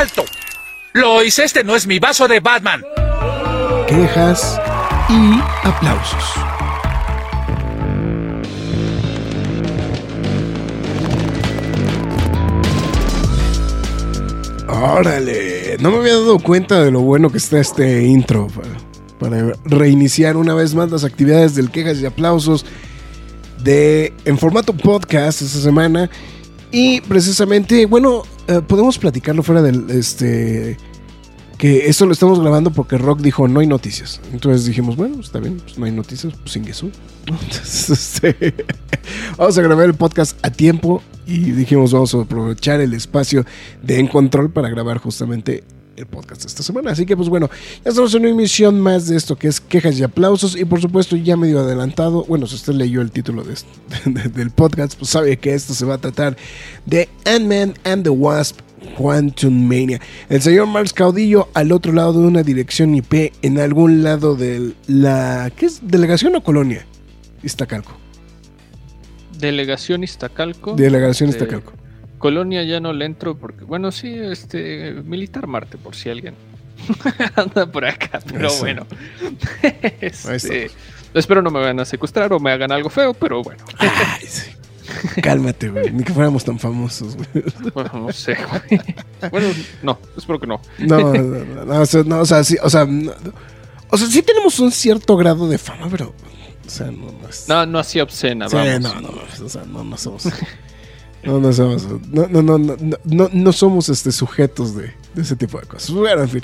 ¡Alto! Lois, este no es mi vaso de Batman. Quejas y aplausos. Órale, no me había dado cuenta de lo bueno que está este intro para, para reiniciar una vez más las actividades del quejas y aplausos de en formato podcast esta semana y precisamente, bueno, eh, podemos platicarlo fuera del, este, que esto lo estamos grabando porque Rock dijo no hay noticias. Entonces dijimos, bueno, está bien, pues no hay noticias, pues sin Jesús. Este, vamos a grabar el podcast a tiempo y dijimos, vamos a aprovechar el espacio de En Control para grabar justamente el podcast de esta semana. Así que pues bueno, ya estamos en una emisión más de esto que es quejas y aplausos y por supuesto ya medio adelantado, bueno, si usted leyó el título de, del podcast, pues sabe que esto se va a tratar de Ant-Man and the Wasp Quantum Mania. El señor Marx Caudillo al otro lado de una dirección IP en algún lado de la... ¿Qué es? ¿Delegación o colonia? Iztacalco. Delegación Iztacalco. Delegación Iztacalco. Colonia ya no le entro porque, bueno, sí, este, Militar Marte, por si alguien anda por acá, pero bueno. este, espero no me vayan a secuestrar o me hagan algo feo, pero bueno. Cálmate, güey. Ni que fuéramos tan famosos, güey. Bueno, no sé, güey. Bueno, no, espero que no. No, no, no, o sea, no, o sea, sí, o sea, o sea, sí tenemos un cierto grado de fama, pero, o sea, no, no es... No, no así obscena, sí, vamos. no, no, o sea, no, no somos... No, no somos, no, no, no, no, no somos este, sujetos de, ese tipo de cosas. Bueno, en fin.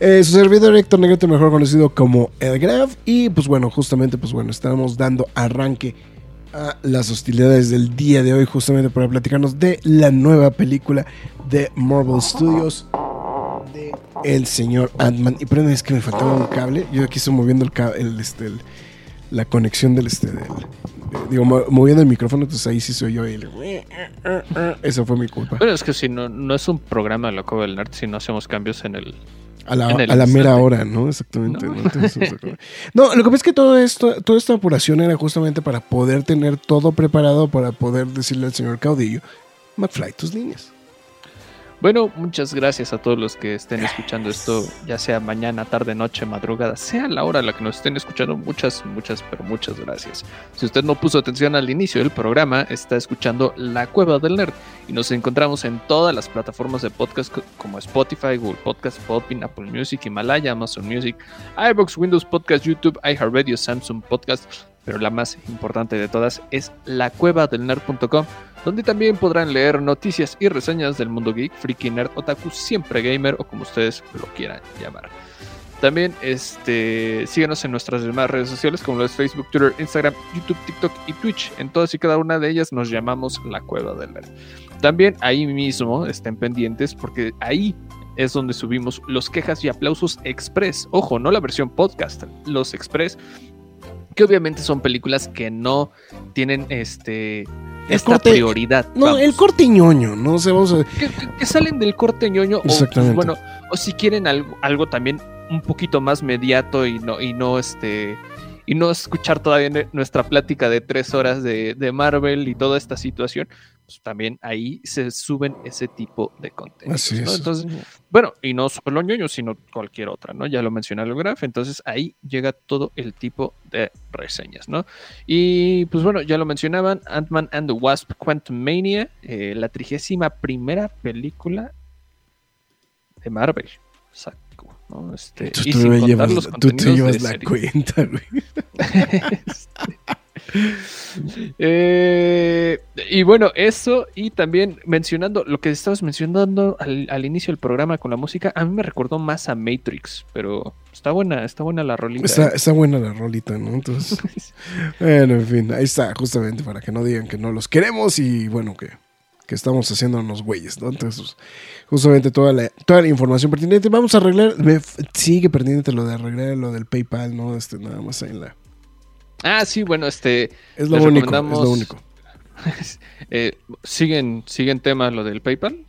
Eh, su servidor Héctor Negrete, mejor conocido como El Graf. Y pues bueno, justamente, pues bueno, estamos dando arranque a las hostilidades del día de hoy, justamente para platicarnos de la nueva película de Marvel Studios de El señor Ant-Man. Y perdón, es que me faltaba un cable. Yo aquí estoy moviendo el, este, el la conexión del este del, digo, moviendo el micrófono, entonces ahí sí soy yo. Y Eso fue mi culpa. Pero es que si no, no es un programa de Loco del Nerd si no hacemos cambios en el. A la, a la mera hora, ¿no? Exactamente. ¿no? ¿no? lo que pasa es que todo esto, toda esta apuración era justamente para poder tener todo preparado para poder decirle al señor Caudillo, McFly, tus líneas. Bueno, muchas gracias a todos los que estén escuchando esto, ya sea mañana, tarde, noche, madrugada, sea la hora a la que nos estén escuchando. Muchas, muchas, pero muchas gracias. Si usted no puso atención al inicio del programa, está escuchando La Cueva del Nerd y nos encontramos en todas las plataformas de podcast como Spotify, Google Podcast, Podbean, Apple Music, Himalaya, Amazon Music, iBox, Windows Podcast, YouTube, iHeartRadio, Samsung Podcast, pero la más importante de todas es lacuevadelnerd.com donde también podrán leer noticias y reseñas del mundo geek, freaky, nerd, otaku, siempre gamer o como ustedes lo quieran llamar. También este, síguenos en nuestras demás redes sociales como lo es Facebook, Twitter, Instagram, YouTube, TikTok y Twitch. En todas y cada una de ellas nos llamamos La Cueva del Nerd. También ahí mismo estén pendientes porque ahí es donde subimos los quejas y aplausos express. Ojo, no la versión podcast, los express, que obviamente son películas que no tienen este esta prioridad. No, el corte ñoño, ¿no? sé vamos a... que, salen del corte ñoño. O, bueno, o si quieren algo, algo también un poquito más mediato y no, y no este. Y no escuchar todavía nuestra plática de tres horas de, de Marvel y toda esta situación, pues también ahí se suben ese tipo de contenido. Entonces, bueno, y no solo ñoño, sino cualquier otra, ¿no? Ya lo mencioné el graf, entonces ahí llega todo el tipo de reseñas, ¿no? Y pues bueno, ya lo mencionaban, Ant-Man and the Wasp Quantum Mania, eh, la trigésima primera película de Marvel. Saco, ¿no? Este, y sin tú te llevas la cuenta, güey. este, eh, y bueno, eso y también mencionando lo que estabas mencionando al, inicio del programa con la música, a mí me recordó más a Matrix, pero está buena, está buena la rolita. Está, está buena la rolita, ¿no? Entonces, bueno, en fin, ahí está, justamente para que no digan que no los queremos y bueno, que que estamos haciéndonos güeyes, ¿no? Entonces, justamente toda la, toda la información pertinente. Vamos a arreglar, me sigue pertinente lo de arreglar lo del PayPal, ¿no? Este, nada más en la... Ah, sí, bueno, este. Es lo único, es lo único. eh, ¿siguen, ¿Siguen temas lo del PayPal?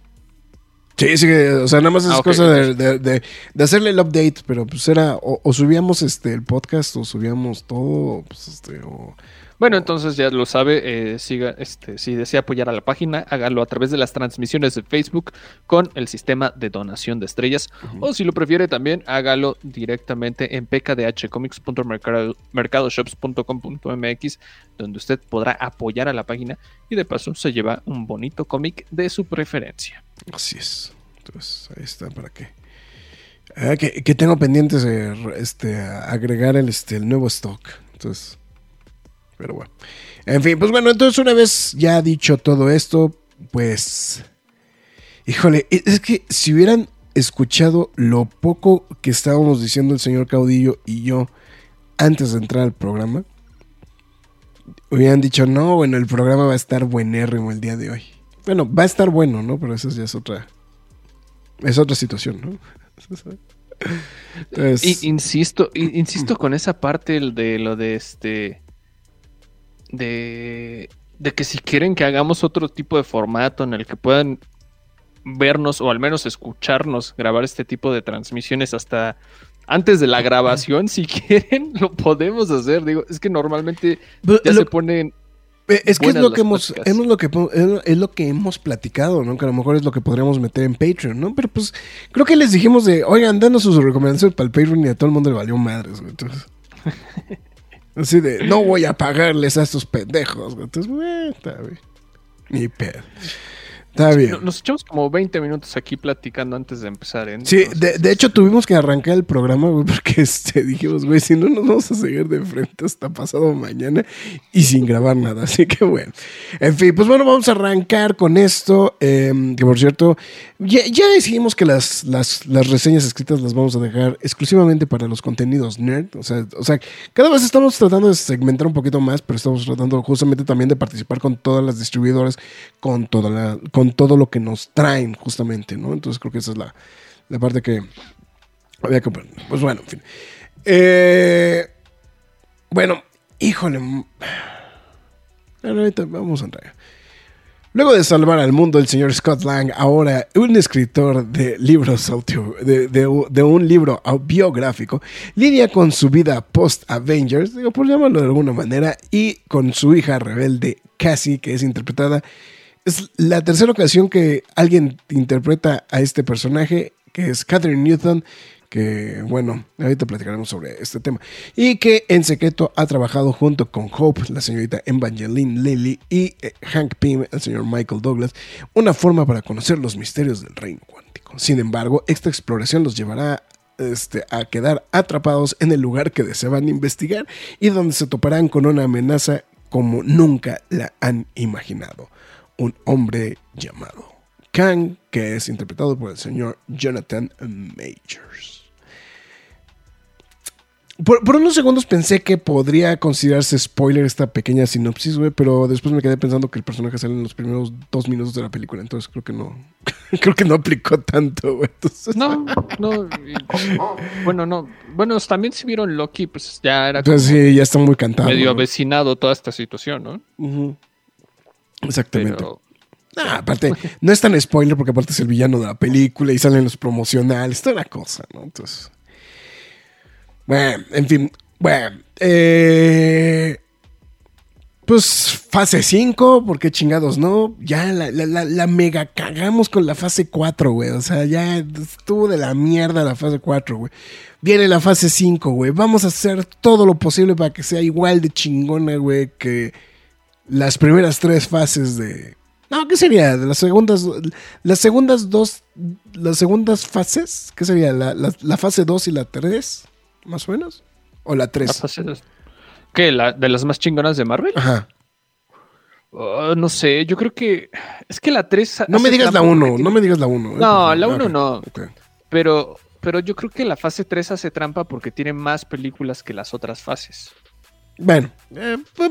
Sí, sí, o sea, nada más es Ah, cosa de, de- de- de hacerle el update, pero pues era, o, o subíamos este el podcast, o subíamos todo, pues este, o... Bueno, entonces ya lo sabe, eh, siga, este, si desea apoyar a la página, hágalo a través de las transmisiones de Facebook con el sistema de donación de estrellas, o si lo prefiere también, hágalo directamente en pkdhcomics.mercadoshops.com.mx, donde usted podrá apoyar a la página y de paso se lleva un bonito cómic de su preferencia. Así es. Entonces, ahí está, ¿para qué? Ah, que, que tengo pendientes de este, agregar el, este, el nuevo stock. Entonces, pero bueno. En fin, pues bueno, entonces una vez ya dicho todo esto, pues... Híjole, e, es que si hubieran escuchado lo poco que estábamos diciendo el señor Caudillo y yo antes de entrar al programa, hubieran dicho, no, bueno, el programa va a estar buenérrimo el día de hoy. Bueno, va a estar bueno, ¿no? Pero esa ya es otra. Es otra situación, ¿no? Entonces, insisto, insisto con esa parte de lo de este. De, de que si quieren que hagamos otro tipo de formato en el que puedan vernos o al menos escucharnos grabar este tipo de transmisiones hasta antes de la grabación, si quieren, lo podemos hacer. Digo, es que normalmente ya lo- se ponen. eh, es que es lo que hemos, lo que es lo- que hemos platicado, ¿no? Que a lo mejor es lo que podríamos meter en Patreon, ¿no? Pero pues creo que les dijimos de, oigan, danos sus recomendaciones para el Patreon y a todo el mundo le valió madres. Entonces, así de, no voy a pagarles a estos pendejos. Entonces, está. Ni pedo. Está bien. no- Nos echamos como 20 minutos aquí platicando antes de empezar. ¿eh? Sí, Entonces, de, de hecho tuvimos que arrancar el programa, güey, porque este, dijimos, güey, si no nos vamos a seguir de frente hasta pasado mañana y sin grabar nada. Así que bueno. En fin, pues bueno, vamos a arrancar con esto. eh, que por cierto, ya, ya decidimos que las, las, las reseñas escritas las vamos a dejar exclusivamente para los contenidos nerd. O sea, o sea, cada vez estamos tratando de segmentar un poquito más, pero estamos tratando justamente también de participar con todas las distribuidoras, con, toda la, con todo lo que nos traen, justamente, ¿no? Entonces creo que esa es la, la parte que había que. Pues bueno, en fin. Eh, bueno, híjole. ahorita vamos a entrar. Luego de salvar al mundo, el señor Scott Lang, ahora un escritor de libros auto, de, de- un libro biográfico, lidia con su vida post-Avengers, digo, por llamarlo de alguna manera, y con su hija rebelde, Cassie, que es interpretada. Es la tercera ocasión que alguien interpreta a este personaje, que es Catherine Newton, que bueno, ahorita platicaremos sobre este tema, y que en secreto ha trabajado junto con Hope, la señorita Evangeline Lilly, y eh, Hank Pym, el señor Michael Douglas, una forma para conocer los misterios del reino cuántico. Sin embargo, esta exploración los llevará este, a quedar atrapados en el lugar que deseaban investigar y donde se toparán con una amenaza como nunca la han imaginado. Un hombre llamado Kang, que es interpretado por el señor Jonathan Majors. Por, por unos segundos pensé que podría considerarse spoiler esta pequeña sinopsis, güey, pero después me quedé pensando que el personaje sale en los primeros dos minutos de la película, entonces creo que no, creo que no aplicó tanto, güey. Entonces, No, no. bueno, no. Bueno, también si vieron Loki, pues ya era entonces sí, ya está muy cantado. medio ¿no? avecinado toda esta situación, ¿no? Ujú. Exactamente. Pero Ah, aparte, no es tan spoiler porque aparte es el villano de la película y salen los promocionales, toda la cosa, ¿no? Entonces. Bueno, en fin. Bueno. eh, pues fase 5, porque chingados no. Ya la, la- la- la mega cagamos con la fase 4, güey. O sea, ya estuvo de la mierda la fase 4, güey. Viene la fase 5, güey. Vamos a hacer todo lo posible para que sea igual de chingona, güey, que las primeras tres fases de. No, ¿qué sería? Las segundas. Las segundas dos. Las segundas fases. ¿Qué sería? ¿La, la- la fase 2 y la 3? Más o menos. ¿O la la 3? fase dos- ¿Qué? ¿La, ¿De las más chingonas de Marvel? Ajá. Oh, no sé, yo creo que. Es que la 3. No me digas la 1, no me digas la 1. No, la uno no. Pero, pero yo creo que la fase 3 hace trampa porque tiene más películas que las otras fases. Bueno, eh, pa-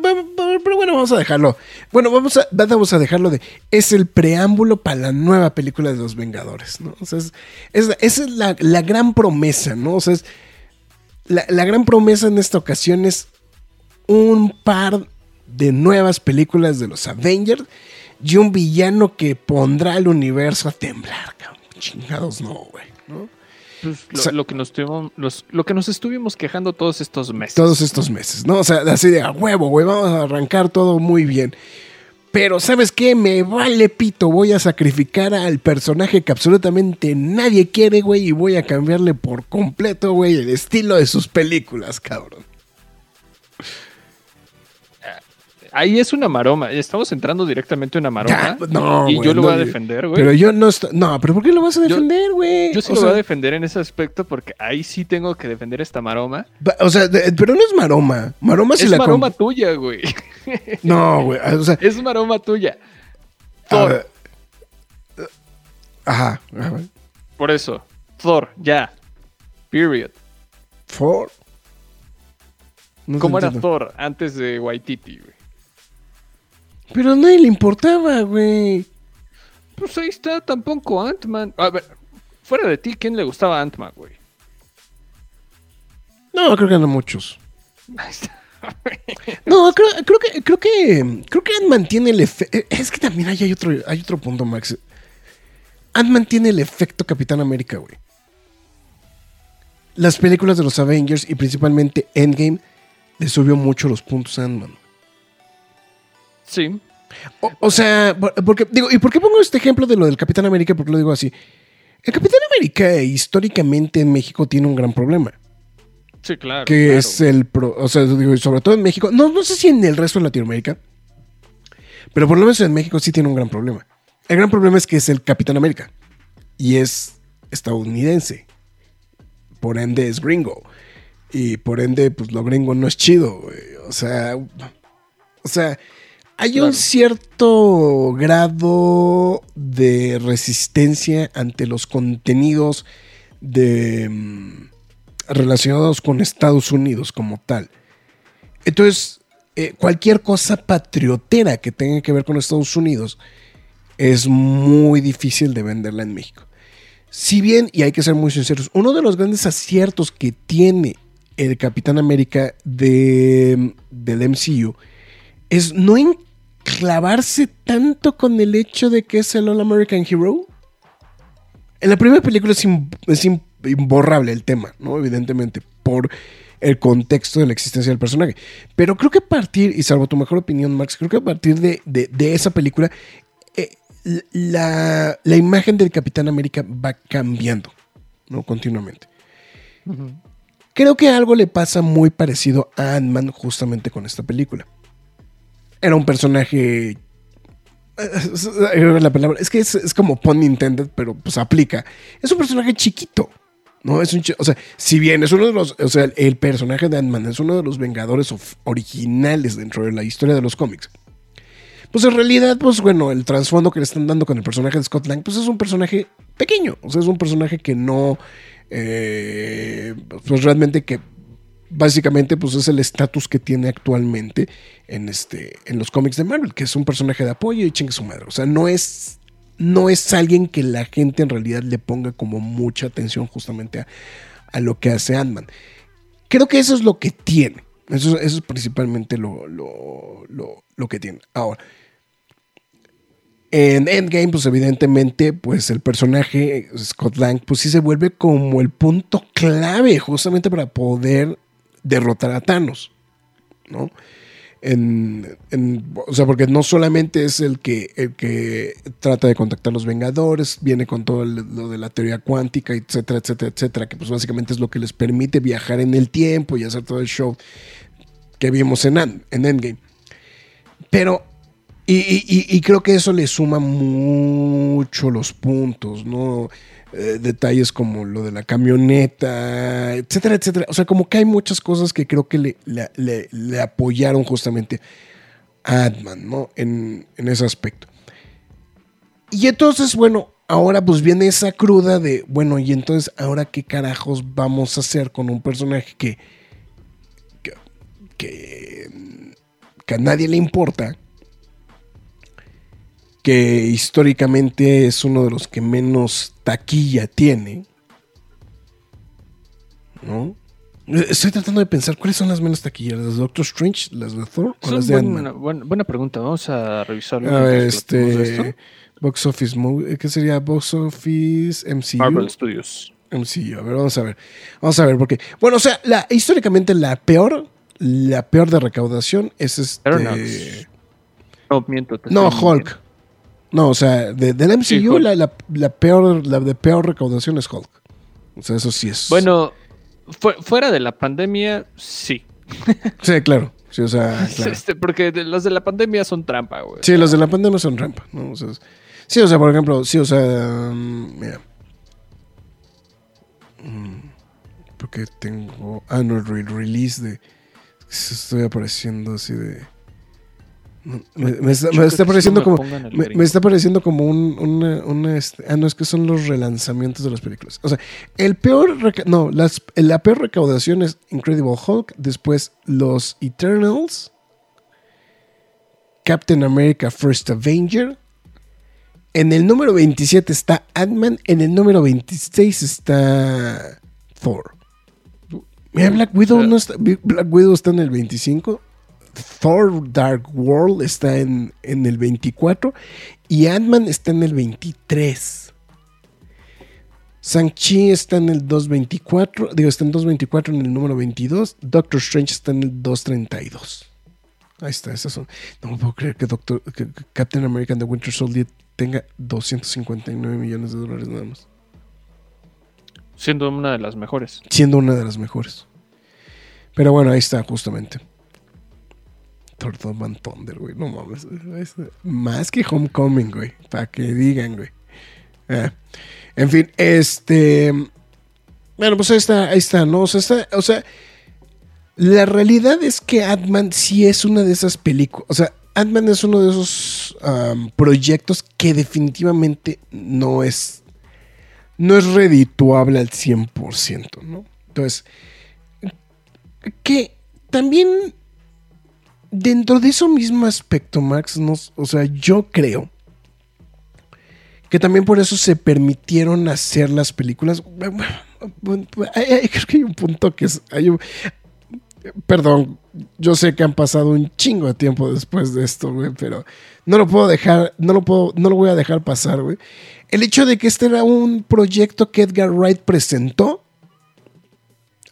pero bueno, vamos a dejarlo. Bueno, vamos a, vamos a dejarlo de. Es el preámbulo para la nueva película de los Vengadores, ¿no? O sea, es, es- esa es la, la gran promesa, ¿no? O sea, es, la, la gran promesa en esta ocasión es un par de nuevas películas de los Avengers y un villano que pondrá al universo a temblar, cabrón. Chingados, no, güey, ¿no? Pues, lo, O sea- lo que nos tuvimos, los- lo que nos estuvimos quejando todos estos meses. todos estos meses, ¿no? O sea, así de a huevo, güey, vamos a arrancar todo muy bien. Pero, ¿sabes qué? Me vale pito, voy a sacrificar al personaje que absolutamente nadie quiere, güey, y voy a cambiarle por completo, güey, el estilo de sus películas, cabrón. Ahí es una maroma. Estamos entrando directamente a una maroma. Ya, no, y yo lo no, voy a defender, güey. Pero yo no estoy... No, pero ¿por qué lo vas a defender, güey? Yo sí o lo sea, voy a defender en ese aspecto porque ahí sí tengo que defender esta maroma. O sea, de- pero no es maroma. Maroma si es la... com- maroma tuya, güey. No, güey, o sea... es maroma tuya. Thor, ver. Ajá, ajá. por eso. Thor, ya. Period. No te ¿Cómo era. Thor antes de Waititi, güey? Pero a nadie le importaba, güey. Pues ahí está, tampoco Ant-Man. A ver, fuera de ti, ¿quién le gustaba Ant-Man, güey? No, creo que no muchos. Ahí está. No, creo, creo que creo que creo que Ant-Man tiene el efecto. Es que también hay, hay otro hay otro punto, Max. Ant-Man tiene el efecto Capitán América, güey. Las películas de los Avengers y principalmente Endgame le subió mucho los puntos a Ant-Man. Sí. O, o sea, por- porque digo, ¿y por qué pongo este ejemplo de lo del Capitán América? Porque lo digo así. El Capitán América históricamente en México tiene un gran problema. Sí, claro. que claro, es el pro- o sea, digo, sobre todo en México, no, no sé si en el resto de Latinoamérica, pero por lo menos en México sí tiene un gran problema. El gran problema es que es el Capitán América y es estadounidense. Por ende es gringo. Y por ende, pues lo gringo no es chido, güey. O sea, o sea, hay Claro. un cierto grado de resistencia ante los contenidos de mm, relacionados con Estados Unidos como tal. Entonces, eh, cualquier cosa patriotera que tenga que ver con Estados Unidos es muy difícil de venderla en México. Si bien, y hay que ser muy sinceros, uno de los grandes aciertos que tiene el Capitán América de, del MCU es no enclavarse tanto con el hecho de que es el All American Hero. En la primera película es, im- es im- imborrable el tema, ¿no? Evidentemente, por el contexto de la existencia del personaje. Pero creo que a partir, y salvo tu mejor opinión, Max, creo que a partir de, de- de esa película, eh, la, la imagen del Capitán América va cambiando, ¿no? Continuamente. Creo que algo le pasa muy parecido a Ant-Man justamente con esta película. Era un personaje. La palabra. Es que es, es como pun intended, pero pues aplica. Es un personaje chiquito. ¿no? Es un o sea, si bien es uno de los. O sea, el personaje de Ant-Man es uno de los Vengadores originales dentro de la historia de los cómics. Pues en realidad, pues bueno, el trasfondo que le están dando con el personaje de Scott Lang, pues es un personaje pequeño. O sea, es un personaje que no. eh, pues realmente que básicamente pues es el estatus que tiene actualmente en este en los cómics de Marvel, que es un personaje de apoyo y chingue su madre. O sea, no es no es alguien que la gente en realidad le ponga como mucha atención justamente a, a lo que hace Ant-Man. Creo que eso es lo que tiene. Eso, eso es principalmente lo, lo, lo- lo que tiene. Ahora, en Endgame, pues evidentemente, pues el personaje Scott Lang, pues sí se vuelve como el punto clave justamente para poder derrotar a Thanos, ¿no? O sea, porque no solamente es el que, el que trata de contactar a los Vengadores, viene con todo lo de la teoría cuántica, etcétera, etcétera, etcétera, que pues básicamente es lo que les permite viajar en el tiempo y hacer todo el show que vimos en, en Endgame. Pero, y- y- y creo que eso le suma mucho los puntos, ¿no? Eh, detalles como lo de la camioneta, etcétera, etcétera. O sea, como que hay muchas cosas que creo que le, le- apoyaron justamente a Ant-Man, ¿no? En, en ese aspecto. Y entonces, bueno, ahora pues viene esa cruda de, bueno, y entonces, ¿ahora qué carajos vamos a hacer con un personaje que, que, que, que a nadie le importa, que históricamente es uno de los que menos taquilla tiene, ¿no? Estoy tratando de pensar cuáles son las menos taquilleras, las de Doctor Strange, las de Thor o las de buena, Ant-Man. buena, buena pregunta. Vamos a revisarlo. A ver, de este. Box Office Mo- ¿qué sería Box Office MCU? Marvel Studios. MCU, a ver, vamos a ver. Vamos a ver porque bueno, o sea, la históricamente la peor la peor de recaudación es este Eternals. No, miento. No, Hulk. No, o sea, de, del MCU la, la- la peor la de peor recaudación es Hulk. O sea, eso sí es. Bueno, fu- fuera de la pandemia, sí. Sí, claro. Sí, o sea, claro. Este, porque los de la pandemia son trampa, güey. Sí, los de la pandemia son rampa, ¿no? O sea, sí, o sea, por ejemplo, sí, o sea, mm, mira. Mm, Porque tengo. Ah, no, el re- release de. Estoy apareciendo así de. Me, me está, me me como. Me, está apareciendo como un, una, una, este, ah, no, es que son los relanzamientos de las películas. O sea, el peor. No, las, la peor recaudación es Incredible Hulk. Después los Eternals. Captain America First Avenger. En el número 27 está Ant-Man. En el número 26 está Thor. Mira, Black Widow, no está, Black Widow está en el 25. Thor Dark World está en, en el 24. Y Ant-Man está en el 23. Shang-Chi está en el 224. Digo, está en 224 en el número 22. Doctor Strange está en el 232. Ahí está, esas son. No me puedo creer que, Doctor, que Captain America and the Winter Soldier tenga 259 millones de dólares nada más. Siendo una de las mejores. Siendo una de las mejores. Pero bueno, ahí está, justamente. Thor and Thunder, güey. No mames. es- Más que Homecoming, güey. Para que digan, güey. Ah. En fin, este. Bueno, pues ahí está, está, ¿no? O sea, está- o sea, la realidad es que Ant-Man sí es una de esas películas. O sea, Ant-Man es uno de esos proyectos que definitivamente no es. No es redituable al 100%, ¿no? Entonces, que también dentro de eso mismo aspecto, Max, o sea, yo creo que también por eso se permitieron hacer las películas. Hay- hay- creo que hay un punto que es. perdón, yo sé que han pasado un chingo de tiempo después de esto, güey, pero no lo puedo dejar, no lo puedo, no lo voy a dejar pasar, güey. El hecho de que este era un proyecto que Edgar Wright presentó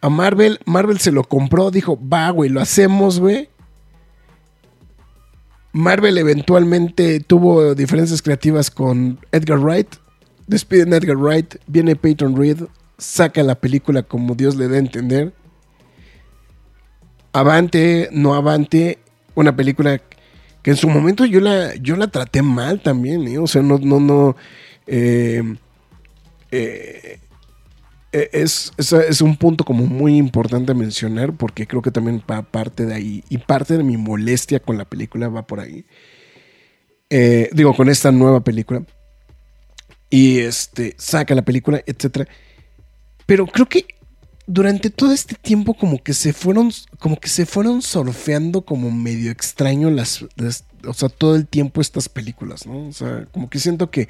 a Marvel, Marvel se lo compró, dijo, va, güey, lo hacemos, güey. Marvel eventualmente tuvo diferencias creativas con Edgar Wright. Despiden a Edgar Wright, viene Peyton Reed, saca la película como Dios le da a entender. Avante, no avante, una película que en su momento yo la, yo la traté mal también, ¿eh? o sea, no, no, no. eh, eh, es, es, es un punto como muy importante mencionar porque creo que también va parte de ahí y parte de mi molestia con la película va por ahí. Eh, digo, con esta nueva película. Y este, saca la película, etcétera. Pero creo que durante todo este tiempo como que se fueron, como que se fueron surfeando como medio extraño las, o sea, todo el tiempo estas películas, ¿no? O sea, como que siento que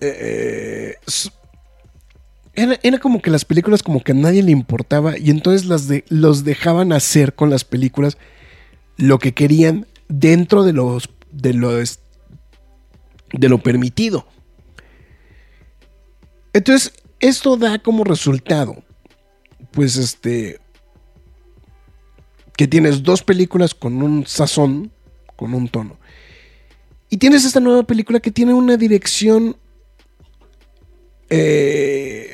eh, era, era como que las películas como que a nadie le importaba y entonces las de, los dejaban hacer con las películas lo que querían dentro de los de los de lo permitido. Entonces, esto da como resultado, pues este, que tienes dos películas con un sazón, con un tono. Y tienes esta nueva película que tiene una dirección eh,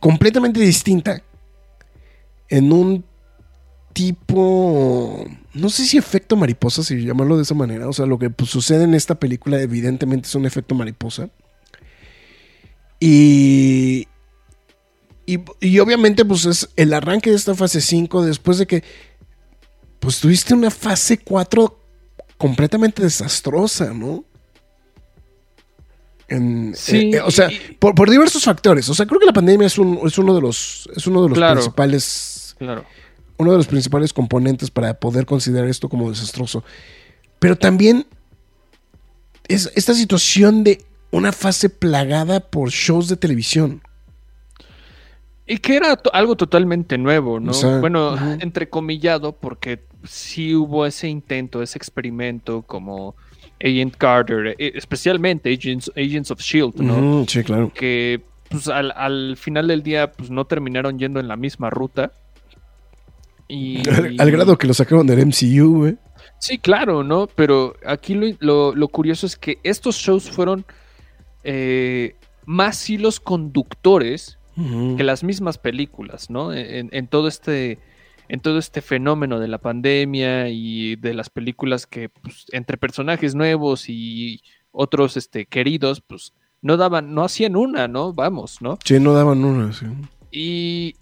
completamente distinta. En un tipo, no sé si efecto mariposa, si llamarlo de esa manera. O sea, lo que pues, sucede en esta película evidentemente es un efecto mariposa. Y, y, obviamente pues es el arranque de esta fase 5 después de que pues tuviste una fase 4 completamente desastrosa, ¿no? En- Sí, eh, eh, o sea, y- por, por diversos factores. O sea, creo que la pandemia es, un- es uno de los, es uno de los Claro. principales Claro. uno de los principales componentes para poder considerar esto como desastroso. Pero también es esta situación de una fase plagada por shows de televisión. Y que era to- algo totalmente nuevo, ¿no? O sea, bueno, ujú. entrecomillado, porque sí hubo ese intento, ese experimento como Agent Carter, eh, especialmente Agents, Agents of Shield, ¿no? Sí, claro. Que pues al, al final del día pues no terminaron yendo en la misma ruta. Y... Al, al grado que lo sacaron del MCU, güey. Sí, claro, ¿no? Pero aquí lo, lo- lo curioso es que estos shows fueron eh, más hilos conductores que las mismas películas, ¿no? En, en todo este en todo este fenómeno de la pandemia y de las películas que pues, entre personajes nuevos y otros este queridos pues no daban no hacían una, ¿no? Vamos, ¿no? Sí, no daban una, sí. Y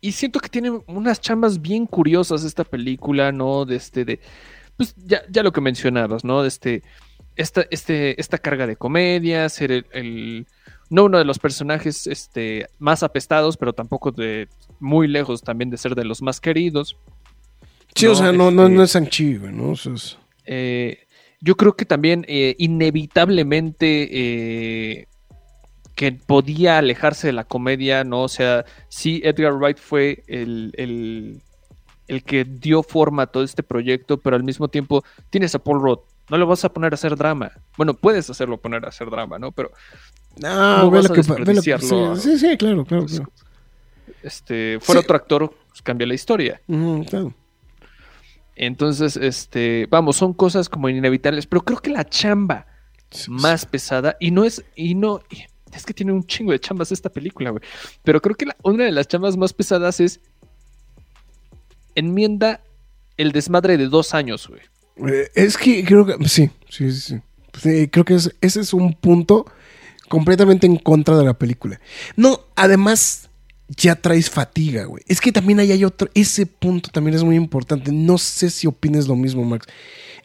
y siento que tiene unas chambas bien curiosas esta película, ¿no? De este de pues ya, ya lo que mencionabas, ¿no? De este esta, este, esta carga de comedia, ser el, el- no uno de los personajes este, más apestados, pero tampoco de muy lejos también de ser de los más queridos. Sí, No, o sea, no, no, este- no es Sanchi, güey, ¿no? O sea, es- Eh, yo creo que también eh, inevitablemente eh, que podía alejarse de la comedia, ¿no? O sea, sí, Edgar Wright fue el, el- el que dio forma a todo este proyecto, pero al mismo tiempo tienes a Paul Rudd. No lo vas a poner a hacer drama. Bueno, puedes hacerlo poner a hacer drama, ¿no? Pero No, ¿Cómo ve lo que pa- ve lo que- desperdiciarlo? Sí, sí, sí, claro, claro. claro. Este, fuera Sí. otro actor, pues cambia la historia. Claro. Entonces, este, vamos, son cosas como inevitables, pero creo que la chamba Sí, más pesada y no es y no es que tiene un chingo de chambas esta película, güey. Pero creo que la- una de las chambas más pesadas es enmienda el desmadre de dos años, güey. Eh, Es que creo que sí, sí, sí. sí. Sí, creo que es- ese es un punto completamente en contra de la película. No, además ya traes fatiga, güey. Es que también ahí hay otro, ese punto también es muy importante. No sé si opines lo mismo, Max.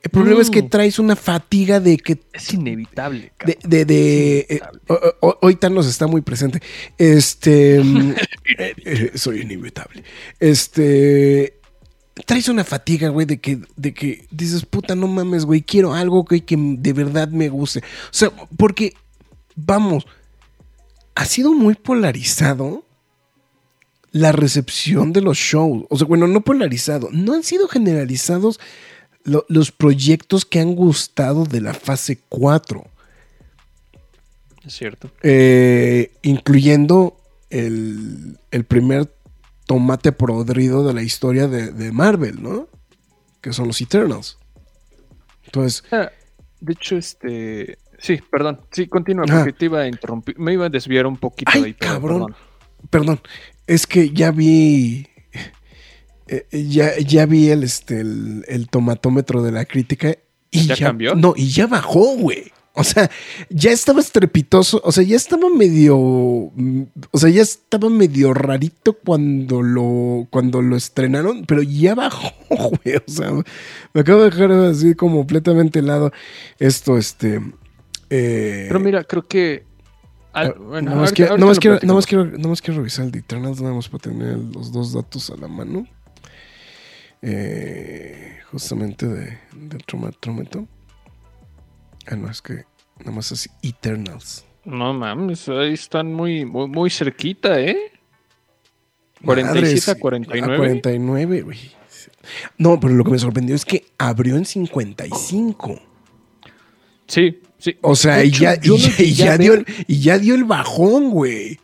El problema es que traes una fatiga de que Es inevitable, de, cabrón. de, de- eh, inevitable. o- o- hoy Thanos está muy presente. Este. mm, eh, eh, soy inevitable. Este. Traes una fatiga, güey, de que, de que dices, puta, no mames, güey, quiero algo güey, que de verdad me guste. O sea, porque, vamos, ha sido muy polarizado la recepción de los shows. O sea, bueno, no polarizado, no han sido generalizados lo- los proyectos que han gustado de la fase 4. Es cierto. Eh, incluyendo el, el primer tomate podrido de la historia de, de Marvel, ¿no? Que son los Eternals. Entonces, Ah, de hecho, este sí, perdón. Sí, continúa Ah. porque te iba a interrumpir, me iba a desviar un poquito Ay, de ahí, pero cabrón. perdón. perdón, es que ya vi. eh, ya, ya vi el, este, el, el tomatómetro de la crítica. Y ¿Ya cambió? No, y ya bajó, güey. O sea, ya estaba estrepitoso. O sea, ya estaba medio. O sea, ya estaba medio rarito cuando lo, cuando lo estrenaron, pero ya bajó, güey. O sea, me acabo de dejar así como completamente helado. Esto, este. eh, Pero mira, creo que al- bueno, más ahorita- quiero, ahorita más quiero, más quiero, nada más quiero revisar el de Eternals, nada más para tener los dos datos a la mano. Eh, justamente de, del tromatómetro. Ah, no, es que nada más es Eternals. No mames, ahí están muy, muy, muy cerquita, ¿eh? 47 Madres, a 49. A 49, güey. No, pero lo que me sorprendió es que abrió en 55. Sí, sí. O sea, y ya, y ya, y dio, ver- y ya dio el bajón, güey.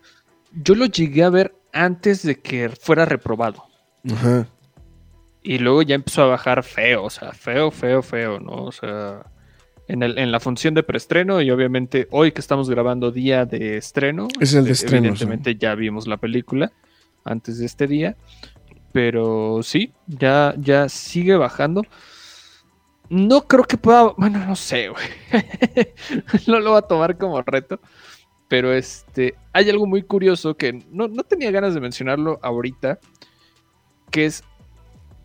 Yo lo llegué a ver antes de que fuera reprobado. Ajá. Y luego ya empezó a bajar feo, o sea, feo, feo, feo, ¿no? O sea, en, el, en la función de preestreno y obviamente hoy que estamos grabando día de estreno. Es el de eh, estreno, Evidentemente ya vimos la película antes de este día. Pero sí, ya, ya sigue bajando. No creo que pueda, bueno, no sé, güey. no lo va a tomar como reto. Pero este, hay algo muy curioso que no, no tenía ganas de mencionarlo ahorita, que es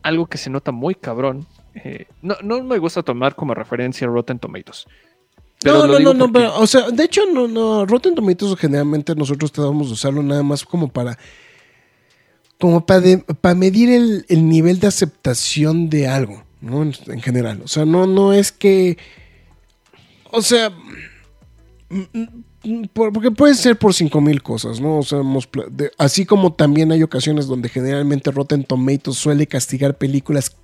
algo que se nota muy cabrón. Eh, no, no me gusta tomar como referencia Rotten Tomatoes. Pero no, no, no, no, porque- pero, o sea, de hecho, no, no, Rotten Tomatoes generalmente nosotros tratamos de usarlo nada más como para como para medir el, el nivel de aceptación de algo, ¿no? En, en general. O sea, no, no es que. O sea. mm, mm, por- porque puede ser por 5000 cosas, ¿no? O sea, hemos pla- de- así como también hay ocasiones donde generalmente Rotten Tomatoes suele castigar películas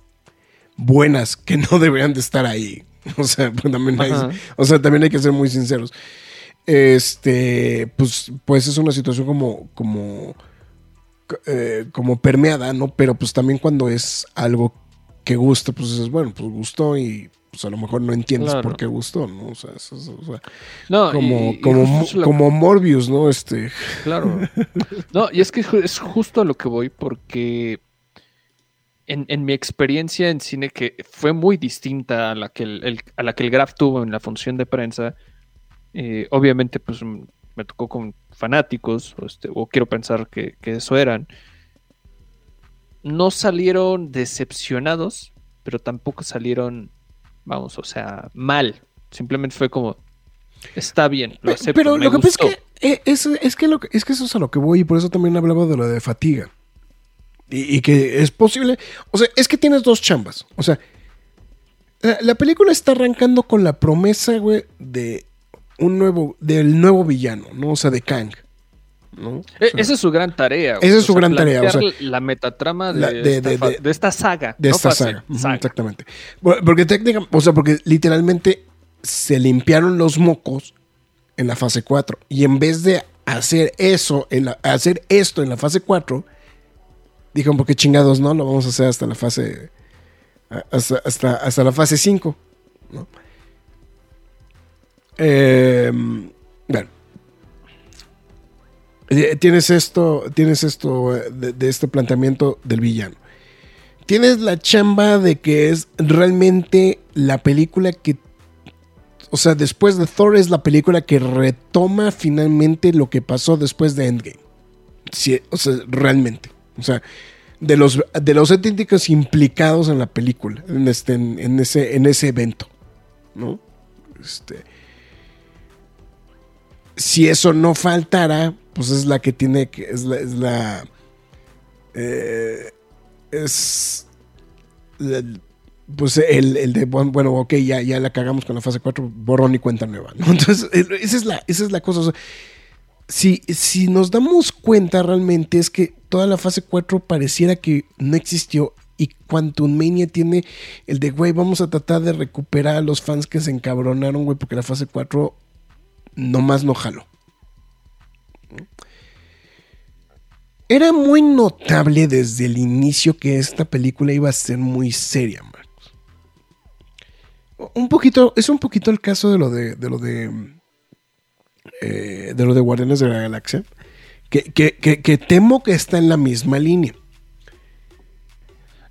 buenas que no deberían de estar ahí. O sea, pues también hay, o sea, también hay que ser muy sinceros. Este, pues, pues es una situación como, como, eh, como permeada, ¿no? Pero pues también cuando es algo que gusta, pues dices, bueno, pues gustó y pues a lo mejor no entiendes Claro. por qué gustó, ¿no? O sea, eso es- o sea, No, como, y- y como, la- como Morbius, ¿no? Este, Claro. No, y es que es justo a lo que voy porque en, en mi experiencia en cine que fue muy distinta a la que el, el- a la que el Graf tuvo en la función de prensa, eh, obviamente pues me tocó con fanáticos, o, este, o quiero pensar que, que eso eran, no salieron decepcionados, pero tampoco salieron, vamos, o sea, mal. Simplemente fue como, está bien, lo acepto. Pero me lo que pasa gustó". es que, eh, es, es que lo que- es que eso es a lo que voy y por eso también hablaba de lo de fatiga. Y, y que es posible. O sea, es que tienes dos chambas. O sea, la, la película está arrancando con la promesa, güey, de un nuevo, del nuevo villano, ¿no? O sea, de Kang. E- Esa es su gran tarea. Esa es su gran tarea, o sea, la metatrama de, la- de- esta, de- fa- de- de esta saga. de no esta saga. Exactamente. Por- Porque técnicamente, o sea, porque literalmente se limpiaron los mocos en la fase 4. Y en vez de hacer eso, en la- hacer esto en la fase 4, dijeron, porque chingados no, lo vamos a hacer hasta la fase. hasta, hasta, hasta la fase 5. ¿no? Eh. Eh, Tienes esto, tienes esto eh, de, este planteamiento del villano. Tienes la chamba de que es realmente la película que, o sea, después de Thor es la película que retoma finalmente lo que pasó después de Endgame. O sea, realmente. O sea, de los, de los auténticos implicados en la película, en, este, en ese, en ese evento. ¿No? Este, si eso no faltara, pues es la que tiene que, es la, es eh, pues el, el de bueno, ok, ya, ya la cagamos con la fase 4, borrón y cuenta nueva, ¿no? Entonces, esa es la, esa es la cosa. si, si nos damos cuenta realmente es que toda la fase 4 pareciera que no existió y Quantum Mania tiene el de, güey, vamos a tratar de recuperar a los fans que se encabronaron, güey, porque la fase 4 nomás no jaló. Era muy notable desde el inicio que esta película iba a ser muy seria, Marcos. Un poquito, es un poquito el caso de lo de, de lo de, eh, de lo de Guardianes de la Galaxia, que, que- que- que temo que está en la misma línea.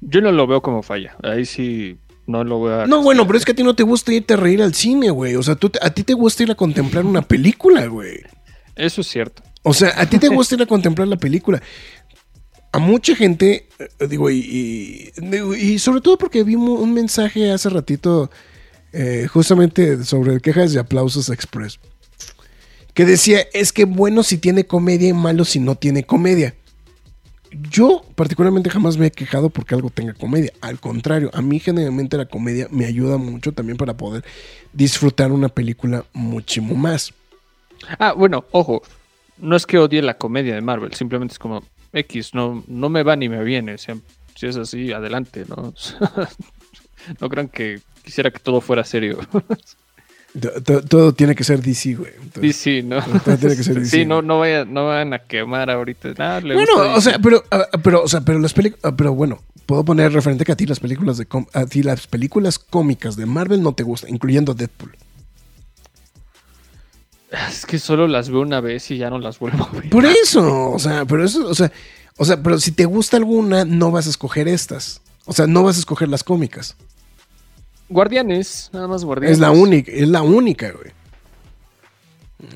Yo no lo veo como falla. Ahí sí no lo voy a. No, bueno, pero es que a ti no te gusta irte a reír al cine, güey. O sea, tú, a ti te gusta ir a contemplar una película, güey. Eso es cierto. O sea, a ti te gusta ir a contemplar la película. A mucha gente, eh, digo, y, y- sobre todo porque vimos un mensaje hace ratito, eh, justamente sobre quejas y aplausos express, que decía, es que bueno si tiene comedia y malo si no tiene comedia. Yo particularmente jamás me he quejado porque algo tenga comedia. Al contrario, a mí generalmente la comedia me ayuda mucho también para poder disfrutar una película muchísimo más. Ah, bueno, ojo. No es que odie la comedia de Marvel. Simplemente es como X. No, no me va ni me viene. O sea, si es así, adelante, ¿no? no crean que quisiera que todo fuera serio. To- to- Todo tiene que ser DC, güey. Entonces- Sí, sí, ¿no? Todo tiene que ser Sí, DC, no, ¿no? no, vayan, no vayan a quemar ahorita. Ah, le Bueno, gusta o sea, DC. pero, ah, pero, o sea, pero las películas, pero bueno, puedo poner referente que a ti las películas de a ti las películas cómicas de Marvel no te gustan, incluyendo Deadpool. Es que solo las veo una vez y ya no las vuelvo a ver. Por eso, o sea, pero eso, o sea, o sea, pero si te gusta alguna, no vas a escoger estas. O sea, no vas a escoger las cómicas. Guardianes, nada más guardianes. Es la única, es la única, güey.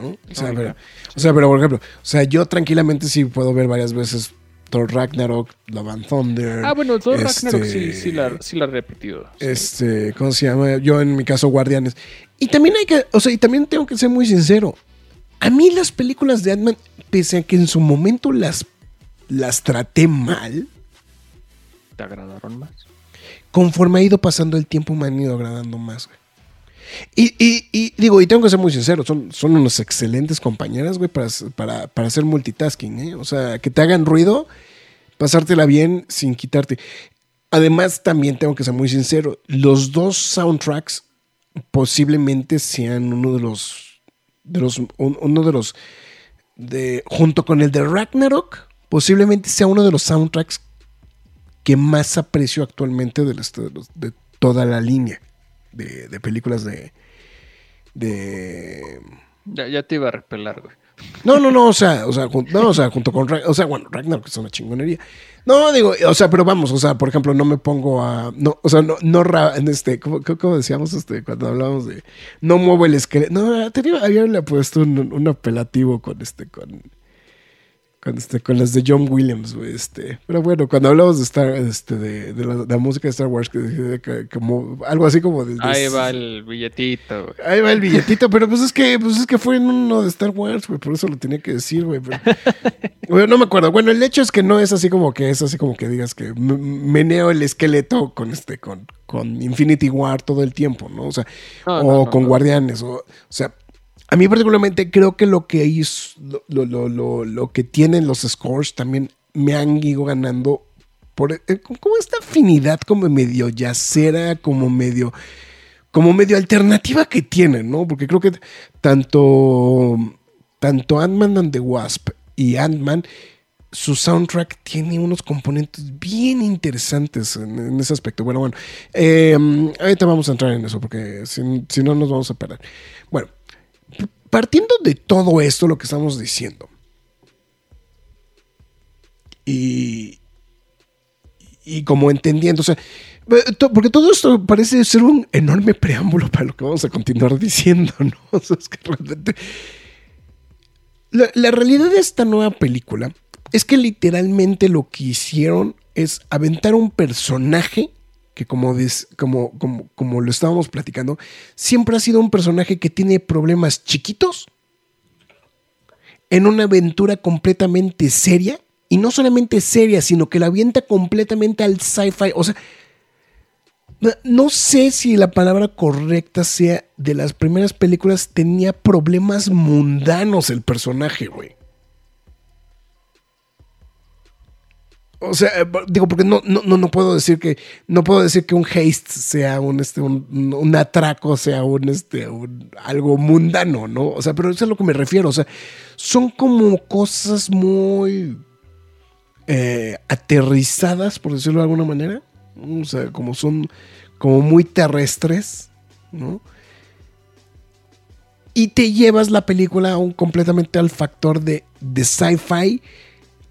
¿No? O sea, pero, o sea, pero por ejemplo, o sea, yo tranquilamente sí puedo ver varias veces Thor Ragnarok, Love and Thunder. Ah, bueno, Thor Ragnarok este, sí, sí la, sí la he repetido. sí. Este, ¿cómo se llama? Yo en mi caso, Guardianes. Y también hay que, o sea, y también tengo que ser muy sincero. A mí las películas de Ant-Man, pese a que en su momento las las traté mal, ¿Te agradaron más? conforme ha ido pasando el tiempo me han ido agradando más, güey. Y, y- y digo, y tengo que ser muy sincero, son, son unos excelentes compañeras, güey, para, para, para hacer multitasking, ¿eh? O sea, que te hagan ruido, pasártela bien sin quitarte. Además, también tengo que ser muy sincero, los dos soundtracks posiblemente sean uno de los, de los un- uno de los, de, junto con el de Ragnarok, posiblemente sea uno de los soundtracks que más aprecio actualmente del este- de, los- de toda la línea de, de películas de, de Ya, ya te iba a repelar, güey. No, no, no, o sea, o sea, jun- no, o sea, junto con Ragnar, o sea, bueno, Ragnarok es una chingonería. No, digo, o sea, pero vamos, o sea, por ejemplo, no me pongo a, no, o sea, no, no, en este, ¿cómo, cómo- cómo decíamos este, cuando hablábamos de, no muevo el esqueleto, no, tenía, había puesto un, un apelativo con este, con, con este, con las de John Williams, güey, este, pero bueno, cuando hablamos de Star, este, de, de la, de la música de Star Wars, que, que- que- como, algo así como de, de- Ahí va el billetito, güey. Ahí va el billetito, pero pues es que, pues es que fue en uno de Star Wars, güey, por eso lo tenía que decir, güey. pero- Güey, no me acuerdo. Bueno, el hecho es que no es así como que es así como que digas que meneo el esqueleto con este, con, con Infinity War todo el tiempo, ¿no? O sea, No, o no, no, con. Guardianes, o, o sea, a mí particularmente creo que lo que hizo, lo, lo, lo, lo que tienen los scores también me han ido ganando por eh, como esta afinidad como medio yacera, como medio como medio alternativa que tienen, ¿no? Porque creo que tanto tanto Ant-Man and the Wasp y Ant-Man su soundtrack tiene unos componentes bien interesantes en, ese aspecto. Bueno, bueno, eh, ahorita vamos a entrar en eso porque si, si no nos vamos a perder. Bueno, partiendo de todo esto, lo que estamos diciendo, y, y como entendiendo, o sea, eh, porque todo esto parece ser un enorme preámbulo para lo que vamos a continuar diciendo, ¿no? O sea, es que realmente... La realidad de esta nueva película es que literalmente lo que hicieron es aventar un personaje que como, des- como, como, como lo estábamos platicando, siempre ha sido un personaje que tiene problemas chiquitos en una aventura completamente seria, y no solamente seria, sino que la avienta completamente al sci-fi. O sea, no- sé si la palabra correcta sea de las primeras películas tenía problemas mundanos el personaje, güey. O sea, eh, digo, porque no, no, no, puedo decir que no puedo decir que un haste sea un este un, un- atraco sea un este un- algo mundano, ¿no? O sea, pero eso es a lo que me refiero. O sea, son como cosas muy eh, aterrizadas, por decirlo de alguna manera. O sea, como son como muy terrestres, ¿no? Y te llevas la película a un, completamente al factor de, de sci-fi,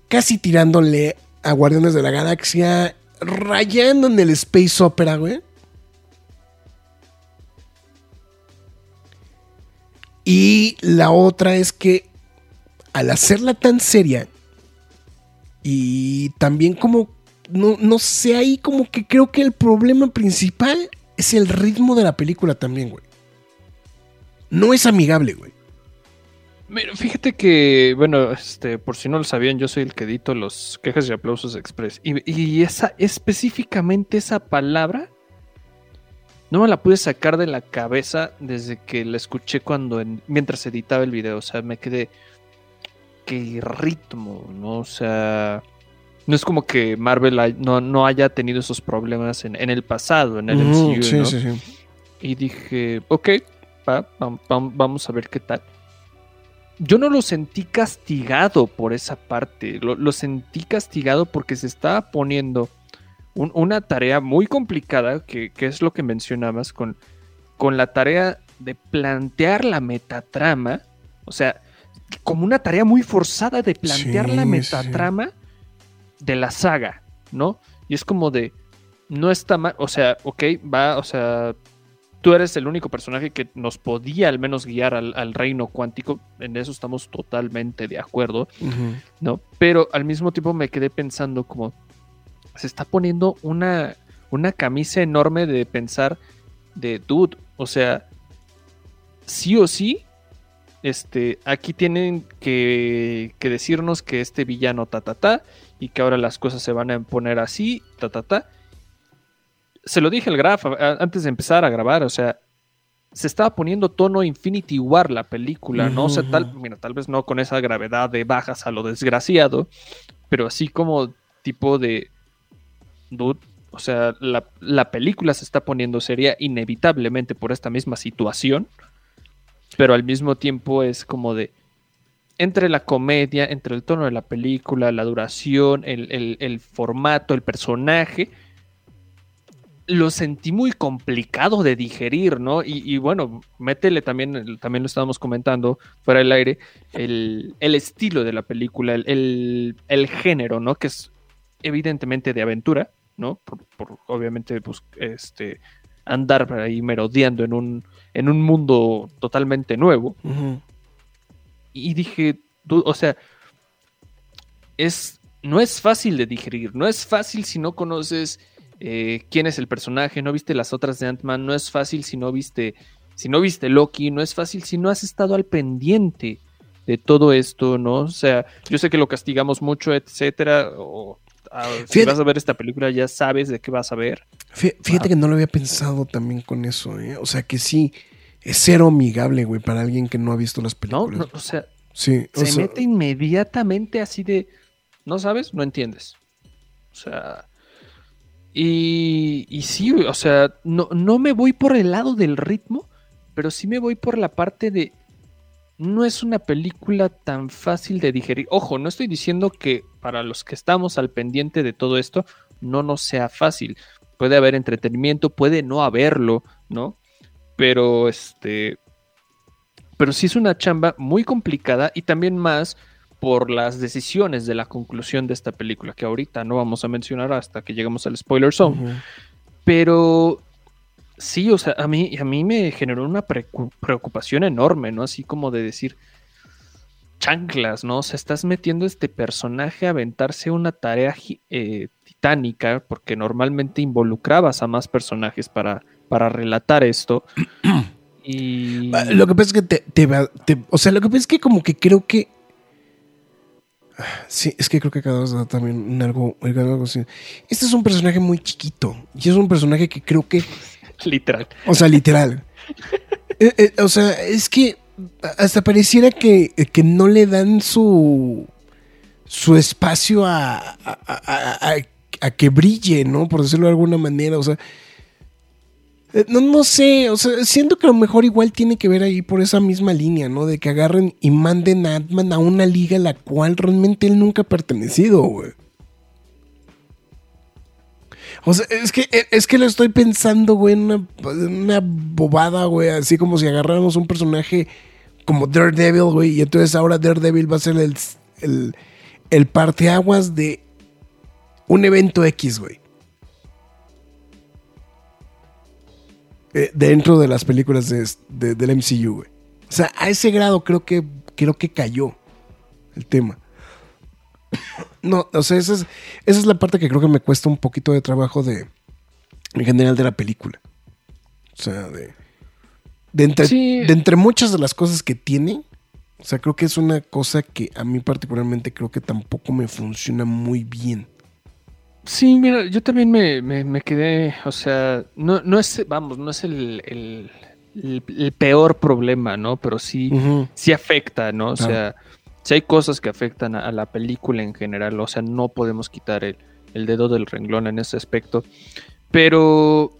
casi tirándole a Guardianes de la Galaxia, rayando en el Space Opera, güey. Y la otra es que al hacerla tan seria y también como, no, no sé, ahí como que creo que el problema principal es el ritmo de la película también, güey. No es amigable, güey. Mira, fíjate que, bueno, este, por si no lo sabían, yo soy el que edito los quejas y aplausos express. Y, y esa, específicamente esa palabra, no me la pude sacar de la cabeza desde que la escuché cuando, en- mientras editaba el video. O sea, me quedé, qué ritmo, ¿no? O sea, no es como que Marvel hay- no, no haya tenido esos problemas en, en el pasado, en el MCU, sí, ¿no? sí, sí. Y dije, ok, va, vam- vam- vamos a ver qué tal. Yo no lo sentí castigado por esa parte, lo, lo sentí castigado porque se estaba poniendo un- una tarea muy complicada, que, que es lo que mencionabas, con, con la tarea de plantear la metatrama, o sea, como una tarea muy forzada de plantear Sí, la sí. metatrama de la saga, ¿no? Y es como de, no está mal, o sea, ok, va, o sea, tú eres el único personaje que nos podía al menos guiar al, al reino cuántico, en eso estamos totalmente de acuerdo. ¿no? Pero al mismo tiempo me quedé pensando como, se está poniendo una, una camisa enorme de pensar de, dude, o sea, sí o sí, este, aquí tienen que, que decirnos que este villano ta ta ta y que ahora las cosas se van a poner así, ta ta ta. Se lo dije al Graf antes de empezar a grabar, o sea, se estaba poniendo tono Infinity War la película, ¿no? O sea, tal, mira, tal vez no con esa gravedad de bajas a lo desgraciado, pero así como tipo de dude, o sea, la, la película se está poniendo seria inevitablemente por esta misma situación, pero al mismo tiempo es como de entre la comedia, entre el tono de la película, la duración, el, el- el formato, el personaje, lo sentí muy complicado de digerir, ¿no? Y, y bueno, métele también, también lo estábamos comentando fuera del aire, el, el estilo de la película, el, el- el género, ¿no? Que es evidentemente de aventura, ¿no? Por, por, obviamente, pues, este, andar ahí merodeando en un, en un mundo totalmente nuevo. Y dije, o sea, es, no es fácil de digerir, no es fácil si no conoces eh, quién es el personaje, no viste las otras de Ant-Man, no es fácil si no viste, si no viste Loki, no es fácil si no has estado al pendiente de todo esto, ¿no? O sea, yo sé que lo castigamos mucho, etcétera, o ah, si Fíjate- vas a ver esta película ya sabes de qué vas a ver. Fí- Fíjate que no lo había pensado también con eso, ¿eh? O sea que sí, es cero amigable, güey, para alguien que no ha visto las No, películas. no, o sea, sí, o se sea, mete inmediatamente así de, ¿no sabes? No entiendes. O sea, y, y sí, o sea, no, no me voy por el lado del ritmo, pero sí me voy por la parte de, no es una película tan fácil de digerir. Ojo, no estoy diciendo que para los que estamos al pendiente de todo esto, no nos sea fácil. Puede haber entretenimiento, puede no haberlo, ¿no? Pero este, pero sí es una chamba muy complicada y también más por las decisiones de la conclusión de esta película, que ahorita no vamos a mencionar hasta que lleguemos al spoiler zone. Pero sí, o sea, a mí, a mí me generó una preocupación enorme, ¿no? Así como de decir, chanclas, ¿no? O sea, estás metiendo a este personaje a aventarse una tarea eh, titánica, porque normalmente involucrabas a más personajes para, para relatar esto. Y... Lo que pasa es que te, te o sea, lo que pasa es que como que creo que Sí, es que creo que acabas de dar también en algo, en algo así. Este es un personaje muy chiquito y es un personaje que creo que Literal. O sea, literal. Eh, eh, o sea, es que hasta pareciera que, que no le dan su su espacio a, a, a- a- que brille, ¿no? Por decirlo de alguna manera. O sea, no, no sé, o sea, siento que a lo mejor igual tiene que ver ahí por esa misma línea, ¿no? De que agarren y manden a Ant-Man a una liga a la cual realmente él nunca ha pertenecido, güey. O sea, es que, es que lo estoy pensando, güey, en una, una bobada, güey. Así como si agarráramos un personaje como Daredevil, güey. Y entonces ahora Daredevil va a ser el, el, el parteaguas de un evento X, güey. Eh, dentro de las películas de- de- del MCU, güey. O sea, a ese grado creo que, creo que cayó el tema. No, o sea, esa es, esa es la parte que creo que me cuesta un poquito de trabajo de, en general, de la película. O sea, de, de, entre, Sí. de entre muchas de las cosas que tiene, o sea, creo que es una cosa que a mí particularmente creo que tampoco me funciona muy bien. Sí, mira, yo también me, me- me quedé, o sea, no, no es, vamos, no es el, el- el- el peor problema, ¿no? Pero sí, sí afecta, ¿no? O Claro. sea, sí hay cosas que afectan a, a la película en general, o sea, no podemos quitar el, el dedo del renglón en ese aspecto. Pero...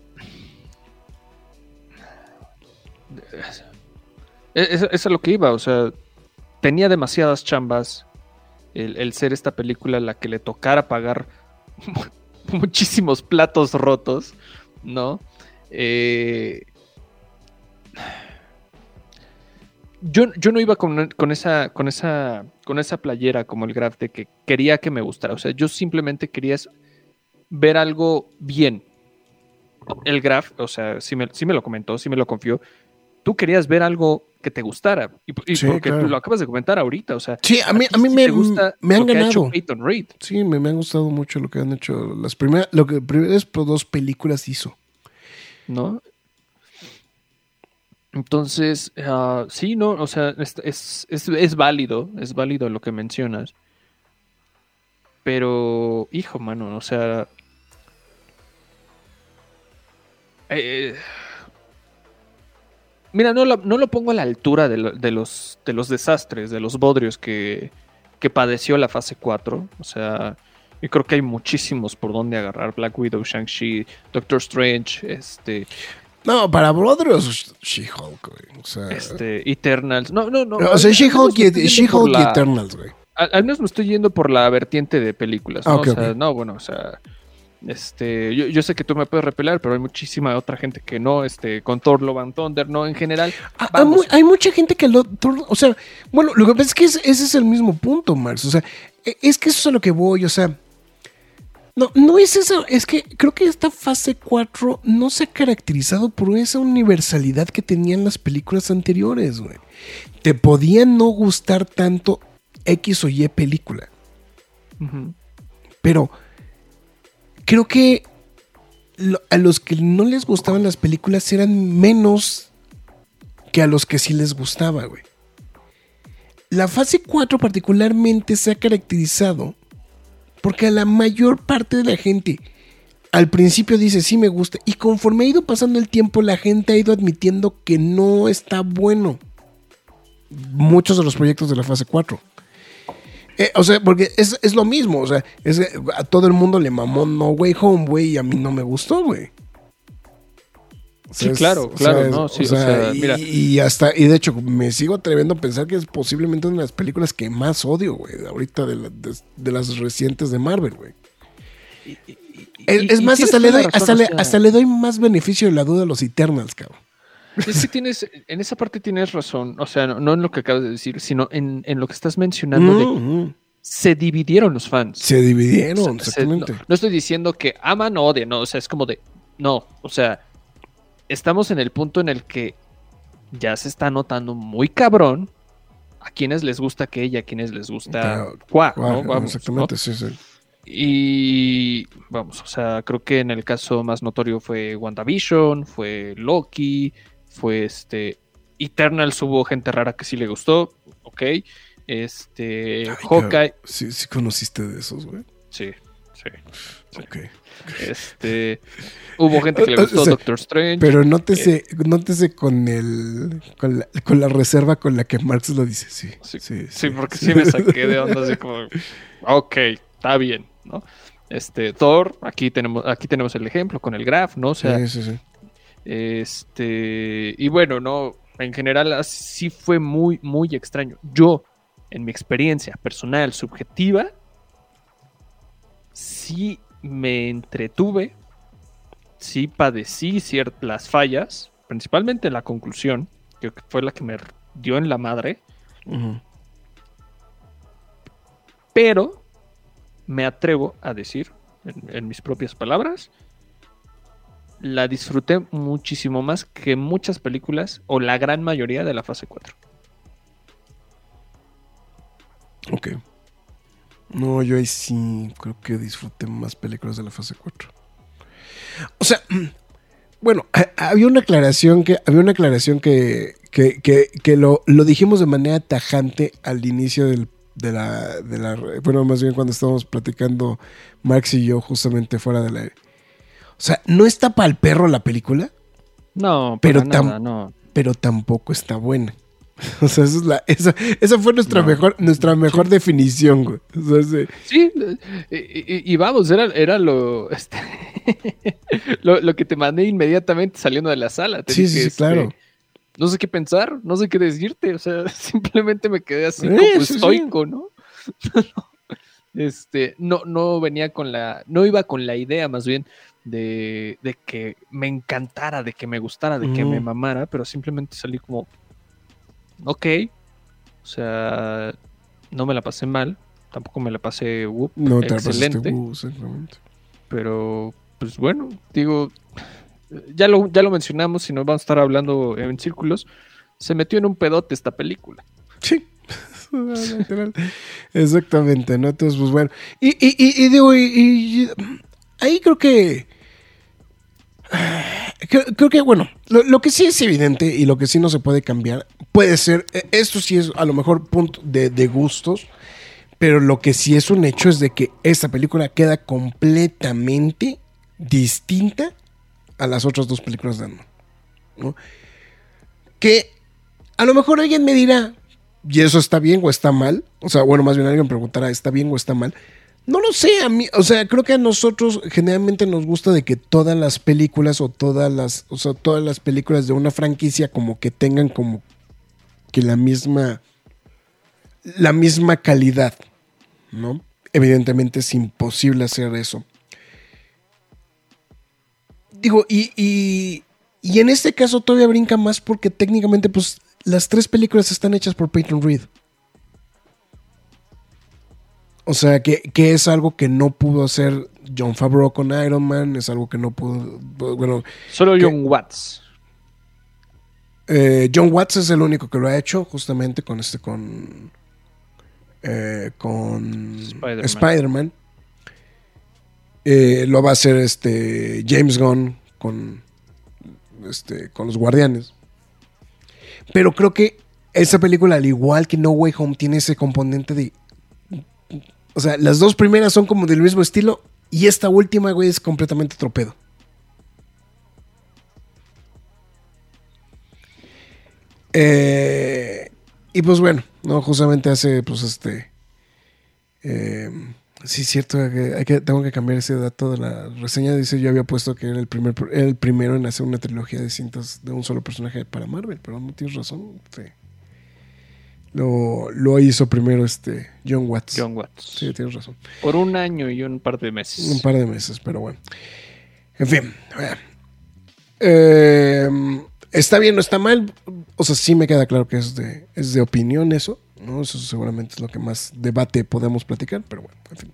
Es- es a lo que iba, o sea, tenía demasiadas chambas el, el ser esta película la que le tocara pagar muchísimos platos rotos, ¿no? Eh, yo, yo no iba con, con esa, con, esa, con esa playera como el graf de que quería que me gustara. O sea, yo simplemente quería ver algo bien. El graf, o sea, sí me, sí me lo comentó, sí me lo confió. Tú querías ver algo que te gustara. Y, y Sí, porque claro. lo acabas de comentar ahorita. O sea, Sí, a mí, a mí sí me, gusta me han ha ganado. Peyton Reed, Sí, me, me han gustado mucho lo que han hecho. Las primeras, lo que primeras dos películas hizo. ¿no? Entonces, ah, sí, no, o sea, es, es, es- es válido, es válido lo que mencionas. Pero, hijo, mano, o sea. eh, mira, no lo, no lo pongo a la altura de, lo- de los, de los desastres, de los bodrios que, que padeció la fase 4. O sea, yo creo que hay muchísimos por donde agarrar. Black Widow, Shang-Chi, Doctor Strange, este, No, para Brothers, She-Hulk, güey. O sea, este, Eternals. No, no, no. o sea She-Hulk y, por y Eternals, güey. Al, al menos me estoy yendo por la vertiente de películas, ¿no? Ah, o sea, no, bueno, o sea, este, yo, yo sé que tú me puedes repelar, pero hay muchísima otra gente que no, este, con Thor, Love and Thunder, no, en general. Ah, Hay, vamos. mu- hay mucha gente que lo. O sea, bueno, lo que pasa es que es- ese es el mismo punto, Marx. O sea, e- es que eso es a lo que voy. O sea, no, no es eso. Es que creo que esta fase 4 no se ha caracterizado por esa universalidad que tenían las películas anteriores, güey. Te podía no gustar tanto X o Y película. Pero creo que a los que no les gustaban las películas eran menos que a los que sí les gustaba, güey. La fase 4 particularmente se ha caracterizado porque a la mayor parte de la gente al principio dice sí me gusta y conforme ha ido pasando el tiempo la gente ha ido admitiendo que no está bueno muchos de los proyectos de la fase 4. Eh, o sea, porque es, es lo mismo, o sea, es, a todo el mundo le mamó No Way Home, güey, y a mí no me gustó, güey. O sea, Sí, es- claro, o claro, sea, no, sí, o sea, y, mira. y hasta, y de hecho, me sigo atreviendo a pensar que es posiblemente una de las películas que más odio, güey, ahorita de, la- de- de las recientes de Marvel, güey. Es, Y- más, hasta le, doy, hasta, le, hasta le doy más beneficio de la duda a los Eternals, cabrón. Es que tienes, en esa parte tienes razón, o sea, no, no en lo que acabas de decir, sino en, en lo que estás mencionando de Mm, se dividieron los fans. Se dividieron, se- exactamente. no, no estoy diciendo que aman o odian, no, o sea, es como de, no, o sea, estamos en el punto en el que ya se está notando muy cabrón a quienes les gusta que ella, a quienes les gusta cuá, ¿no? Vamos, exactamente, ¿no? sí, sí. Y vamos, o sea, creo que en el caso más notorio fue WandaVision, fue Loki, fue este Eternals hubo gente rara que sí le gustó, ok. Este Ay, Hawkeye, Sí, sí conociste de esos, güey. sí, sí. Ok. Este hubo gente que le O gustó sea, Doctor Strange. Pero nótese, nótese con el con la, con la reserva con la que Marx lo dice, sí. Sí, Sí, Sí, porque sí me saqué de onda así como, ok, está bien, ¿no? Este, Thor, aquí tenemos, aquí tenemos el ejemplo con el Graph, ¿no? O sea, sí, sí, sí. Este, y bueno, no, en general así fue muy, muy extraño. Yo, en mi experiencia personal, subjetiva, sí me entretuve, sí padecí ciertas fallas, principalmente la conclusión, que fue la que me dio en la madre, pero me atrevo a decir, en, en mis propias palabras, la disfruté muchísimo más que muchas películas o la gran mayoría de la fase 4. Ok. No, yo ahí sí creo que disfruté más películas de la fase 4. O sea, bueno, ha- había una aclaración que, había una aclaración que, que, que, que lo, lo dijimos de manera tajante al inicio del, de, la, de la. Bueno, más bien cuando estábamos platicando Max y yo justamente fuera del aire. O sea, no está para el perro la película, No, Pero tam- nada, no. pero tampoco está buena. O sea, esa, es la, esa, esa fue nuestra No. mejor, nuestra mejor definición, güey. O sea, sí. Sí, y, y- y vamos, era, era lo, este, lo, lo que te mandé inmediatamente saliendo de la sala. Te Sí, dije, sí, este, claro. No sé qué pensar, no sé qué decirte, o sea, simplemente me quedé así Sí, como estoico, ¿no? este, no, no venía con la, no iba con la idea más bien de, de que me encantara, de que me gustara, de que me mamara, pero simplemente salí como, ok, o sea, no me la pasé mal, tampoco me la pasé whoop, No te pasaste, excelente, uh, pero pues bueno, digo, ya lo, ya lo mencionamos y nos vamos a estar hablando en círculos, se metió en un pedote esta película. Sí. Exactamente, ¿no? Entonces, pues bueno. Y, y, y, y digo, ahí creo que. Creo, que, bueno, lo, que sí es evidente y lo que sí no se puede cambiar, puede ser, eh, esto sí es a lo mejor punto de, gustos, pero lo que sí es un hecho es de que esta película queda completamente distinta a las otras dos películas de Ant-Man. Que a lo mejor alguien me dirá, ¿y eso está bien o está mal? O sea, bueno, más bien alguien preguntará, ¿está bien o está mal? No lo sé, a mí, o sea, creo que a nosotros generalmente nos gusta de que todas las películas o todas las, o sea, todas las películas de una franquicia como que tengan como que la misma, la misma calidad, ¿no? Evidentemente es imposible hacer eso. Digo, y, y, y en este caso todavía brinca más porque técnicamente, pues, las tres películas están hechas por Peyton Reed. O sea, que, que, es algo que no pudo hacer John Favreau con Iron Man, es algo que no pudo. Bueno. Solo que, John Watts. Eh, John Watts es el único que lo ha hecho, justamente con este, con. Eh, con Spider-Man. Spider eh, lo va a hacer este James Gunn con, este, con los Guardianes. Pero creo que esa película, al igual que No Way Home, tiene ese componente de o sea, las dos primeras son como del mismo estilo y esta última, güey, es completamente tropedo. Eh, y pues bueno, no, justamente hace, pues este. Eh, sí, cierto, hay que, tengo que cambiar ese dato de la reseña. Dice: Yo había puesto que era el, primer, el primero en hacer una trilogía de cintas de un solo personaje para Marvel, pero no tienes razón. Sí. Lo, lo, hizo primero este John Watts. John Watts. Sí, tienes razón. Por un año y un par de meses. Un par de meses, pero bueno. En fin. Eh, está bien, no está mal. O sea, sí me queda claro que es de, es de opinión eso. ¿no? Eso seguramente es lo que más debate podemos platicar, pero bueno, en fin.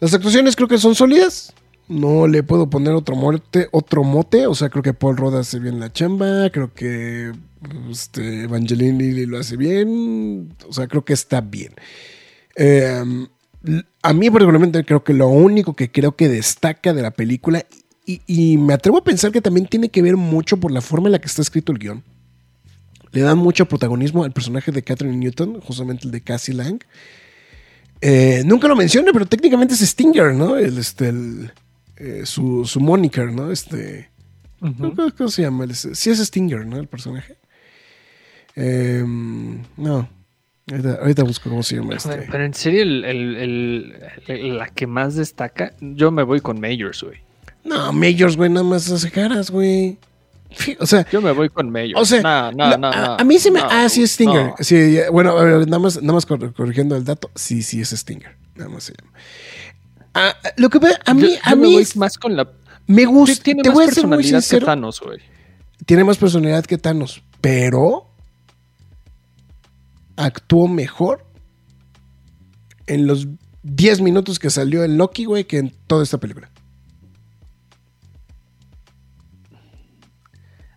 Las actuaciones creo que son sólidas. No le puedo poner otro mote, otro mote. O sea, creo que Paul Roda hace bien la chamba. Creo que este, Evangelini lo hace bien. O sea, creo que está bien. Eh, a mí, particularmente, creo que lo único que creo que destaca de la película, y, me atrevo a pensar que también tiene que ver mucho por la forma en la que está escrito el guion. Le dan mucho protagonismo al personaje de Catherine Newton, justamente el de Cassie Lang. Eh, nunca lo mencioné, pero técnicamente es Stinger, ¿no? El, este, el, eh, su, su moniker, ¿no? Este. Uh -huh. ¿Cómo se llama? Sí es Stinger, ¿no? El personaje. Eh, no. Ahorita, ahorita, busco cómo se llama este. Pero en serio, el, el, la que más destaca, yo me voy con Majors, güey. No, Majors, güey, nada más hace caras, güey. O sea, yo me voy con Majors. O sea, no, no, no, a, a, mí sí me. ah, sí es Stinger. Sí, bueno, nada más, nada más corrigiendo el dato. Sí, sí es Stinger. Nada más se llama. Ah, lo que a mí, yo, a mí me voy más con la. Me gusta. Tiene te más voy a ser muy personalidad que Thanos, güey. Tiene más personalidad que Thanos, pero actuó mejor en los 10 minutos que salió en Loki, güey, que en toda esta película.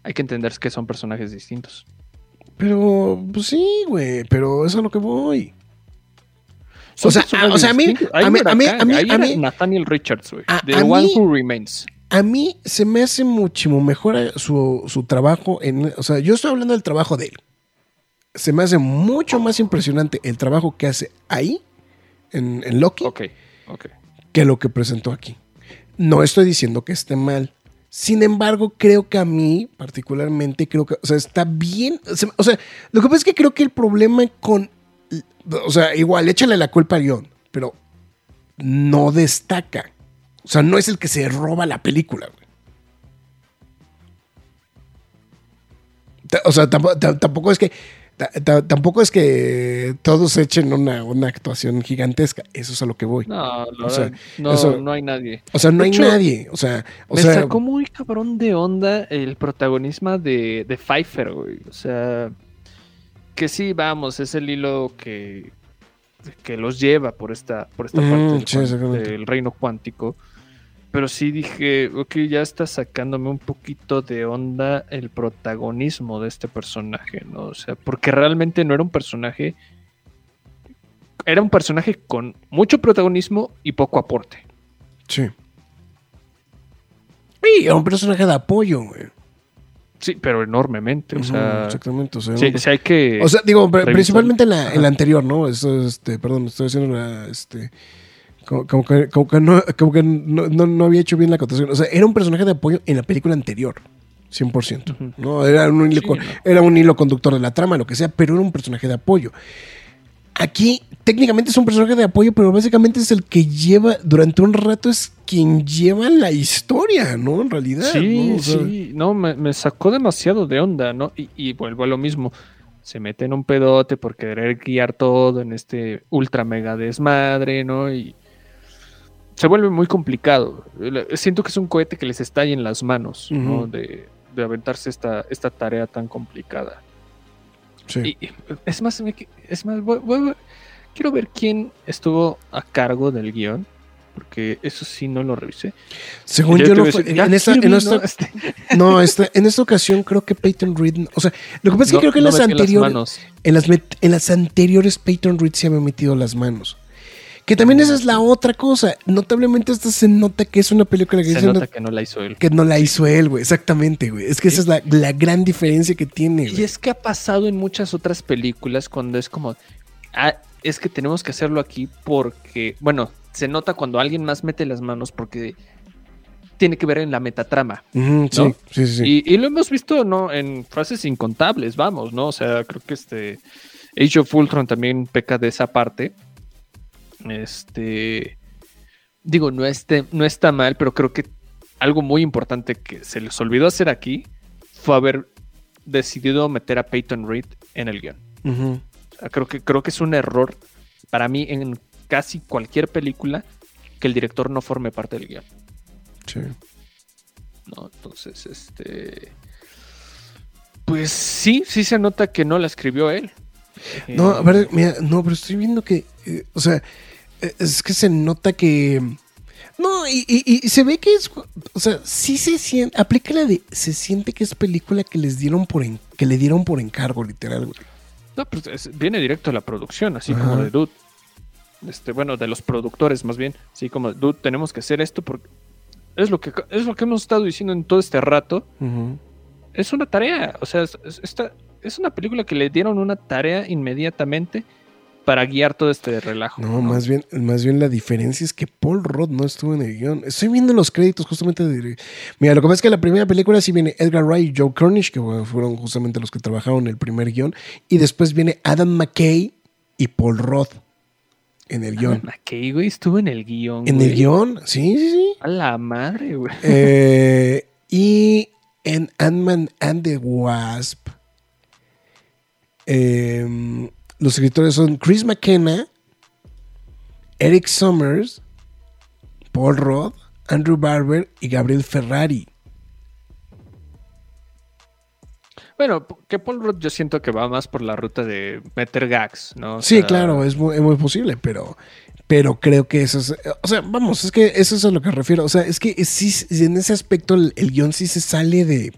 Hay que entender que son personajes distintos. Pero, pues sí, güey, pero eso es a lo que voy. O sea, a- o sea, a mí- a mí- a mí- a mí- a mí- Nathaniel Richards, güey. A One mí- Who Remains. A mí se me hace muchísimo mejor eh, su, su trabajo en. O sea, yo estoy hablando del trabajo de él. Se me hace mucho más impresionante el trabajo que hace ahí, en, en Loki, Ok, ok. que lo que presentó aquí. No estoy diciendo que esté mal. Sin embargo, creo que a mí, particularmente, creo que, o sea, está bien. O sea, lo que pasa es que creo que el problema con. O sea, igual, échale la culpa al guion, pero no destaca. O sea, no es el que se roba la película, güey. O sea, tampoco, ta- tampoco es que. ta- ta- Tampoco es que todos echen una, una actuación gigantesca. Eso es a lo que voy. No, O sea, no, eso- no hay nadie. O sea, no De hay hecho, nadie. O sea, o me sea, sacó muy cabrón de onda el protagonismo de, de Pfeiffer, güey. O sea, que sí, vamos, es el hilo que, que los lleva por esta, por esta parte del, sí, cuan- exactamente. del reino cuántico. Pero sí dije, ok, ya está sacándome un poquito de onda el protagonismo de este personaje, ¿no? O sea, porque realmente no era un personaje. Era un personaje con mucho protagonismo y poco aporte. sí. Sí, era un personaje de apoyo, güey. Sí, pero enormemente. O exactamente. O sea, sí, un- sí hay que. o sea, digo, revisar. principalmente en la, en la Ajá. anterior, ¿no? Eso, este, perdón, estoy haciendo la, este, como, como que, como que no, como que no, no- no había hecho bien la acotación. O sea, era un personaje de apoyo en la película anterior, 100%. Ujú. ¿no? Era un, hilo, era un hilo conductor de la trama, lo que sea, pero era un personaje de apoyo. Aquí, técnicamente es un personaje de apoyo, pero básicamente es el que lleva, durante un rato es quien lleva la historia, ¿no? En realidad. Sí, ¿no? O sea, sí, no, me, me sacó demasiado de onda, ¿no? Y, y vuelvo a lo mismo. Se mete en un pedote por querer guiar todo en este ultra mega desmadre, ¿no? Y se vuelve muy complicado. Siento que es un cohete que les estalla en las manos, ¿no? De, de aventarse esta, esta tarea tan complicada. Sí. Y, es más, es más, voy- voy- quiero ver quién estuvo a cargo del guion, porque eso sí no lo revisé. Según yo, no fue, en, esta, Kirby, en ¿no? esta- Este- No, esta- en esta ocasión creo que Peyton Reed. O sea, lo que pasa es que no- creo que en las anteriores. en, las en las anteriores Peyton Reed se había metido las manos. Que también esa es la otra cosa. Notablemente, esta se nota que es una película que, Se dice nota que no la hizo él. que no la hizo él, güey. Exactamente, güey. Es que esa es la, la gran diferencia que tiene, Y es que ha pasado en muchas otras películas cuando es como, ah, es que tenemos que hacerlo aquí porque, bueno, se nota cuando alguien más mete las manos porque tiene que ver en la metatrama. ¿no? sí, sí, sí. Y, y lo hemos visto, ¿no? En frases incontables, vamos, ¿no? O sea, creo que este Age of Ultron también peca de esa parte. Este. Digo, no, esté, no está mal, pero creo que algo muy importante que se les olvidó hacer aquí fue haber decidido meter a Peyton Reed en el guion. Ujú. O sea, creo, que, creo que es un error para mí en casi cualquier película que el director no forme parte del guion. Sí. ¿no? Entonces, este. Pues sí, sí se nota que no la escribió él. No, Eh, a ver, mira, no, pero estoy viendo que, eh, o sea, es que se nota que, no, y, y- y se ve que es, o sea, sí se siente, aplica la de, se siente que es película que les dieron por, en- que le dieron por encargo, literal, güey. No, pues es- viene directo de la producción, así Ajá. como de Dude. Este, bueno, de los productores más bien. Así como, Dude, tenemos que hacer esto porque es lo que, es lo que hemos estado diciendo en todo este rato. Es una tarea. O sea, es, es- esta- es una película que le dieron una tarea inmediatamente para guiar todo este relajo. No, más bien, más bien la diferencia es que Paul Roth no estuvo en el guion. Estoy viendo los créditos justamente de... Mira, lo que pasa es que la primera película sí viene Edgar Wright y Joe Cornish, que fueron justamente los que trabajaron en el primer guion. Y después viene Adam McKay y Paul Roth en el guion. McKay, güey, estuvo en el guion. En güey. el guion, sí, sí, sí. A la madre, güey. Eh, y en Ant-Man and the Wasp, eh, los escritores son Chris McKenna, Eric Summers, Paul Roth, Andrew Barber y Gabriel Ferrari. Bueno, que Paul Rudd yo siento que va más por la ruta de meter gags, ¿no? O Sí, sea, claro, es muy, es muy posible, pero, pero creo que eso es. O sea, vamos, es que eso es a lo que refiero. O sea, es que sí, en ese aspecto el, el guion sí se sale de.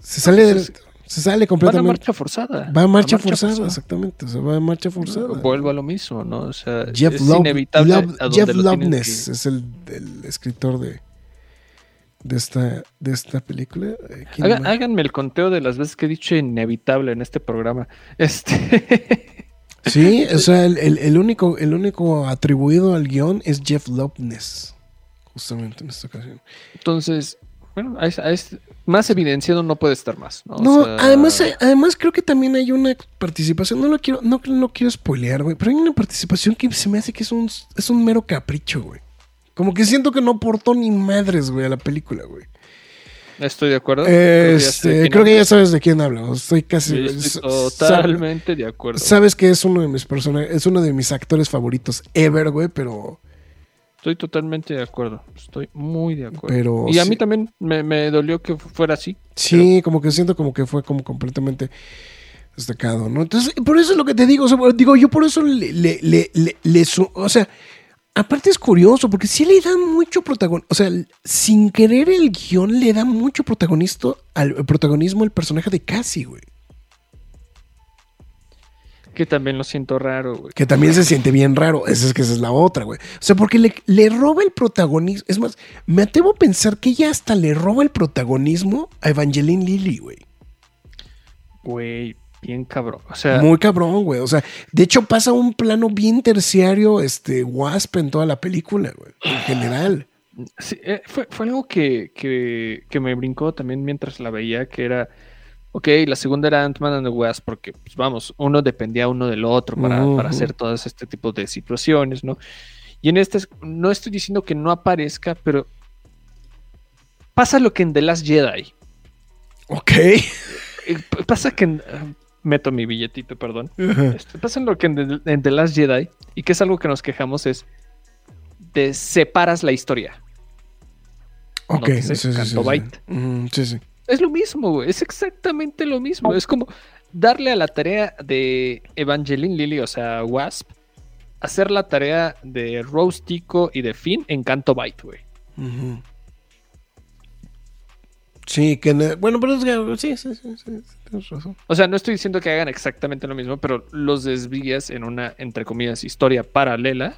Se sale de. Se sale Va a completamente. marcha forzada. Va a marcha forzada, exactamente. O sea, va a marcha forzada. Vuelvo a lo mismo, ¿no? O sea, Jeff, es Love- inevitable. Love- a donde Jeff Loveness que- es el, el escritor de, de, esta, de esta película. Eh, ¿quién Haga- háganme el conteo de las veces que he dicho inevitable en este programa. Este. Sí, o sea, el, el- el único, el único atribuido al guion es Jeff Loveness. Justamente en esta ocasión. Entonces, bueno, a es- a es- más evidenciado no puede estar más, ¿no? O No, sea, además, eh, además creo que también hay una participación, no lo quiero, no, no quiero spoilear, güey, pero hay una participación que se me hace que es un, es un mero capricho, güey. Como que siento que no aportó ni madres, güey, a la película, güey. Estoy de acuerdo. Creo que ya sé Este, creo que ya sabes de quién hablo. Estoy casi. Estoy totalmente de acuerdo. Sabes que es uno de mis personajes, es uno de mis actores favoritos ever, güey, pero. Estoy totalmente de acuerdo. Estoy muy de acuerdo. Pero y a sí. mí también me, me dolió que fuera así. Sí, como que siento como que fue como completamente destacado, ¿no? Entonces, por eso es lo que te digo, o sea, digo, yo por eso le, le, le, le- le su- o sea, aparte es curioso, porque sí le da mucho protagonismo, o sea, sin querer el guion le da mucho protagonismo al, protagonismo al personaje de Cassie, güey. Que también lo siento raro, güey. Que también se siente bien raro. Esa es que esa es la otra, güey. O sea, porque le, le roba el protagonismo. Es más, me atrevo a pensar que ella hasta le roba el protagonismo a Evangeline Lilly, güey. Güey, bien cabrón. O sea, Muy cabrón, güey. O sea, de hecho pasa un plano bien terciario, este, Wasp en toda la película, güey. En general. sí, eh, fue, fue algo que, que, que me brincó también mientras la veía, que era, ok, la segunda era Ant-Man and the Wasp, porque, pues vamos, uno dependía uno del otro para, para hacer todos este tipo de situaciones, ¿no? Y en este, no estoy diciendo que no aparezca, pero pasa lo que en The Last Jedi. Ok. Eh, Pasa que en- ah, meto mi billetito, perdón. Este, pasa lo que en The, en The Last Jedi, y que es algo que nos quejamos, es te separas la historia. Ok. te sí, sí, sí, sí. Ujú, sí, sí. Es lo mismo, güey. Es exactamente lo mismo. Es como darle a la tarea de Evangeline Lilly, o sea, Wasp, hacer la tarea de Rose Tico y de Finn en Canto Byte, güey. Sí, que bueno, pero es que sí, sí, sí, sí, tienes razón. O sea, no estoy diciendo que hagan exactamente lo mismo, pero los desvías en una, entre comillas, historia paralela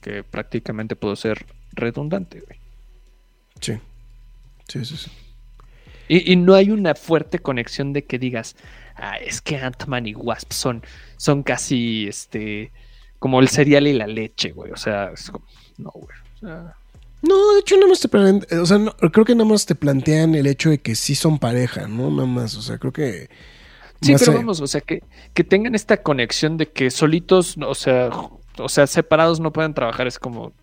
que prácticamente pudo ser redundante, güey. Sí. Sí, sí, sí. Y, y no hay una fuerte conexión de que digas, ah, es que Ant-Man y Wasp son, son casi este como el cereal y la leche, güey. O sea, es como, no, güey. O sea, No, de hecho, nada más te plantean, o sea, no- creo que nada más te plantean el hecho de que sí son pareja, ¿no? Nada más, o sea, creo que. sí, pero a- vamos, o sea, que, que tengan esta conexión de que solitos, o sea, o sea, separados no pueden trabajar, es como,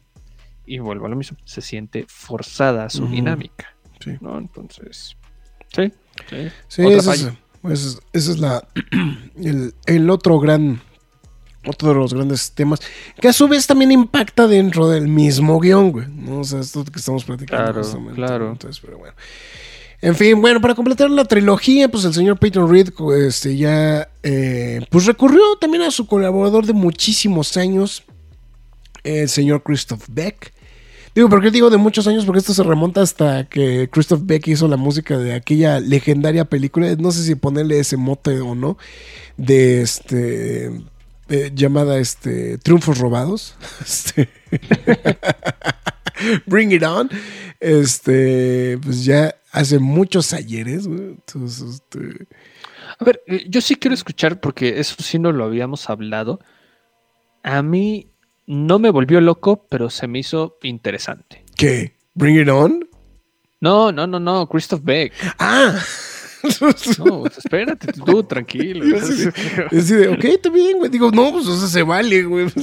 y vuelvo a lo mismo, se siente forzada su dinámica, Sí. ¿no? Entonces, sí, sí. Sí, esa es, esa es- la el, el otro gran otro de los grandes temas que a su vez también impacta dentro del mismo guion, güey. ¿no? O sea, esto que estamos platicando. Claro, claro. Entonces, pero bueno. En fin, bueno, para completar la trilogía, pues el señor Peyton Reed este, ya eh, pues recurrió también a su colaborador de muchísimos años, el señor Christoph Beck. Digo, ¿por qué digo de muchos años? Porque esto se remonta hasta que Christoph Beck hizo la música de aquella legendaria película, no sé si ponerle ese mote o no, de este eh, llamada este Triunfos Robados. Este, Bring It On. Este, pues ya hace muchos ayeres. Entonces, este, A ver, eh, yo sí quiero escuchar porque eso sí no lo habíamos hablado. A mí no me volvió loco, pero se me hizo interesante. ¿qué? ¿Bring It On? No, no, no, no, Christoph Beck. Ah. No, espérate, tú, tranquilo. Yo de, ok, está bien, güey. Digo, no, pues eso se vale, güey.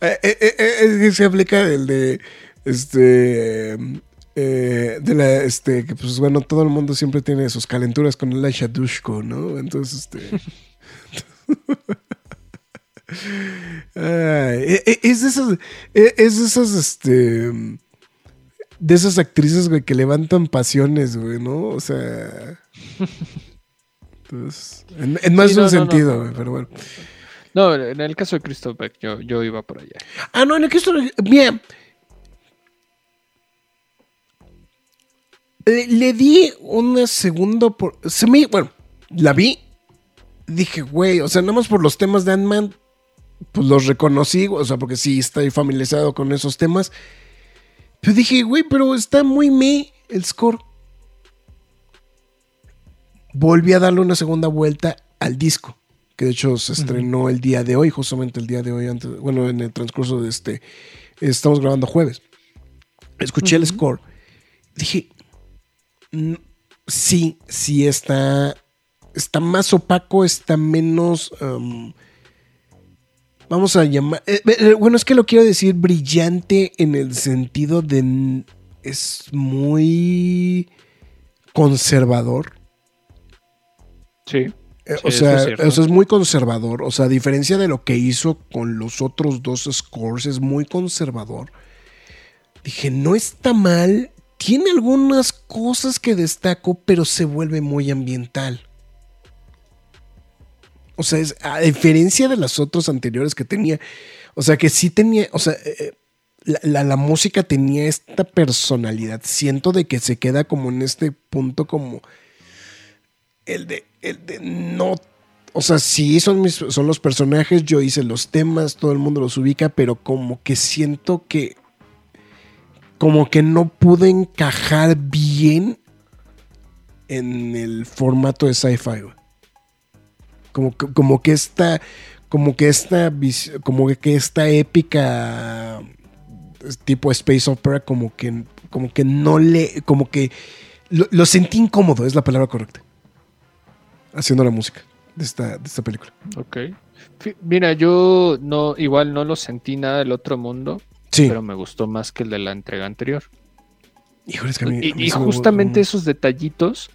Eh, eh, eh, es que se aplica el de, este, eh, de la, este, que pues bueno, todo el mundo siempre tiene sus calenturas con el Dushko, ¿no? Entonces, este... Ay, eh, eh, es de esas, eh, es de esas, este, de esas actrices, güey, que levantan pasiones, güey, ¿no? O sea... Entonces, en, en más Sí, de un no, sentido, no. güey, pero bueno. No, en el caso de Christoph Beck, yo, yo iba por allá. Ah, no, en el que esto. Mira. Le, le di una segunda por. Se me. Bueno, la vi. Dije, güey, o sea, nada más por los temas de Ant-Man, pues los reconocí, o sea, porque sí estoy familiarizado con esos temas. Pero dije, güey, pero está muy me el score. Volví a darle una segunda vuelta al disco, que de hecho se estrenó el día de hoy, justamente el día de hoy, antes, bueno, en el transcurso de este, estamos grabando jueves. Escuché el score, dije, "Mm, sí, sí está, está más opaco, está menos, um, vamos a llamar, eh, eh, bueno, es que lo quiero decir brillante en el sentido de, es muy conservador. Sí. Eh, Sí, o, sea, es o sea, es muy conservador. O sea, a diferencia de lo que hizo con los otros dos scores, es muy conservador. Dije, no está mal. Tiene algunas cosas que destaco, pero se vuelve muy ambiental. O sea, es, a diferencia de las otras anteriores que tenía. O sea, que sí tenía. O sea, eh, la, la- la música tenía esta personalidad. Siento de que se queda como en este punto como el de, el de no o sea, sí, son, mis, son los personajes, yo hice los temas, todo el mundo los ubica, pero como que siento que, como que no pude encajar bien en el formato de sci-fi. Como, que- como que esta, como que esta, como que esta épica tipo space opera, como que, como que no le, como que lo, lo sentí incómodo, es la palabra correcta. Haciendo la música de esta, de esta película. Ok. Mira, yo no, igual no lo sentí nada del otro mundo, Sí. pero me gustó más que el de la entrega anterior. Híjole, es que a mí- y a mí y justamente esos detallitos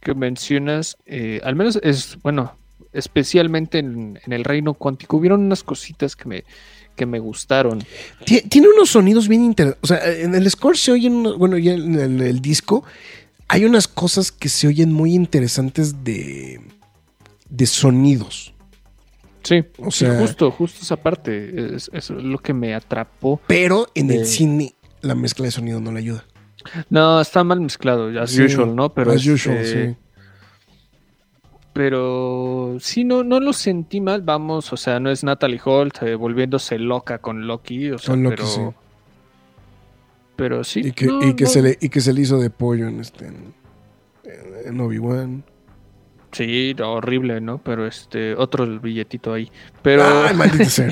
que mencionas, eh, al menos es, bueno, especialmente en, en el reino cuántico, hubieron unas cositas que me, que me gustaron. Tie- Tiene unos sonidos bien interesantes. O sea, en el score se oyen, unos- bueno, ya en el, el disco, hay unas cosas que se oyen muy interesantes de, de sonidos. Sí, O sí, sea- justo, justo esa parte, es, es lo que me atrapó. Pero en el cine, la mezcla de sonido no le ayuda. No, está mal mezclado, as Sí, usual, ¿no? Pero as este, usual, sí. Pero sí, no, no lo sentí mal, vamos, o sea, no es Natalie Holt eh, volviéndose loca con Loki, o sea, Con Loki, pero, sí. pero sí. Y que, no, y que no, se le, y que se le hizo de pollo en este en, en Obi-Wan. Sí, horrible, ¿no? Pero este, otro billetito ahí. Pero, Ay, maldito sea.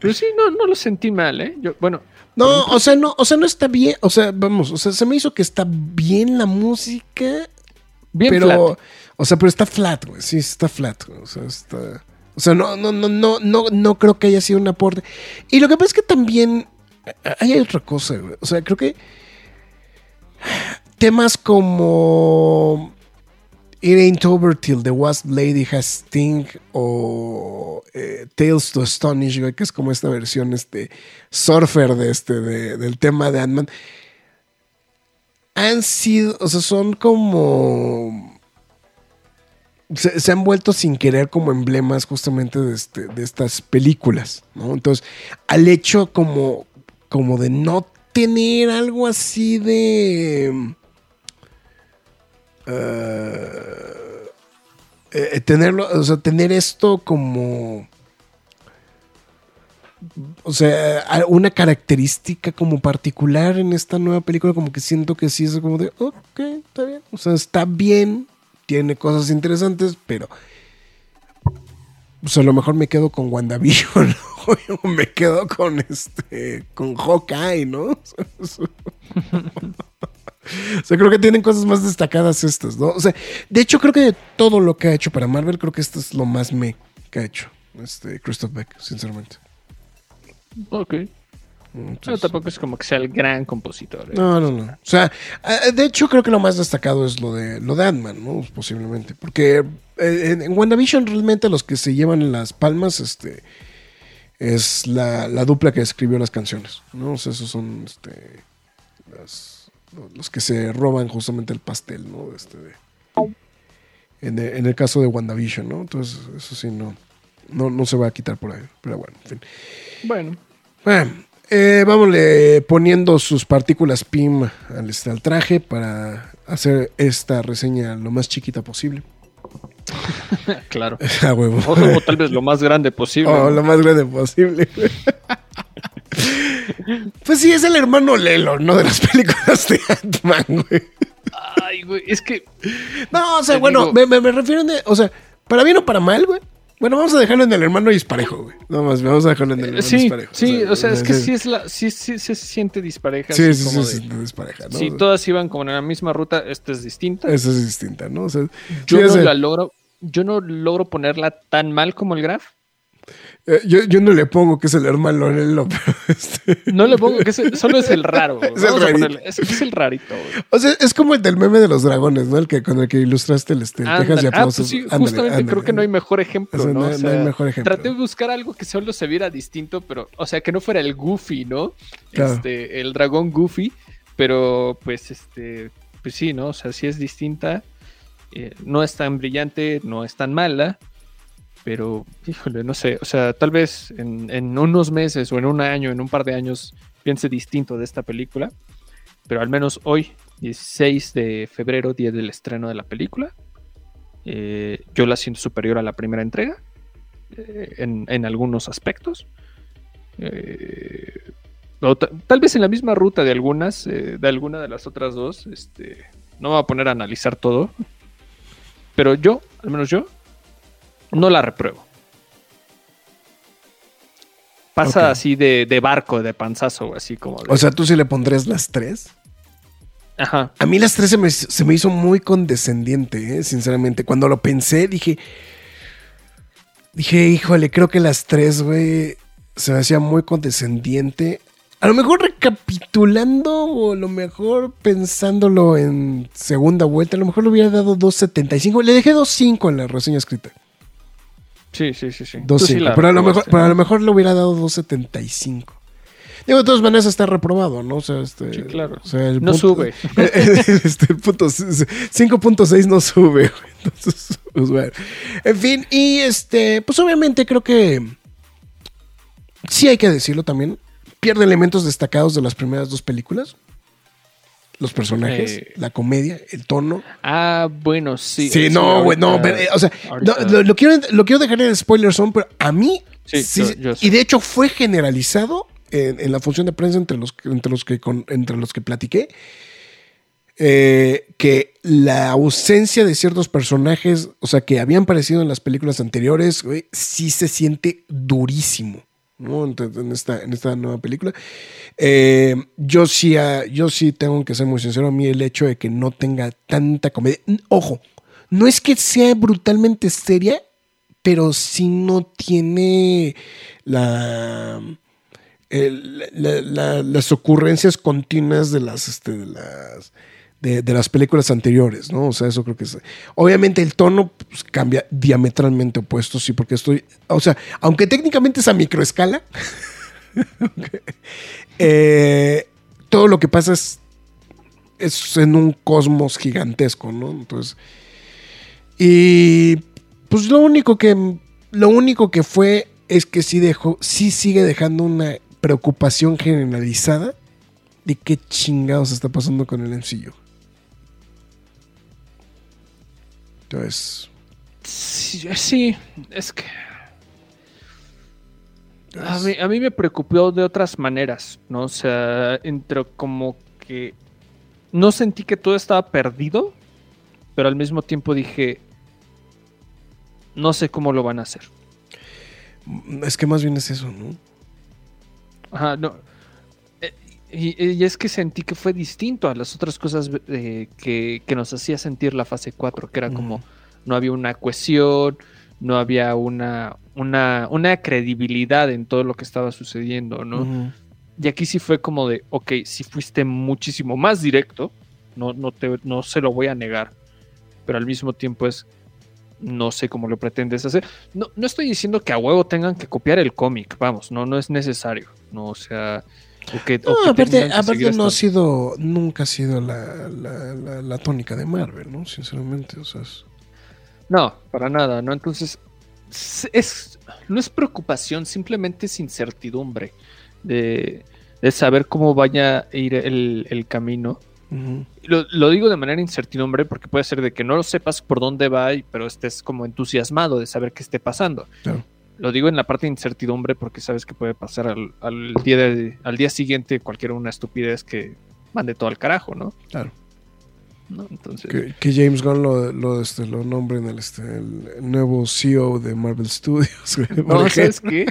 pero sí, no, no lo sentí mal, ¿eh? Yo, bueno, No, o sea, no, o sea, no está bien. O sea, vamos, o sea, se me hizo que está bien la música. Bien pero, flat. o sea, pero está flat, güey. Sí, está flat, güey. O sea, está. O sea, no, no, no, no, no, no creo que haya sido un aporte. Y lo que pasa es que también hay otra cosa, güey. O sea, creo que temas como It Ain't Over Till the Wasp Lady Has Sting o eh, Tales to Astonish, güey, que es como esta versión, este, surfer de este, de- del tema de Ant-Man. Han sido, o sea, son como... Se, han vuelto sin querer como emblemas justamente de, este, de estas películas, ¿no? Entonces, al hecho como, como de no tener algo así de... eh, eh, tenerlo, o sea, tener esto como... O sea, una característica como particular en esta nueva película, como que siento que sí es como de, ok, está bien. O sea, está bien, tiene cosas interesantes, pero pues a lo mejor me quedo con WandaVision o me quedo con este, con Hawkeye, ¿no? O sea, creo que tienen cosas más destacadas estas, ¿no? O sea, de hecho creo que de todo lo que ha hecho para Marvel, creo que esto es lo más me que ha hecho, este, Christoph Beck, sinceramente. Ok. No, Entonces- tampoco es como que sea el gran compositor. ¿eh? No, no, no. O sea, eh, de hecho creo que lo más destacado es lo de lo de Ant-Man, ¿no? Posiblemente. Porque eh, en, en WandaVision realmente los que se llevan las palmas, este, es la, la dupla que escribió las canciones, ¿no? O sea, esos son, este, las- los que se roban justamente el pastel, ¿no? Este, de- en el caso de WandaVision, ¿no? Entonces, eso sí, no, no, no se va a quitar por ahí. Pero bueno, en fin. Bueno, Bueno, eh, vámonos poniendo sus partículas PIM al, este, al traje para hacer esta reseña lo más chiquita posible. claro. A huevo. O, o tal vez lo más grande posible. Oh, ¿no? lo más grande posible. pues sí, es el hermano Lelo, ¿no? De las películas de Ant-Man, güey. Ay, güey, es que No, o sea, bueno, digo- me, me- me refiero de, o sea, para bien o para mal, güey. Bueno, vamos a dejarlo en el hermano disparejo, güey. No más, vamos a dejarlo en el hermano sí, disparejo. sí, o sea, es que sí es la, sí, sí, sí se siente dispareja. Sí, sí, como sí, es dispareja, ¿no? Si todas iban como en la misma ruta, esta es distinta. Esa es distinta, ¿no? O sea, yo no la logro, yo no logro ponerla tan mal como el Graf. Eh, yo, yo no le pongo que es el hermano Lelo, pero este. No le pongo que es- solo es el raro. Es el rarito. ponerle- es, es el rarito. güey. O sea, es como el del meme de los dragones, ¿no? El que con el que ilustraste el, este, el quejas y. Ah, aplausos. pues sí, justamente creo que no hay mejor ejemplo, O sea, ¿no? no O no hay mejor ejemplo. Traté de buscar algo que solo se viera distinto, pero, o sea, que no fuera el Goofy, ¿no? Claro. Este, el dragón Goofy, pero pues este, pues sí, ¿no? O sea, sí es distinta. eh, no es tan brillante, no es tan mala, pero, híjole, no sé, o sea, tal vez en, en unos meses o en un año, en un par de años, piense distinto de esta película, pero al menos hoy, 16 de febrero, día del estreno de la película, Eh, yo la siento superior a la primera entrega eh, en, en algunos aspectos. Eh, o ta- tal vez en la misma ruta de algunas, eh, de alguna de las otras dos. Este, no me voy a poner a analizar todo. Pero yo, al menos yo, no la repruebo. Pasa así de, de barco, de panzazo, así como. de- O sea, tú sí le pondrías las tres. Ajá. A mí las tres se me, se me hizo muy condescendiente, ¿eh? sinceramente. Cuando lo pensé, dije. Dije, híjole, creo que las tres, güey, se me hacía muy condescendiente. A lo mejor recapitulando o a lo mejor pensándolo en segunda vuelta, a lo mejor le hubiera dado 2.75. Le dejé 2.5 en la reseña escrita. Sí, sí, sí, sí. Tú 2.5. sí pero, a lo mejor, pero a lo mejor le hubiera dado 2.75. Digo, de todas maneras está reprobado, ¿no? O sea, este, Sí, claro. o sea, el No punto- sube. este, el punto 5.6 no sube. Entonces, pues bueno. En fin, y este, pues obviamente creo que sí hay que decirlo también. Pierde elementos destacados de las primeras dos películas. Los personajes, Eh. la comedia, el tono. Ah, bueno, sí. Sí, no, güey, no, pero, o sea, no, lo, lo quiero, lo quiero dejar en spoiler zone, pero a mí, Sí, sí, yo- y de hecho fue generalizado en, en la función de prensa entre los, que- entre los, que, con- entre los que platiqué, eh, que la ausencia de ciertos personajes, o sea, que habían aparecido en las películas anteriores, güey, sí se siente durísimo. ¿No? En, esta, en esta nueva película. Eh, yo, sí, ah, yo sí tengo que ser muy sincero. A mí el hecho de que no tenga tanta comedia. Ojo, no es que sea brutalmente seria, pero sí no tiene la, las ocurrencias continuas de las, este, de las de, de las películas anteriores, ¿no? O sea, eso creo que es. Obviamente el tono pues, cambia diametralmente opuesto, sí, porque estoy. O sea, aunque técnicamente es a microescala, ok, eh, todo lo que pasa es, es en un cosmos gigantesco, ¿no? Entonces. Y pues lo único que. Lo único que fue es que sí dejó. Sí sigue dejando una preocupación generalizada de qué chingados está pasando con el MCU. Entonces. Sí, sí, es que. A mí, a mí me preocupó de otras maneras, ¿no? O sea, entre como que. No sentí que todo estaba perdido, pero al mismo tiempo dije. No sé cómo lo van a hacer. Es que más bien es eso, ¿no? Ajá, no. Y, y es que sentí que fue distinto a las otras cosas eh, que, que nos hacía sentir la fase 4, que era como no había una cohesión, no había una, una, una credibilidad en todo lo que estaba sucediendo, ¿no? Y aquí sí fue como de, ok, sí fuiste muchísimo más directo, no, no, te, no se lo voy a negar, pero al mismo tiempo es, no sé cómo lo pretendes hacer. No, no estoy diciendo que a huevo tengan que copiar el cómic, vamos, no, no es necesario, no, o sea... o que- o No, que aparte, tengan que aparte seguir no ha sido, nunca ha sido la, la, la- la tónica de Marvel, ¿no? Sinceramente, o sea, es- No, para nada, ¿no? Entonces, es, no es preocupación, simplemente es incertidumbre de, de saber cómo vaya a ir el, el camino. Lo, lo digo de manera incertidumbre porque puede ser de que no lo sepas por dónde va, y- pero estés como entusiasmado de saber qué esté pasando. Claro. Lo digo en la parte de incertidumbre porque sabes que puede pasar al, al día, de- al día siguiente cualquier una estupidez que mande todo al carajo, ¿no? Claro. ¿No? Entonces, Que, que James Gunn lo, lo, este, lo nombre en el, este, el, el nuevo CEO de Marvel Studios. güey, No. ¿sabes qué?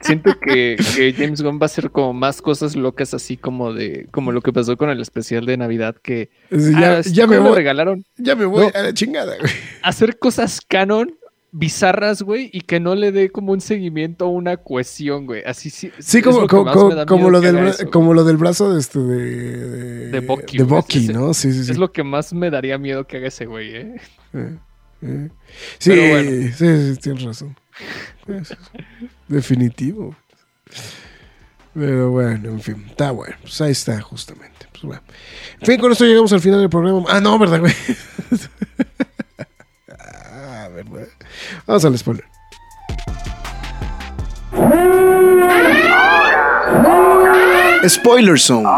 Siento que, que James Gunn va a hacer como más cosas locas así como de como lo que pasó con el especial de Navidad que ya, ah, ya me ¿cómo le voy, regalaron ya me voy No. a la chingada, güey. hacer cosas canon bizarras, güey, y que no le dé como un seguimiento o una cohesión, güey. Así sí. Sí, como, lo como, como- lo del, eso, como lo del brazo de este de, de, De Bucky, de. Bucky, Ese- ¿no? Sí, sí, sí. Es lo que más me daría miedo que haga ese güey, ¿eh? Eh, eh. Sí, Pero bueno. sí, sí, tienes razón. Es- Definitivo. Pero bueno, en fin, está bueno. Pues ahí está, justamente. Pues bueno. En fin, con esto llegamos al final del programa. Ah, no, ¿verdad, güey? ¿verdad? Vamos al spoiler. Spoiler Zone.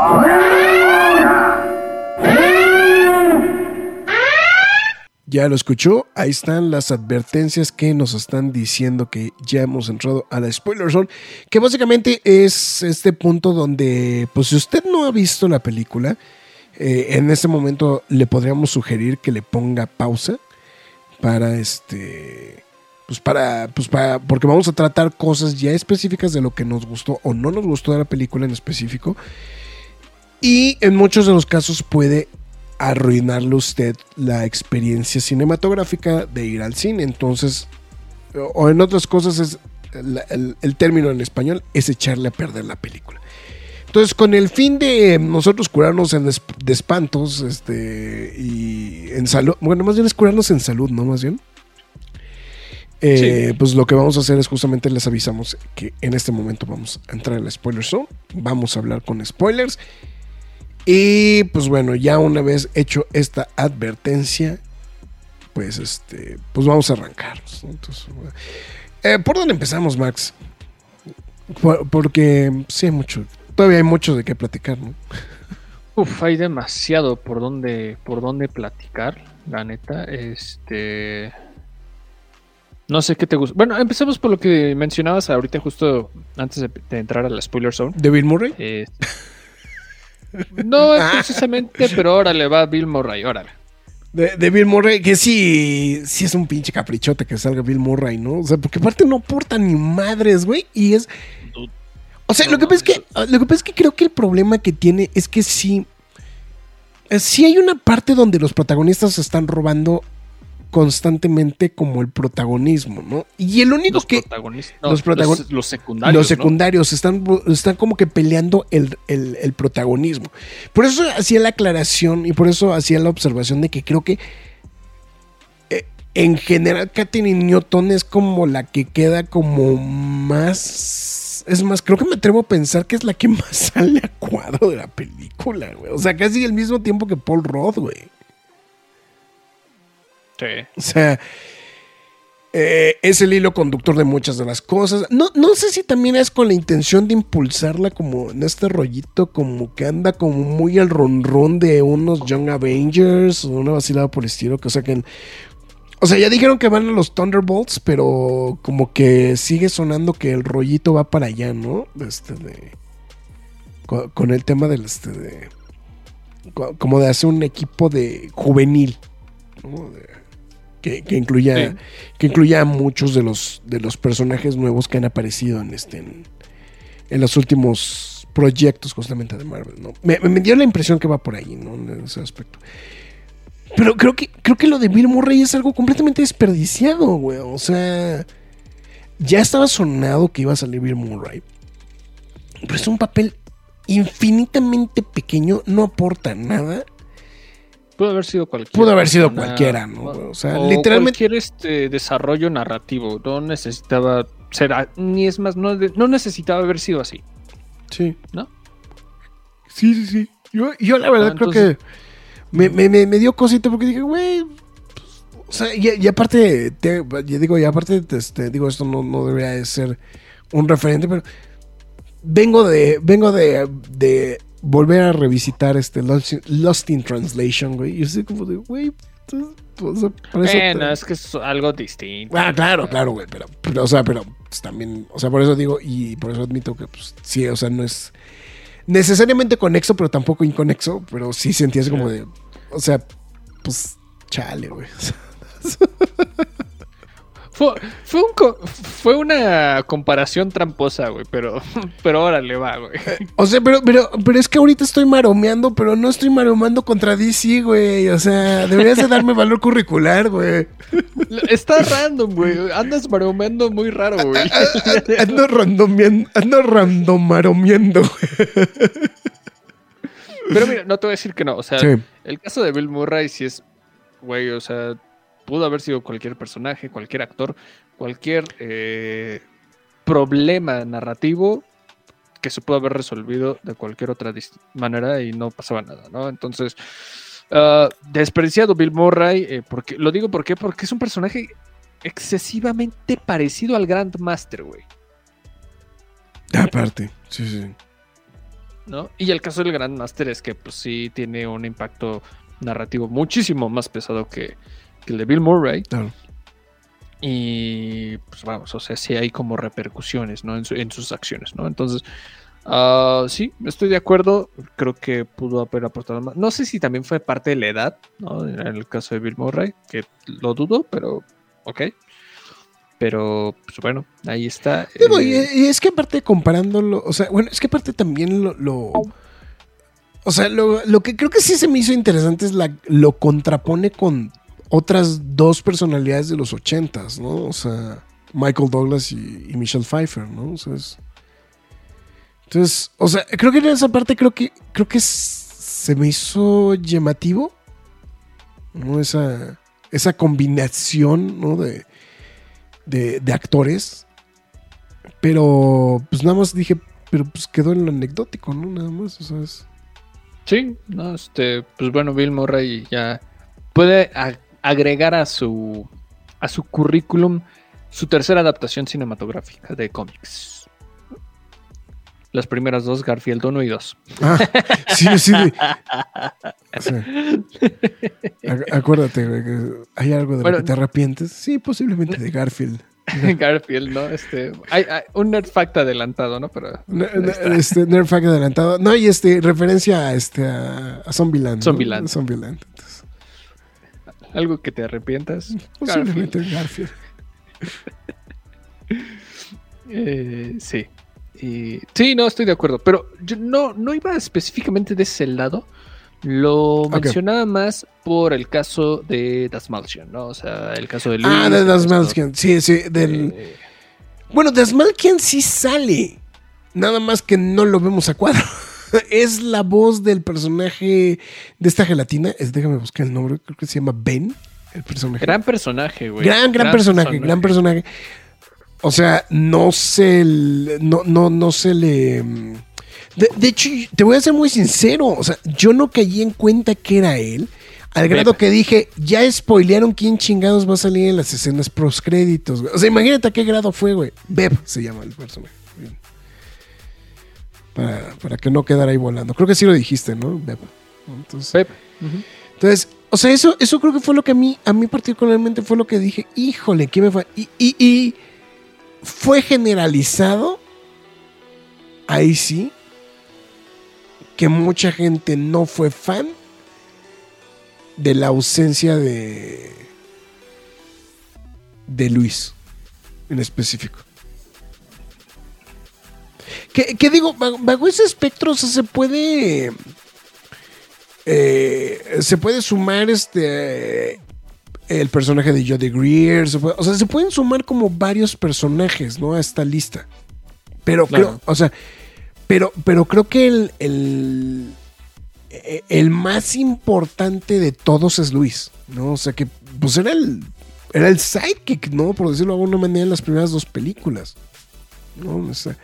Ya lo escuchó, ahí están las advertencias que nos están diciendo que ya hemos entrado a la spoiler zone, que básicamente es este punto donde, pues si usted no ha visto la película, eh, en este momento le podríamos sugerir que le ponga pausa para este, pues para, pues para, porque vamos a tratar cosas ya específicas de lo que nos gustó o no nos gustó de la película en específico. Y en muchos de los casos puede arruinarle usted la experiencia cinematográfica de ir al cine. Entonces, o en otras cosas es el, el, término en español es echarle a perder la película. Entonces, con el fin de nosotros curarnos en de espantos, este, y en salud, bueno, más bien es curarnos en salud, ¿no? Más bien. Eh, sí. Pues lo que vamos a hacer es justamente les avisamos que en este momento vamos a entrar en la spoiler zone. Vamos a hablar con spoilers. Y pues bueno, ya una vez hecho esta advertencia, pues este, pues vamos a arrancarnos. Entonces, eh, ¿Por dónde empezamos, Max? Por, porque sí hay mucho, todavía hay mucho de qué platicar, ¿no? Uf, hay demasiado por dónde, por dónde platicar, la neta. Este. No sé qué te gusta. Bueno, empecemos por lo que mencionabas ahorita, justo antes de, de entrar a la spoiler zone. ¿De Bill Murray? Eh, no precisamente, pero órale, va Bill Murray, órale. De, de, Bill Murray, que sí, sí es un pinche caprichote que salga Bill Murray, ¿no? O sea, porque aparte no porta ni madres, güey, y es... O sea, no, lo, que no, pasa es que, lo que pasa es que creo que el problema que tiene es que sí... Sí hay una parte donde los protagonistas se están robando constantemente como el protagonismo, ¿no? Y el único los que... No, los, protagon los, los, secundarios. Los secundarios ¿no? están, están como que peleando el, el, el, protagonismo. Por eso hacía la aclaración y por eso hacía la observación de que creo que eh, en general Katherine Newton es como la que queda como más... Es más, creo que me atrevo a pensar que es la que más sale a cuadro de la película, güey. O sea, casi al mismo tiempo que Paul Roth, güey. Sí. O sea, eh, es el hilo conductor de muchas de las cosas. No, no sé si también es con la intención de impulsarla como en este rollito, como que anda como muy al ronrón de unos Young Avengers o una vacilada por el estilo. Que, o sea, que. O sea, ya dijeron que van a los Thunderbolts, pero como que sigue sonando que el rollito va para allá, ¿no? Este de. Con, con el tema del este de. Como de hacer un equipo de juvenil. ¿no? De, que, que, incluya, sí. que incluya a muchos de los, de los personajes nuevos que han aparecido en, este, en, en los últimos proyectos justamente de Marvel. ¿no? Me, me, dio la impresión que va por ahí, ¿no? En ese aspecto. Pero creo que, creo que lo de Bill Murray es algo completamente desperdiciado, güey. O sea, ya estaba sonado que iba a salir Bill Murray. Pero es un papel infinitamente pequeño, no aporta nada Pudo haber sido cualquiera. Pudo haber sido cualquiera, ¿no? O sea, o literalmente. Cualquier este desarrollo narrativo. No necesitaba ser. Ni es más, no, no necesitaba haber sido así. Sí. ¿No? Sí, sí, sí. Yo, yo la verdad ah, creo que me, me, me, dio cosita porque dije, güey. Pues, o sea, y, y aparte, te, yo digo, y aparte, este, digo, esto no, no debería de ser un referente, pero vengo de, vengo de, de volver a revisitar este Lost, Lost in Translation, güey. Y así como de, güey, o sea, bueno, te... es que es algo distinto. Ah, claro, claro, güey, pero, pero, o sea, pero pues, también, o sea, por eso digo, y por eso admito que, pues, sí, o sea, no es necesariamente conexo, pero tampoco inconexo, pero sí sentías como de, o sea, pues, chale, güey. Fue, fue, un, fue, una comparación tramposa, güey, pero, pero órale va, güey. O sea, pero, pero, pero es que ahorita estoy maromeando, pero no estoy maromeando contra DC, güey. O sea, deberías de darme valor curricular, güey. Está random, güey. Andas maromeando muy raro, güey. Ando randomiendo, ando randomaromeando, güey. Pero mira, no te voy a decir que no. O sea, sí. el caso de Bill Murray sí es, güey, o sea, pudo haber sido cualquier personaje, cualquier actor, cualquier eh, problema narrativo que se pudo haber resolvido de cualquier otra manera y no pasaba nada, ¿no? Entonces, uh, despreciado Bill Murray, eh, porque, lo digo porque, porque es un personaje excesivamente parecido al Grandmaster, güey. Aparte, sí, sí. ¿No? Y el caso del Grandmaster es que, pues sí, tiene un impacto narrativo muchísimo más pesado que, que el de Bill Murray. Claro. Y pues vamos, o sea, sí hay como repercusiones, ¿no? En, su- en sus acciones, ¿no? Entonces, ah, sí, estoy de acuerdo. Creo que pudo haber aportado más. No sé si también fue parte de la edad, ¿no? En el caso de Bill Murray, que lo dudo, pero ok. Pero, pues bueno, ahí está. Eh, y es que aparte comparándolo, o sea, bueno, es que aparte también lo... lo- o sea, lo, lo que creo que sí se me hizo interesante es la, lo contrapone con otras dos personalidades de los ochentas, ¿no? O sea, Michael Douglas y, Michelle Pfeiffer, ¿no? O entonces, o sea, creo que en esa parte creo que creo que se me hizo llamativo, ¿no? Esa, esa combinación, ¿no? De, de, de actores. Pero, pues nada más dije, pero pues quedó en lo anecdótico, ¿no? Nada más, o sea, Sí, no, este, pues bueno, Bill Murray ya puede agregar a su a su currículum su tercera adaptación cinematográfica de cómics. Las primeras dos, Garfield 1 y 2. Ah, sí, sí. de- Acuérdate, hay algo de Bueno, lo que te arrepientes. Sí, posiblemente de Garfield. Garfield, ¿no? Este, hay, hay un nerd fact adelantado, ¿no? Pero. Este, Nerd Fact adelantado. No, y este, referencia a este a, a Zombieland. ¿no? Zombieland. Zombieland. Entonces, algo que te arrepientas. posiblemente Garfield. Garfield. Eh, sí. Y, sí, no, estoy de acuerdo. Pero yo no, no iba específicamente de ese lado. Lo mencionaba más por el caso de Dasmalchian, ¿no? O sea, el caso de Luis. Ah, de el Das caso Malkian. Sí, sí. Del... de- Bueno, Das Malkian sí sale. Nada más que no lo vemos a cuadro. es la voz del personaje de esta gelatina. Es, déjame buscar el nombre. Creo que se llama Ben. El personaje. Gran personaje, güey. gran, gran, personaje, gran personaje. O sea, no se le- no, no, no se le. mm, De, de hecho, te voy a ser muy sincero. O sea, yo no caí en cuenta que era él. Al grado que dije, ya spoilearon quién chingados va a salir en las escenas pros créditos. güey. O sea, imagínate a qué grado fue, güey. Beb se llama el personaje. Para, para que no quedara ahí volando. Creo que sí lo dijiste, ¿no? Beb. Entonces, entonces, o sea, eso, eso creo que fue lo que a mí, a mí particularmente fue lo que dije, híjole, ¿qué me fue? Y, y- y fue generalizado, ahí sí, que mucha gente no fue fan de la ausencia de, de Luis, en específico. Que, que digo, bajo, ese espectro, o sea, se puede eh, se puede sumar este el personaje de Jodie Greer, se puede- o sea, se pueden sumar como varios personajes, ¿no? A esta lista. Pero Claro. creo, o sea, pero, pero creo que el, el, eh, el más importante de todos es Luis, ¿no? O sea que, pues era el, era el sidekick, ¿no? Por decirlo de alguna manera en las primeras dos películas, ¿no? O sea,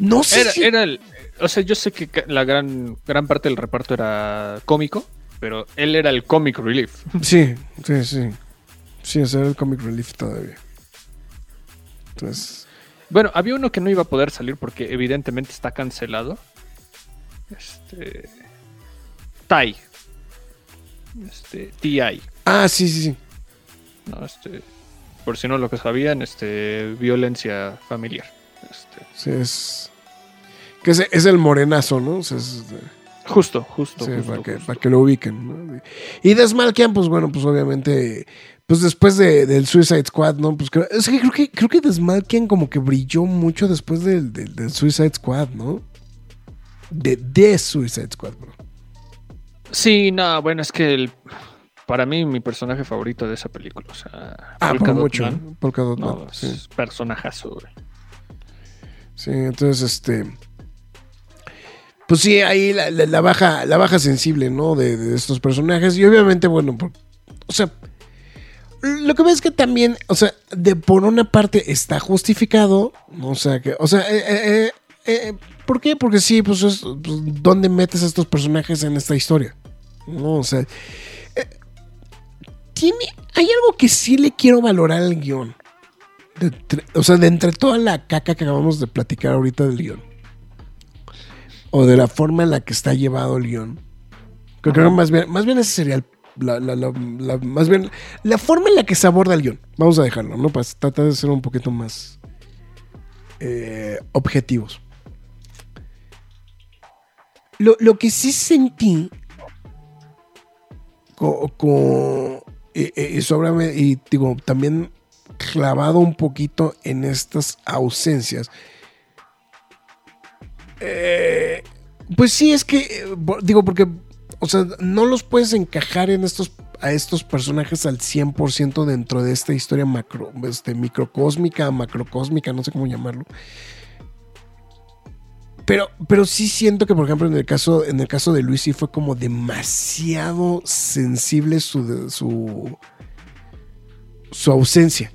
no sé Era, si- era el. O sea, yo sé que la gran, gran parte del reparto era cómico, pero él era el comic relief. Sí, sí, sí. Sí, ese era el comic relief todavía. Entonces, Bueno, había uno que no iba a poder salir porque evidentemente está cancelado. Este. Tai. Este. TI. ah, sí, sí, sí. ¿no? Este. Por si no lo que sabían, este. Violencia familiar. Este. Sí, es. Que es, es el morenazo, ¿no? O sea, es- Justo, justo. sí, justo, para, que, justo. para que lo ubiquen, ¿no? Y Desmalkian, pues bueno, pues obviamente. Pues después de- del Suicide Squad, ¿no? Pues creo, es que creo que creo que Desmalkian como que brilló mucho después del, del- del Suicide Squad, ¿no? De, de Suicide Squad, bro. Sí, no, bueno, es que el- para mí mi personaje favorito de esa película, o sea, Ah, por mucho. Man, ¿no? Polka Dot no, Man, es sí. personajazo, güey. Sí, entonces este. Pues sí, ahí la, baja, la baja sensible, ¿no? De, estos personajes. Y obviamente, bueno, o sea. Lo que ves es que también, o sea, de por una parte está justificado, o sea, que, o sea, eh, eh, eh, ¿por qué? Porque sí, pues, es, pues, ¿dónde metes a estos personajes en esta historia? ¿No? O sea, tiene, hay algo que sí le quiero valorar al guion. O sea, de entre toda la caca que acabamos de platicar ahorita del guion. O de la forma en la que está llevado el guion. Creo que más bien, más bien ese sería el la, la- la- la- más bien, la forma en la que se aborda el guion. Vamos a dejarlo, ¿no? Para tratar de ser un poquito más eh, objetivos. Lo, lo que sí sentí co- co- y, y- y sobre- y digo, también clavado un poquito en estas ausencias. Eh, pues sí, es que, eh, digo, porque, o sea, no los puedes encajar en estos, a estos personajes al 100% dentro de esta historia macro, este, microcósmica, macrocósmica, no sé cómo llamarlo. Pero, pero sí siento que, por ejemplo, en el caso, en el caso de Luis, sí fue como demasiado sensible su, su, su ausencia.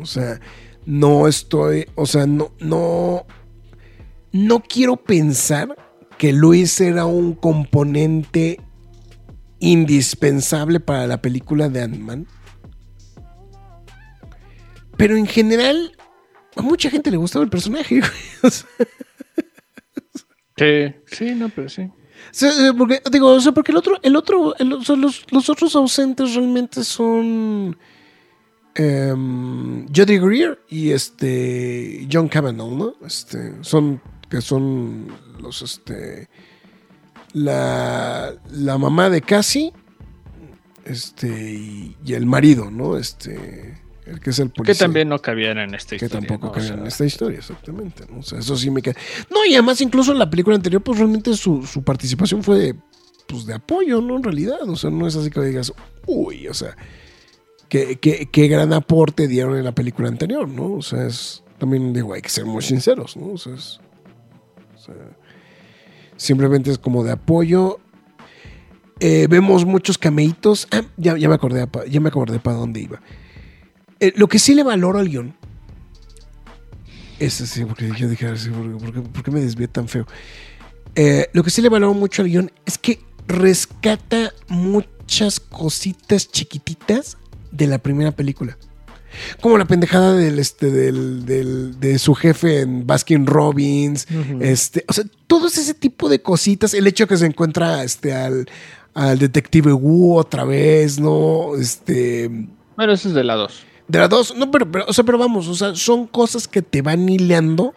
O sea, no estoy, o sea, no, no quiero pensar que Luis era un componente indispensable para la película de Ant-Man. Pero en general, a mucha gente le gustaba el personaje. güey. O sea, Sí, sí, no, pero sí. Eh, porque, digo, o sea, porque el otro, el otro, el- o sea, los, los otros ausentes realmente son em, Jodie Greer y este John Cavanaugh, ¿no? Este, son, que son los, este, la, la mamá de Cassie, este, y, y el marido, ¿no? Este, el que es el Que policía también no cabían en esta que historia. tampoco ¿no? O cabía sea, en esta historia, exactamente. ¿no? O sea, eso sí me queda. No, y además, incluso en la película anterior, pues realmente su, su participación fue de, pues, de apoyo, ¿no? En realidad. O sea, no es así que digas, uy, o sea, qué, qué- qué gran aporte dieron en la película anterior, ¿no? O sea, es. También digo, hay que ser muy sinceros, ¿no? O sea, es- simplemente es como de apoyo. Eh, vemos muchos cameitos. Ah, ya, ya me acordé, ya me acordé para dónde iba. Eh, lo que sí le valoro al guion. Ese sí, porque yo dije, sí, ¿por, por qué me desvié tan feo? Eh, lo que sí le valoro mucho al guion es que rescata muchas cositas chiquititas de la primera película. Como la pendejada del, este, del, del- de su jefe en Baskin Robbins. Ujú. Este, o sea, todo ese tipo de cositas. El hecho que se encuentra este, al, al detective Wu otra vez, ¿no? Este. Bueno, eso es de la 2. De las dos, no, pero, pero, o sea, pero vamos, o sea, son cosas que te van hileando,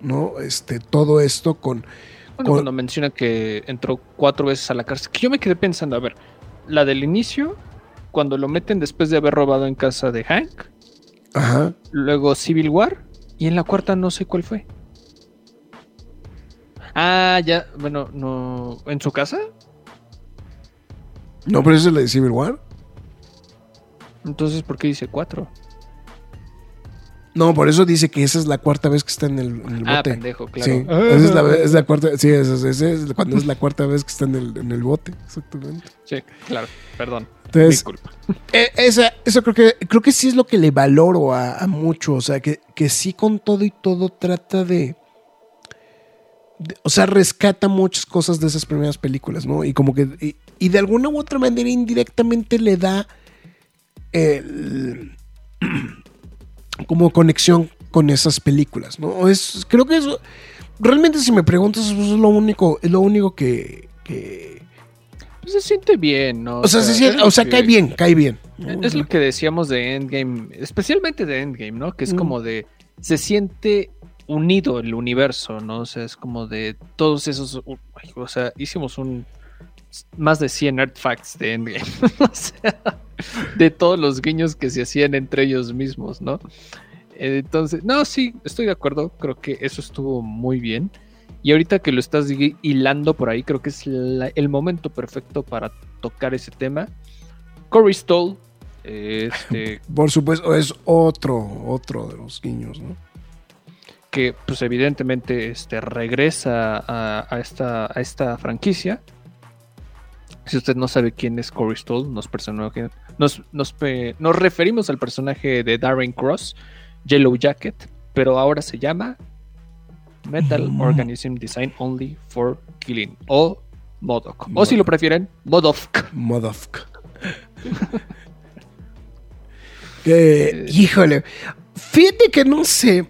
¿no? Este, todo esto con. Bueno, con- cuando menciona que entró cuatro veces a la cárcel, que yo me quedé pensando, a ver, la del inicio, cuando lo meten después de haber robado en casa de Hank, Ajá. luego Civil War, y en la cuarta no sé cuál fue. Ah, ya, bueno, no, ¿en su casa? No, pero esa es la de Civil War. Entonces, ¿por qué dice cuatro? No, por eso dice que esa es la cuarta vez que está en el, en el Ah, bote. pendejo, claro. Sí, esa es la, es la cuarta, sí, esa es, esa es cuando es la cuarta vez que está en el, en el bote, exactamente. Sí, claro, perdón. Entonces, Disculpa. Eh, esa, eso creo que creo que sí es lo que le valoro a, a mucho. O sea, que, que sí con todo y todo trata de, de- O sea, rescata muchas cosas de esas primeras películas, ¿no? Y como que. Y, y de alguna u otra manera indirectamente le da. el- como conexión con esas películas, ¿no? Es, creo que eso. Realmente, si me preguntas, eso es lo único, es lo único que. que- Pues se siente bien, ¿no? o sea, se siente- o sea, que- cae bien, cae bien. Es lo que decíamos de Endgame, especialmente de Endgame, ¿no? Que es Mm. como de. Se siente unido el universo, ¿no? O sea, es como de todos esos. O sea, hicimos un. Más de 100 artifacts de Endgame. o sea, de todos los guiños que se hacían entre ellos mismos, ¿no? Entonces, no, sí, estoy de acuerdo. Creo que eso estuvo muy bien. Y ahorita que lo estás hi- hilando por ahí, creo que es la- el momento perfecto para tocar ese tema. Corey Stoll, eh, este, Por supuesto, es otro, otro de los guiños, ¿no? que pues evidentemente este, regresa a, a esta, a esta franquicia. Si usted no sabe quién es Corey Stoll, nos, personaje- nos, nos, nos referimos al personaje de Darren Cross, Yellow Jacket, pero ahora se llama Metal Mm. Organism Design Only for Killing o MODOK. O si lo prefieren, MODOK. Motherfucker. que, híjole, fíjate que no sé.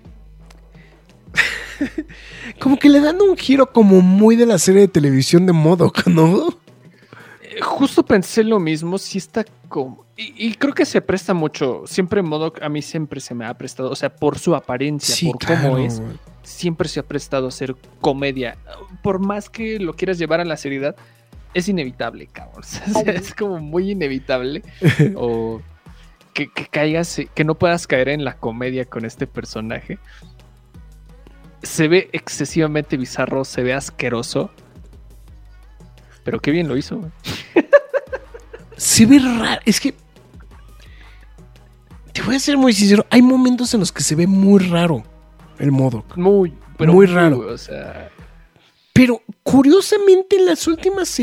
como que le dan un giro como muy de la serie de televisión de Modoc, ¿no? justo pensé lo mismo, si está como... Y, y creo que se presta mucho, siempre Modoc a mí siempre se me ha prestado, o sea, por su apariencia, Sí, por cómo es. Siempre se ha prestado a ser comedia. Por más que lo quieras llevar a la seriedad, es inevitable, cabrón. O sea, es como muy inevitable. o que, que caigas, que no puedas caer en la comedia con este personaje. Se ve excesivamente bizarro, se ve asqueroso. Pero qué bien lo hizo. Se ve raro. Es que. Te voy a ser muy sincero. Hay momentos en los que se ve muy raro el Modoc. Muy, pero Muy raro. O sea, Pero curiosamente en las últimas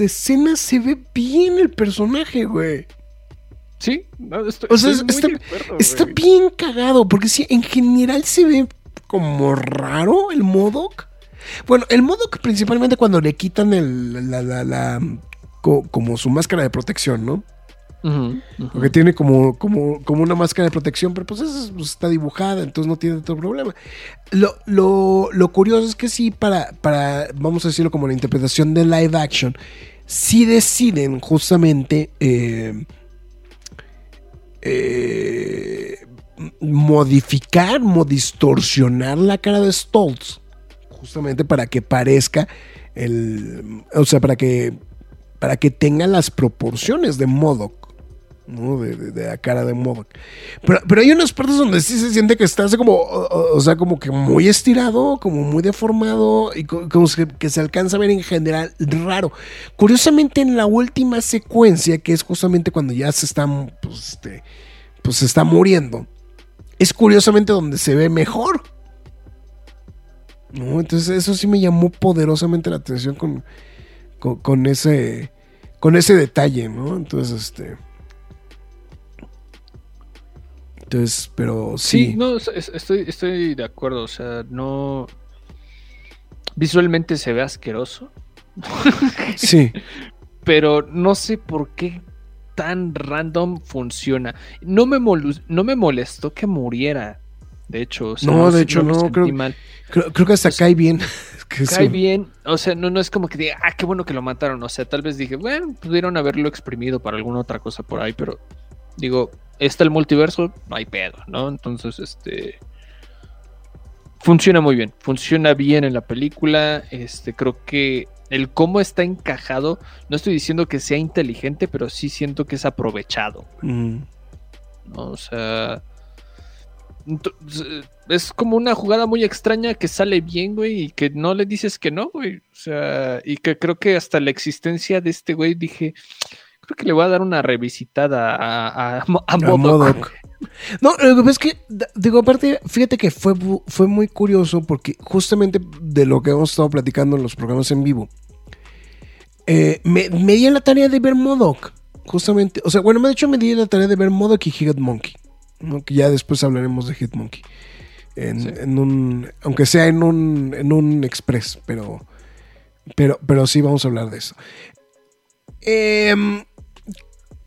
escenas se ve bien el personaje, güey. sí, no, estoy, O sea, estoy está- acuerdo, bien cagado, porque sí, en general se ve como raro el Modoc. Bueno, el Modoc principalmente cuando le quitan el, la, la- la- co- como su máscara de protección, ¿no? Porque tiene como, como, como una máscara de protección, pero pues es- pues, está dibujada, entonces no tiene tanto problema. Lo, lo- lo curioso es que sí, para, para, vamos a decirlo como la interpretación de live action, sí deciden justamente eh, eh, modificar, modistorsionar la cara de Stoltz, justamente para que parezca el, o sea, para que, para que tenga las proporciones de Modoc. ¿No? De, de- la cara de Modoc. Pero, pero hay unas partes donde sí se siente que está como, o, sea, como que muy estirado, como muy deformado y co- como que se alcanza a ver en general raro. Curiosamente en la última secuencia, que es justamente cuando ya se está, pues, este, pues se está muriendo, es curiosamente donde se ve mejor. ¿No? Entonces eso sí me llamó poderosamente la atención con, con, con ese con ese detalle, ¿no? Entonces, este. Entonces, pero sí. Sí, no, es- es- estoy, estoy de acuerdo. O sea, no. Visualmente se ve asqueroso. Sí. pero no sé por qué tan random funciona. No me, no me molestó que muriera. De hecho, o sea, No, de sé- hecho, no, creo- mal. Creo, creo que hasta cae bien. Cae sí. bien, o sea, no, no es como que diga, ah, qué bueno que lo mataron. O sea, tal vez dije, bueno, pudieron haberlo exprimido para alguna otra cosa por ahí, pero digo, está el multiverso, no hay pedo, ¿no? Entonces, este. Funciona muy bien, funciona bien en la película. Este, creo que el cómo está encajado, no estoy diciendo que sea inteligente, pero sí siento que es aprovechado. Mm. ¿no? O sea. Es como una jugada muy extraña que sale bien, güey, y que no le dices que no, güey. O sea, y que creo que hasta la existencia de este güey dije, creo que le voy a dar una revisitada a, a, a. Modok. No, lo que pasa es que, digo, aparte, fíjate que fue, fue muy curioso porque justamente de lo que hemos estado platicando en los programas en vivo, eh, me, me di a la tarea de ver Modok. Justamente, o sea, bueno, de hecho me di a la tarea de ver Modok y Hitmonkey. ¿no? Que ya después hablaremos de Hitmonkey. En, Sí. en un, aunque sea en un, en un express, pero, pero, pero sí vamos a hablar de eso. Em,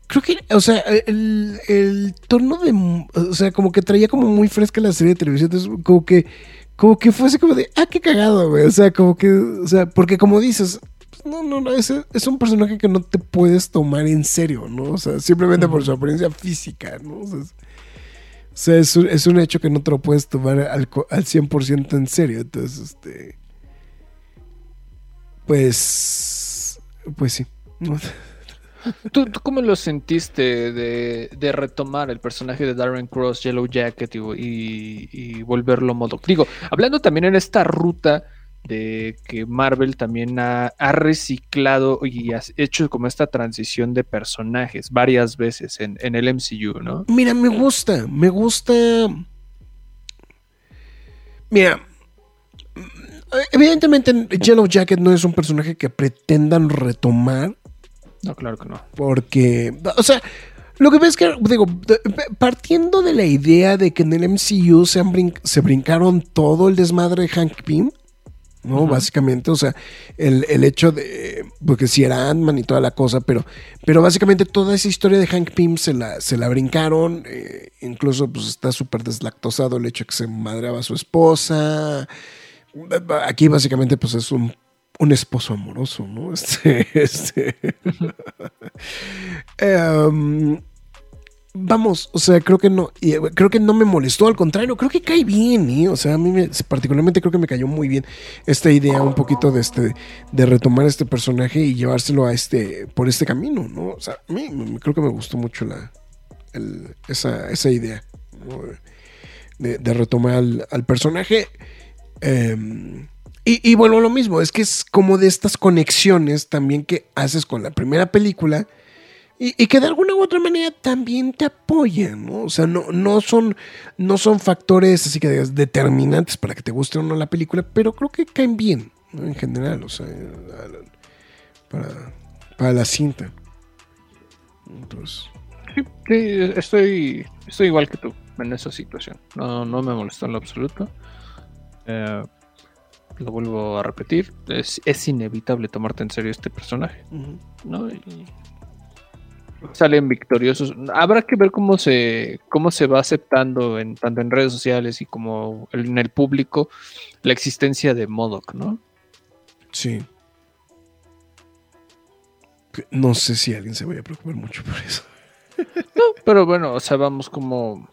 creo que, o sea, el, el tono de, o sea, como que traía como muy fresca la serie de televisión, entonces como que, como que fue así como de, ah, qué cagado, güey, o sea, como que, o sea, porque como dices, pues, no, no, no, es, es un personaje que no te puedes tomar en serio, ¿no? O sea, simplemente por su apariencia física, ¿no? O sea, es, o sea, es un, es un hecho que no te lo puedes tomar al, al 100% en serio, entonces, este, pues, pues sí. ¿no? ¿Tú, cómo lo sentiste de, de retomar el personaje de Darren Cross, Yellow Jacket y, y- y volverlo Modok? Digo, hablando también en esta ruta de que Marvel también ha, ha reciclado y ha hecho como esta transición de personajes varias veces en, en el MCU, ¿no? Mira, me gusta, me gusta. Mira, evidentemente Yellow Jacket no es un personaje que pretendan retomar No, claro que no. porque, o sea, lo que ves que, digo, partiendo de la idea de que en el MCU se, han brin- se brincaron todo el desmadre de Hank Pym, ¿no? Básicamente, o sea, el, el hecho de, porque si era Ant-Man y toda la cosa, pero, pero básicamente toda esa historia de Hank Pym se la, se la brincaron, eh, incluso pues está súper deslactosado el hecho de que se madreaba a su esposa. Aquí básicamente pues es un un esposo amoroso, ¿no? Este, este. Em, vamos, o sea, creo que no, eh, creo que no me molestó, al contrario, creo que cae bien, ¿eh? O sea, a mí me- particularmente creo que me cayó muy bien esta idea un poquito de este, de retomar este personaje y llevárselo a este, por este camino, ¿no? O sea, a mí creo que me gustó mucho la, esa, idea, ¿no? de, de retomar al, al personaje. Em, y, y bueno, lo mismo, es que es como de estas conexiones también que haces con la primera película y, que de alguna u otra manera también te apoyan, ¿no? O sea, no, no, son, no son factores así que digas, determinantes para que te guste o no la película, pero creo que caen bien, ¿no? En general, o sea, para, para la cinta. Entonces, Sí, sí, estoy, estoy igual que tú en esa situación. No, no me molestó en lo absoluto. Eh, lo vuelvo a repetir. Es, es inevitable tomarte en serio este personaje. ¿no? Y salen victoriosos. Habrá que ver cómo se, cómo se va aceptando en, tanto en redes sociales y como en el público la existencia de Modoc, ¿no? sí. No sé si alguien se vaya a preocupar mucho por eso. Pero bueno, o sea, vamos como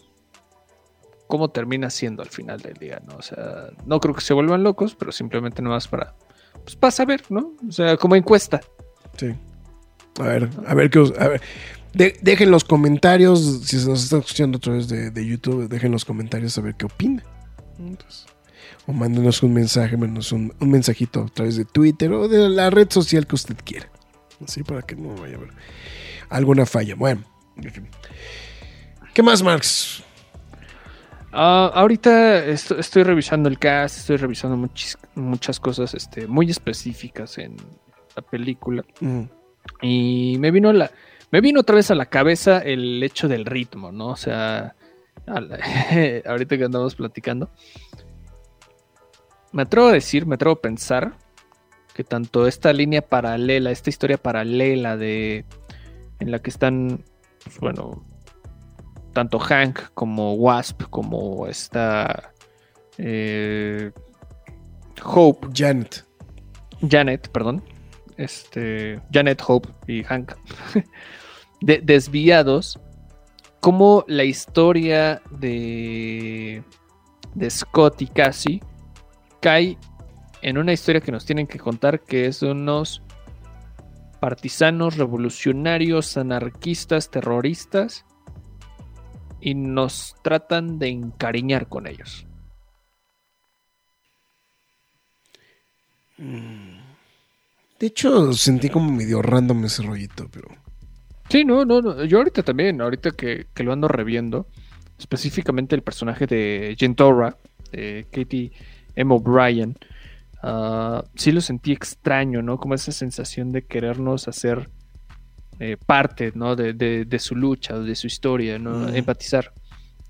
cómo termina siendo al final del día, ¿no? O sea, no creo que se vuelvan locos, pero simplemente nomás para pues para saber, ¿no? O sea, como encuesta. Sí. A ver, a ver qué os- a ver. De- dejen los comentarios, si se nos está escuchando a través de, de YouTube, dejen los comentarios a ver qué opina. O mándenos un mensaje, mándenos un, un mensajito a través de Twitter o de la red social que usted quiera. Así para que no vaya a haber alguna falla. Bueno, en fin. ¿qué más, Marx? Ah, ahorita esto- estoy revisando el cast, estoy revisando muchis- muchas cosas este, muy específicas en la película. Mm, Y me vino la. Me vino otra vez a la cabeza el hecho del ritmo, ¿no? O sea. la- ahorita que andamos platicando. Me atrevo a decir, me atrevo a pensar que tanto esta línea paralela, esta historia paralela de. en la que están. pues, bueno. Tanto Hank como Wasp, como esta. eh, Hope, Janet. Janet, perdón. Este, Janet Hope y Hank. de- desviados. Como la historia de, de Scott y Cassie cae en una historia que nos tienen que contar que es de unos partisanos, revolucionarios, anarquistas, terroristas y nos tratan de encariñar con ellos. De hecho, sentí como medio random ese rollito, pero. Sí, no, no, no. Yo ahorita también, ahorita que, que lo ando reviendo, específicamente el personaje de Gentora, de Katie M. O'Brien, ah, sí lo sentí extraño, ¿no? Como esa sensación de querernos hacer eh, parte, ¿no? De, de- de su lucha, de su historia, ¿no? Mm. Empatizar.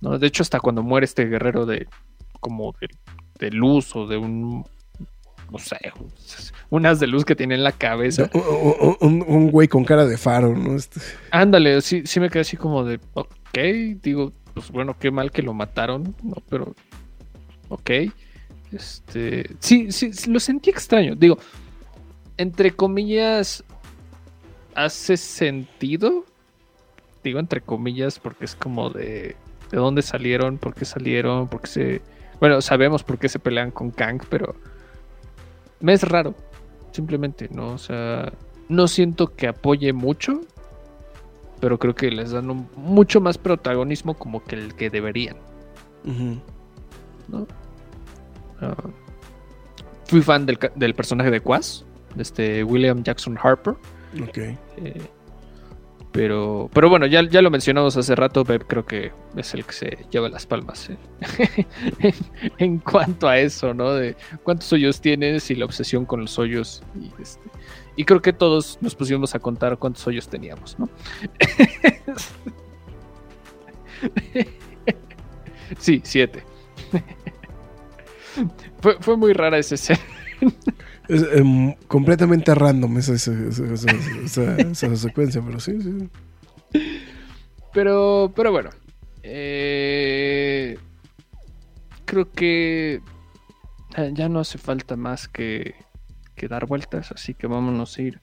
¿no? De hecho, hasta cuando muere este guerrero de como de, de luz o de un no sé, un haz de luz que tiene en la cabeza. Un, un- un- un güey con cara de faro, ¿no? Este- Ándale, sí, sí me quedé así como de, ok, digo, pues bueno, qué mal que lo mataron, ¿no? Pero, ok. Este, sí, sí, lo sentí extraño. Digo, entre comillas, hace sentido. Digo, entre comillas, porque es como de, de dónde salieron, por qué salieron, por qué se... Bueno, sabemos por qué se pelean con Kang, pero me es raro, simplemente, ¿no? O sea, no siento que apoye mucho, pero creo que les dan un- mucho más protagonismo como que el que deberían. ¿no? Ah, fui fan del, del personaje de Quas, de este William Jackson Harper. Ok. eh, pero, pero bueno, ya, ya lo mencionamos hace rato, Beb creo que es el que se lleva las palmas eh, en, cuanto a eso, ¿no? De cuántos hoyos tienes y la obsesión con los hoyos. Y, este, creo que todos nos pusimos a contar cuántos hoyos teníamos, ¿no? sí, siete. fue, fue muy rara esa escena. Es em, completamente random esa, esa, secuencia, pero sí, sí. Pero, pero bueno. eh, creo que ya no hace falta más que, que dar vueltas, así que vámonos a ir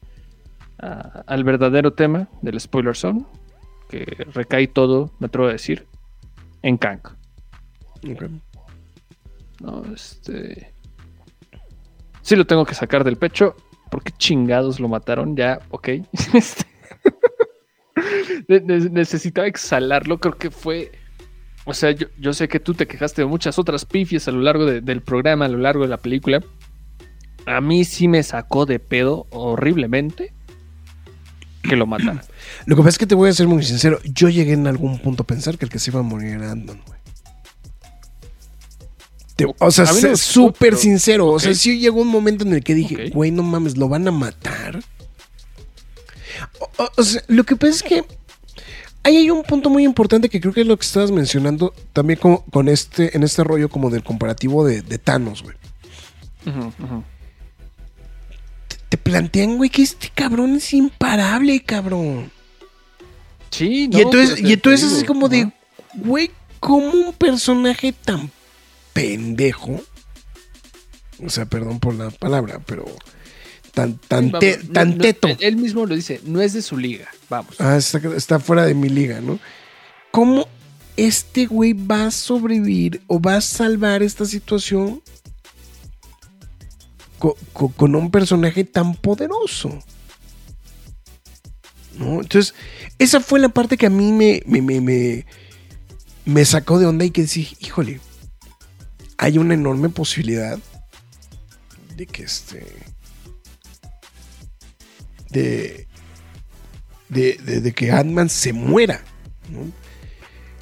a- al verdadero tema del spoiler zone, que recae todo, me atrevo a decir, en Kang. Ok. No, este. Sí lo tengo que sacar del pecho. ¿Por qué chingados lo mataron? Ya, ok. Este, ne- ne- Necesitaba exhalarlo. Creo que fue. O sea, yo, yo sé que tú te quejaste de muchas otras pifias a lo largo de- del programa, a lo largo de la película. A mí sí me sacó de pedo horriblemente que lo mataran. Lo que pasa es que te voy a ser muy sincero. Yo llegué en algún punto a pensar que el que se iba a morir era Andon. Te- O sea, no súper sincero. O sea, sí llegó un momento en el que dije, güey, no mames, lo van a matar. O, sea, lo que pasa es que ahí hay un punto muy importante que creo que es lo que estabas mencionando también con, con este, en este rollo como del comparativo de, de Thanos, güey. Te plantean, güey, que este cabrón es imparable, cabrón. Sí, no, y entonces, y entonces es como de, güey, ¿cómo un personaje tan pendejo? O sea, perdón por la palabra, pero tan, tan, Sí, te- vamos, no- tan no- teto. él mismo lo dice, no es de su liga. Vamos. Ah, está, está fuera de mi liga, ¿no? ¿Cómo este güey va a sobrevivir o va a salvar esta situación co- co- con un personaje tan poderoso? ¿No? Entonces, esa fue la parte que a mí me, me, me, me, me sacó de onda y que decía, híjole, hay una enorme posibilidad de que este... De, de, de- de que Ant-Man se muera. ¿no?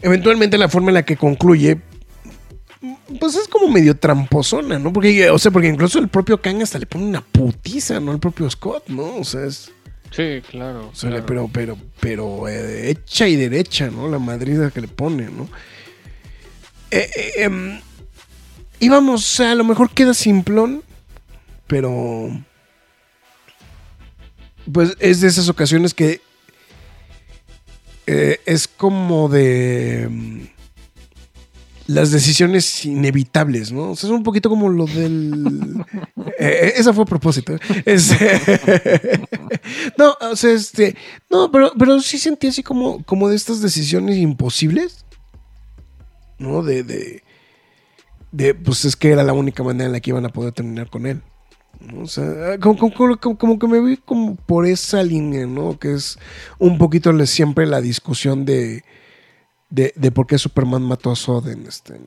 Eventualmente la forma en la que concluye, pues es como medio tramposona, ¿no? Porque, o sea, porque incluso el propio Kang hasta le pone una putiza, ¿no? El propio Scott, ¿no? O sea, es, Sí, claro. o sea, le- claro. pero, pero, pero eh, hecha y derecha, ¿no? La madrida que le pone, ¿no? Eh, eh, em, íbamos, o sea, a lo mejor queda simplón, pero pues es de esas ocasiones que eh, es como de mm, las decisiones inevitables, ¿no? O sea, es un poquito como lo del... Eh, esa fue a propósito. No, o sea, este... No, pero, pero sí sentí así como, como de estas decisiones imposibles, ¿no? De, de, pues es que era la única manera en la que iban a poder terminar con él. O sea, como, como- como- como que me vi como por esa línea, ¿no? Que es un poquito le- siempre la discusión de, de, de por qué Superman mató a Zod en, este,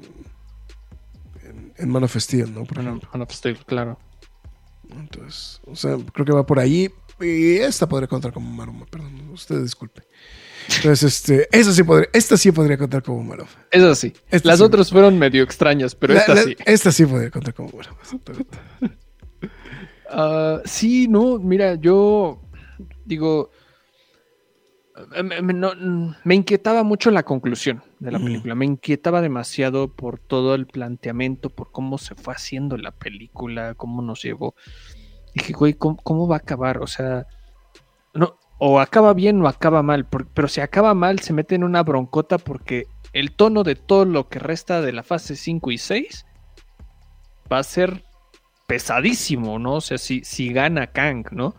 en, Man of Steel, ¿no? Por ejemplo. Man of Steel, claro. Entonces, o sea, creo que va por ahí. Y esta podría contar como Maroma, perdón, usted disculpe. Entonces, este, esa sí podría, esta sí podría contar como Maroma. Eso sí. Las sí. otras fueron medio extrañas, pero La- esta la- sí. Esta sí podría contar como Maroma. Ah, sí, no, mira, yo digo, eh, me, me- no, mm, me inquietaba mucho la conclusión de la Ujú. película, me inquietaba demasiado por todo el planteamiento, por cómo se fue haciendo la película, cómo nos llevó. Dije, güey, ¿cómo, cómo va a acabar? O sea, no, o acaba bien o acaba mal, pero si acaba mal se mete en una broncota porque el tono de todo lo que resta de la fase 5 y 6 va a ser pesadísimo, ¿no? O sea, si, si gana Kang, ¿no?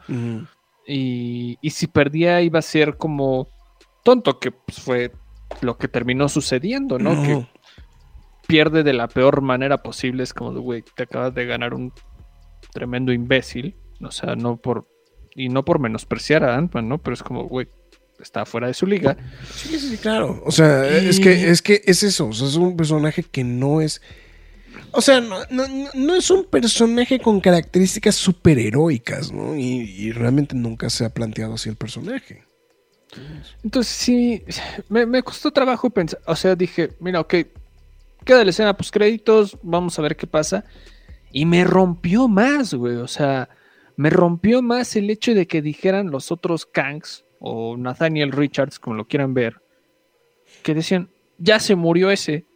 Y, y si perdía iba a ser como tonto, que pues, fue lo que terminó sucediendo, ¿no? Que pierde de la peor manera posible, es como güey, te acabas de ganar un tremendo imbécil, o sea, no por, y no por menospreciar a Ant-Man, ¿no? Pero es como, güey, está fuera de su liga. Sí, sí, sí, claro. O sea, es que es que es eso. O sea, es un personaje que no es. O sea, no, no- no- no es un personaje con características superheroicas, ¿no? Y, y realmente nunca se ha planteado así el personaje. Entonces sí, me, me costó trabajo pensar, o sea, dije, mira, ok, queda la escena post créditos, vamos a ver qué pasa. Y me rompió más, güey, o sea, me rompió más el hecho de que dijeran los otros Kangs o Nathaniel Richards, como lo quieran ver, que decían, ya se murió ese.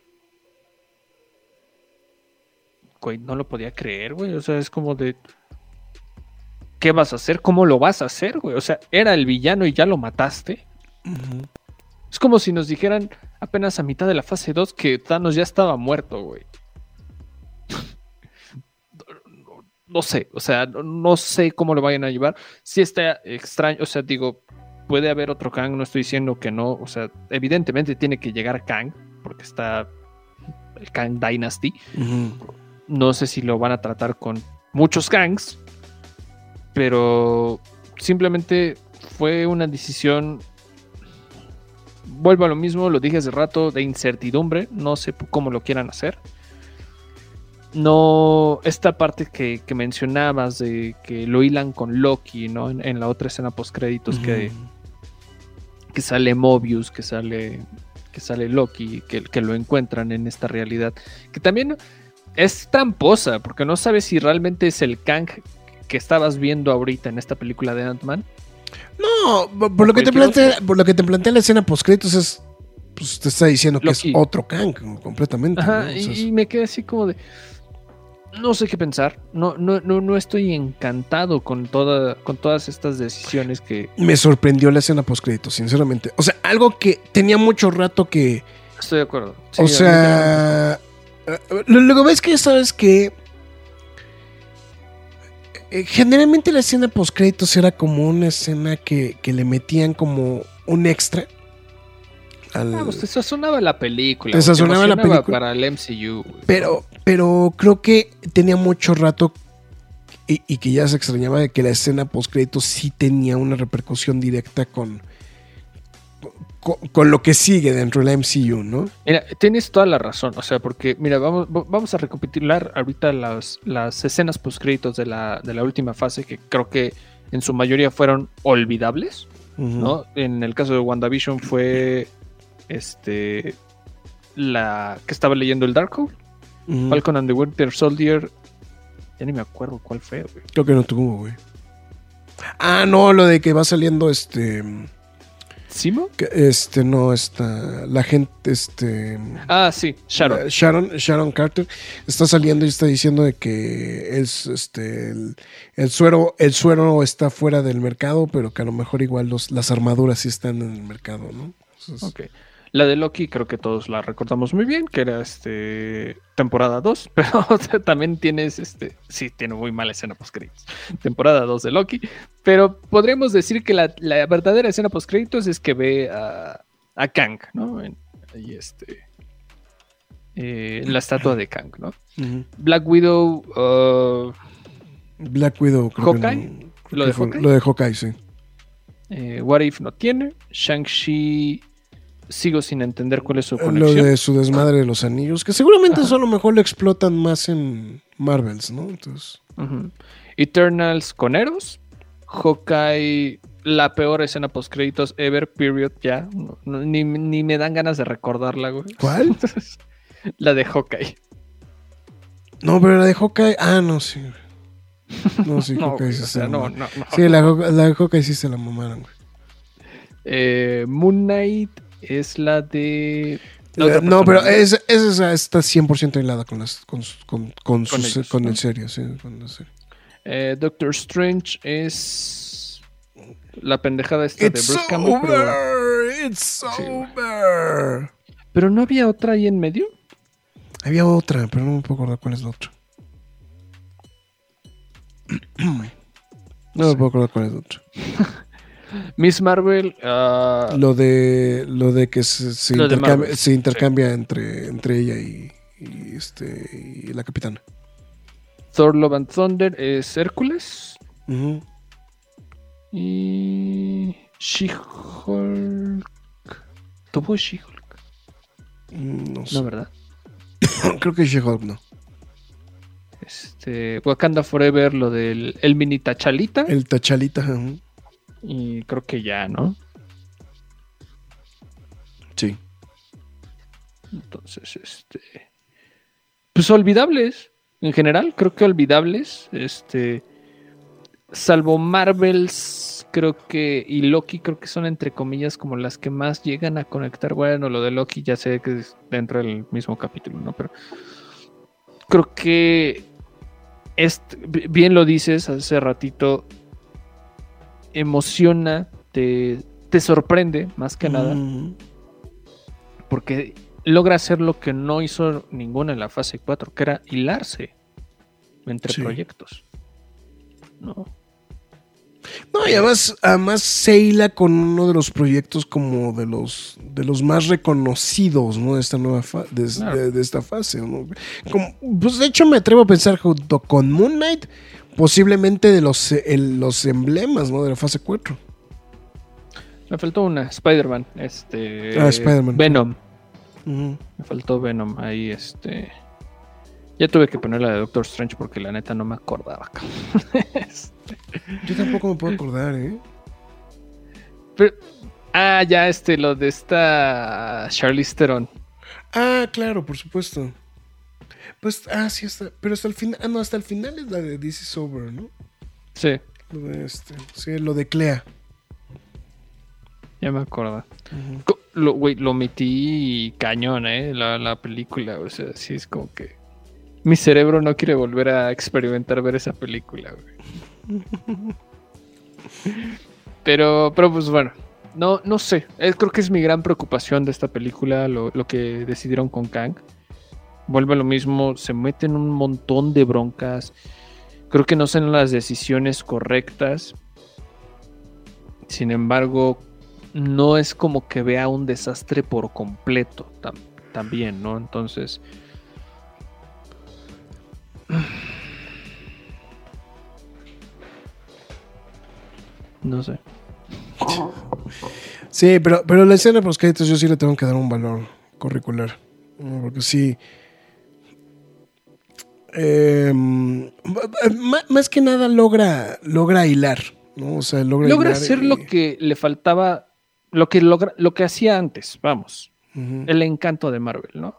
Güey, no lo podía creer, güey, o sea, es como de... ¿Qué vas a hacer? ¿Cómo lo vas a hacer, güey? O sea, era el villano y ya lo mataste. Es como si nos dijeran apenas a mitad de la fase 2 que Thanos ya estaba muerto, güey. No sé, o sea, no, no sé cómo lo vayan a llevar. Si está extraño, o sea, digo, puede haber otro Kang, no estoy diciendo que no, o sea, evidentemente tiene que llegar Kang, porque está el Kang Dynasty. No sé si lo van a tratar con muchos Kangs, pero simplemente fue una decisión. Vuelvo a lo mismo, lo dije hace rato, de incertidumbre. No sé cómo lo quieran hacer. No, esta parte que, que mencionabas de que lo hilan con Loki, ¿no? En, en la otra escena post créditos que, que sale Mobius, que sale, que sale Loki, que, que lo encuentran en esta realidad. Que también es tramposa, porque no sabes si realmente es el Kang que estabas viendo ahorita en esta película de Ant-Man. No, por- por lo, que te plantea, por lo que te plantea la escena post créditos es. Pues te está diciendo que es otro Kang completamente. Ajá, ¿no? O y, sea, es- y me quedé así como de. No sé qué pensar. No, no, no, no estoy encantado con, toda, con todas estas decisiones que me sorprendió la escena post créditos, sinceramente. O sea, algo que tenía mucho rato que. estoy de acuerdo. Sí, o sea. lo- Luego ves que sabes que. eh, Generalmente la escena post créditos era como una escena que, que le metían como un extra. Al- Ah, pues te sazonaba la película. Te sazonaba la película. Para el MCU. güey. Pero, pero creo que tenía mucho rato y, y que ya se extrañaba de que la escena post créditos sí tenía una repercusión directa con, con, con lo que sigue dentro de la MCU, ¿no? Mira, tienes toda la razón, o sea, porque, mira, vamos, va- vamos a recapitular ahorita las, las escenas postcréditos de la, de la última fase, que creo que en su mayoría fueron olvidables. ¿no? En el caso de WandaVision fue este la que estaba leyendo el Darkhold, Ujú. Falcon and the Winter Soldier, ya ni me acuerdo cuál fue, güey. Creo que no tuvo, güey. Ah, no, lo de que va saliendo este. ¿Simo? que Este, no, está. La gente, este. Ah, sí, Sharon. Eh, Sharon, Sharon Carter está saliendo y está diciendo de que es este el, el suero el suero está fuera del mercado, pero que a lo mejor igual los, las armaduras sí están en el mercado, ¿no? Entonces, Ok. La de Loki creo que todos la recordamos muy bien, que era este temporada 2, pero o sea, también tienes este, sí, tiene muy mala escena post créditos. Temporada 2 de Loki, pero podríamos decir que la, la verdadera escena post créditos es que ve a, a Kang, ¿no? En, este eh, en la estatua de Kang, ¿no? Black Widow uh, Black Widow, creo que ¿Hawkeye? no- creo ¿Lo que de Hawkeye? Lo de Hawkeye, sí. eh, What If no tiene, Shang-Chi sigo sin entender cuál es su Lo conexión. de su desmadre de los anillos, que seguramente Ajá. eso a lo mejor lo explotan más en Marvels, ¿no? Entonces. Eternals con Eros. Hawkeye, la peor escena post créditos ever, period, ya. No- no- ni, ni me dan ganas de recordarla, güey. ¿cuál? la de Hawkeye. No, pero la de Hawkeye, ah, no, sí. No, sí, No, Hawkeye sí o se sea, no, no, no. Sí, la de Hawkeye sí se la mamaron, güey. Eh, Moon Knight es la de. la Eh, no, pero esa, esa está 100% hilada con, las, con, su- con, con, Con ellos, con ¿no? el serio, sí, con la serie. Eh, Doctor Strange es. La pendejada esta de It's Bruce Campbell. Pero, it's Sí, over. pero no había otra ahí en medio. Había otra, pero no me puedo acordar cuál es la otra. No me puedo acordar cuál es la otra. Miss Marvel. ah, Lo de lo de que se, se de intercambia, se intercambia entre, entre ella y, y este y la capitana. Thor Love and Thunder es Hércules. Y. She-Hulk. ¿Tuvo She-Hulk? Mm, No sé. No, ¿verdad? Creo que She-Hulk no. Este. Wakanda Forever, lo del. El mini Tachalita. El Tachalita. ujú. Y creo que ya, ¿no? Sí. Entonces, este. Pues olvidables. En general, creo que olvidables. Este. Salvo Marvels, creo que. Y Loki, creo que son entre comillas como las que más llegan a conectar. Bueno, lo de Loki ya sé que es dentro del mismo capítulo, ¿no? Pero. Creo que. Este, bi- bien lo dices hace ratito. Emociona, te, te sorprende, más que nada Ujú. porque logra hacer lo que no hizo ninguna en la fase 4, que era hilarse entre Sí. proyectos. ¿no? No, y además, además se hila con uno de los proyectos como de los de los más reconocidos, ¿no? De esta nueva fa- de, Claro. de- de esta fase, ¿no? Como- pues de hecho me atrevo a pensar junto con Moon Knight, posiblemente de los, el- los emblemas, ¿no? De la fase 4. Me faltó una, Spider-Man, este... Ah, Spider-Man. Venom, me faltó Venom ahí, este... Ya tuve que poner la de Doctor Strange porque la neta no me acordaba. Este, Yo tampoco me puedo acordar, ¿eh? pero- ah, ya, este, lo de esta Charlize Theron. Ah, claro, por supuesto. Pues, ah, sí, hasta, pero hasta el final, ah, no, hasta el final es la de This is Over, ¿no? Sí, Lo de este, sí, lo de Clea. ya me acuerdo. Co- Lo, güey, lo metí cañón, ¿eh? La, la película, o sea, sí es como que... Mi cerebro no quiere volver a experimentar ver esa película, güey. Pero, pero pues bueno, no, no sé. Eh, creo que es mi gran preocupación de esta película, lo, lo que decidieron con Kang. Vuelve a lo mismo, se meten un montón de broncas. Creo que no son las decisiones correctas. Sin embargo, no es como que vea un desastre por completo tam- también, ¿no? Entonces... No sé. Sí, pero, pero la escena de los créditos yo sí le tengo que dar un valor curricular. Porque sí. Eh, ma- más que nada logra, logra hilar. ¿no? O sea, logra, Logra hilar hacer y- lo que le faltaba, lo que, logra, lo que hacía antes, vamos. El encanto de Marvel, ¿no?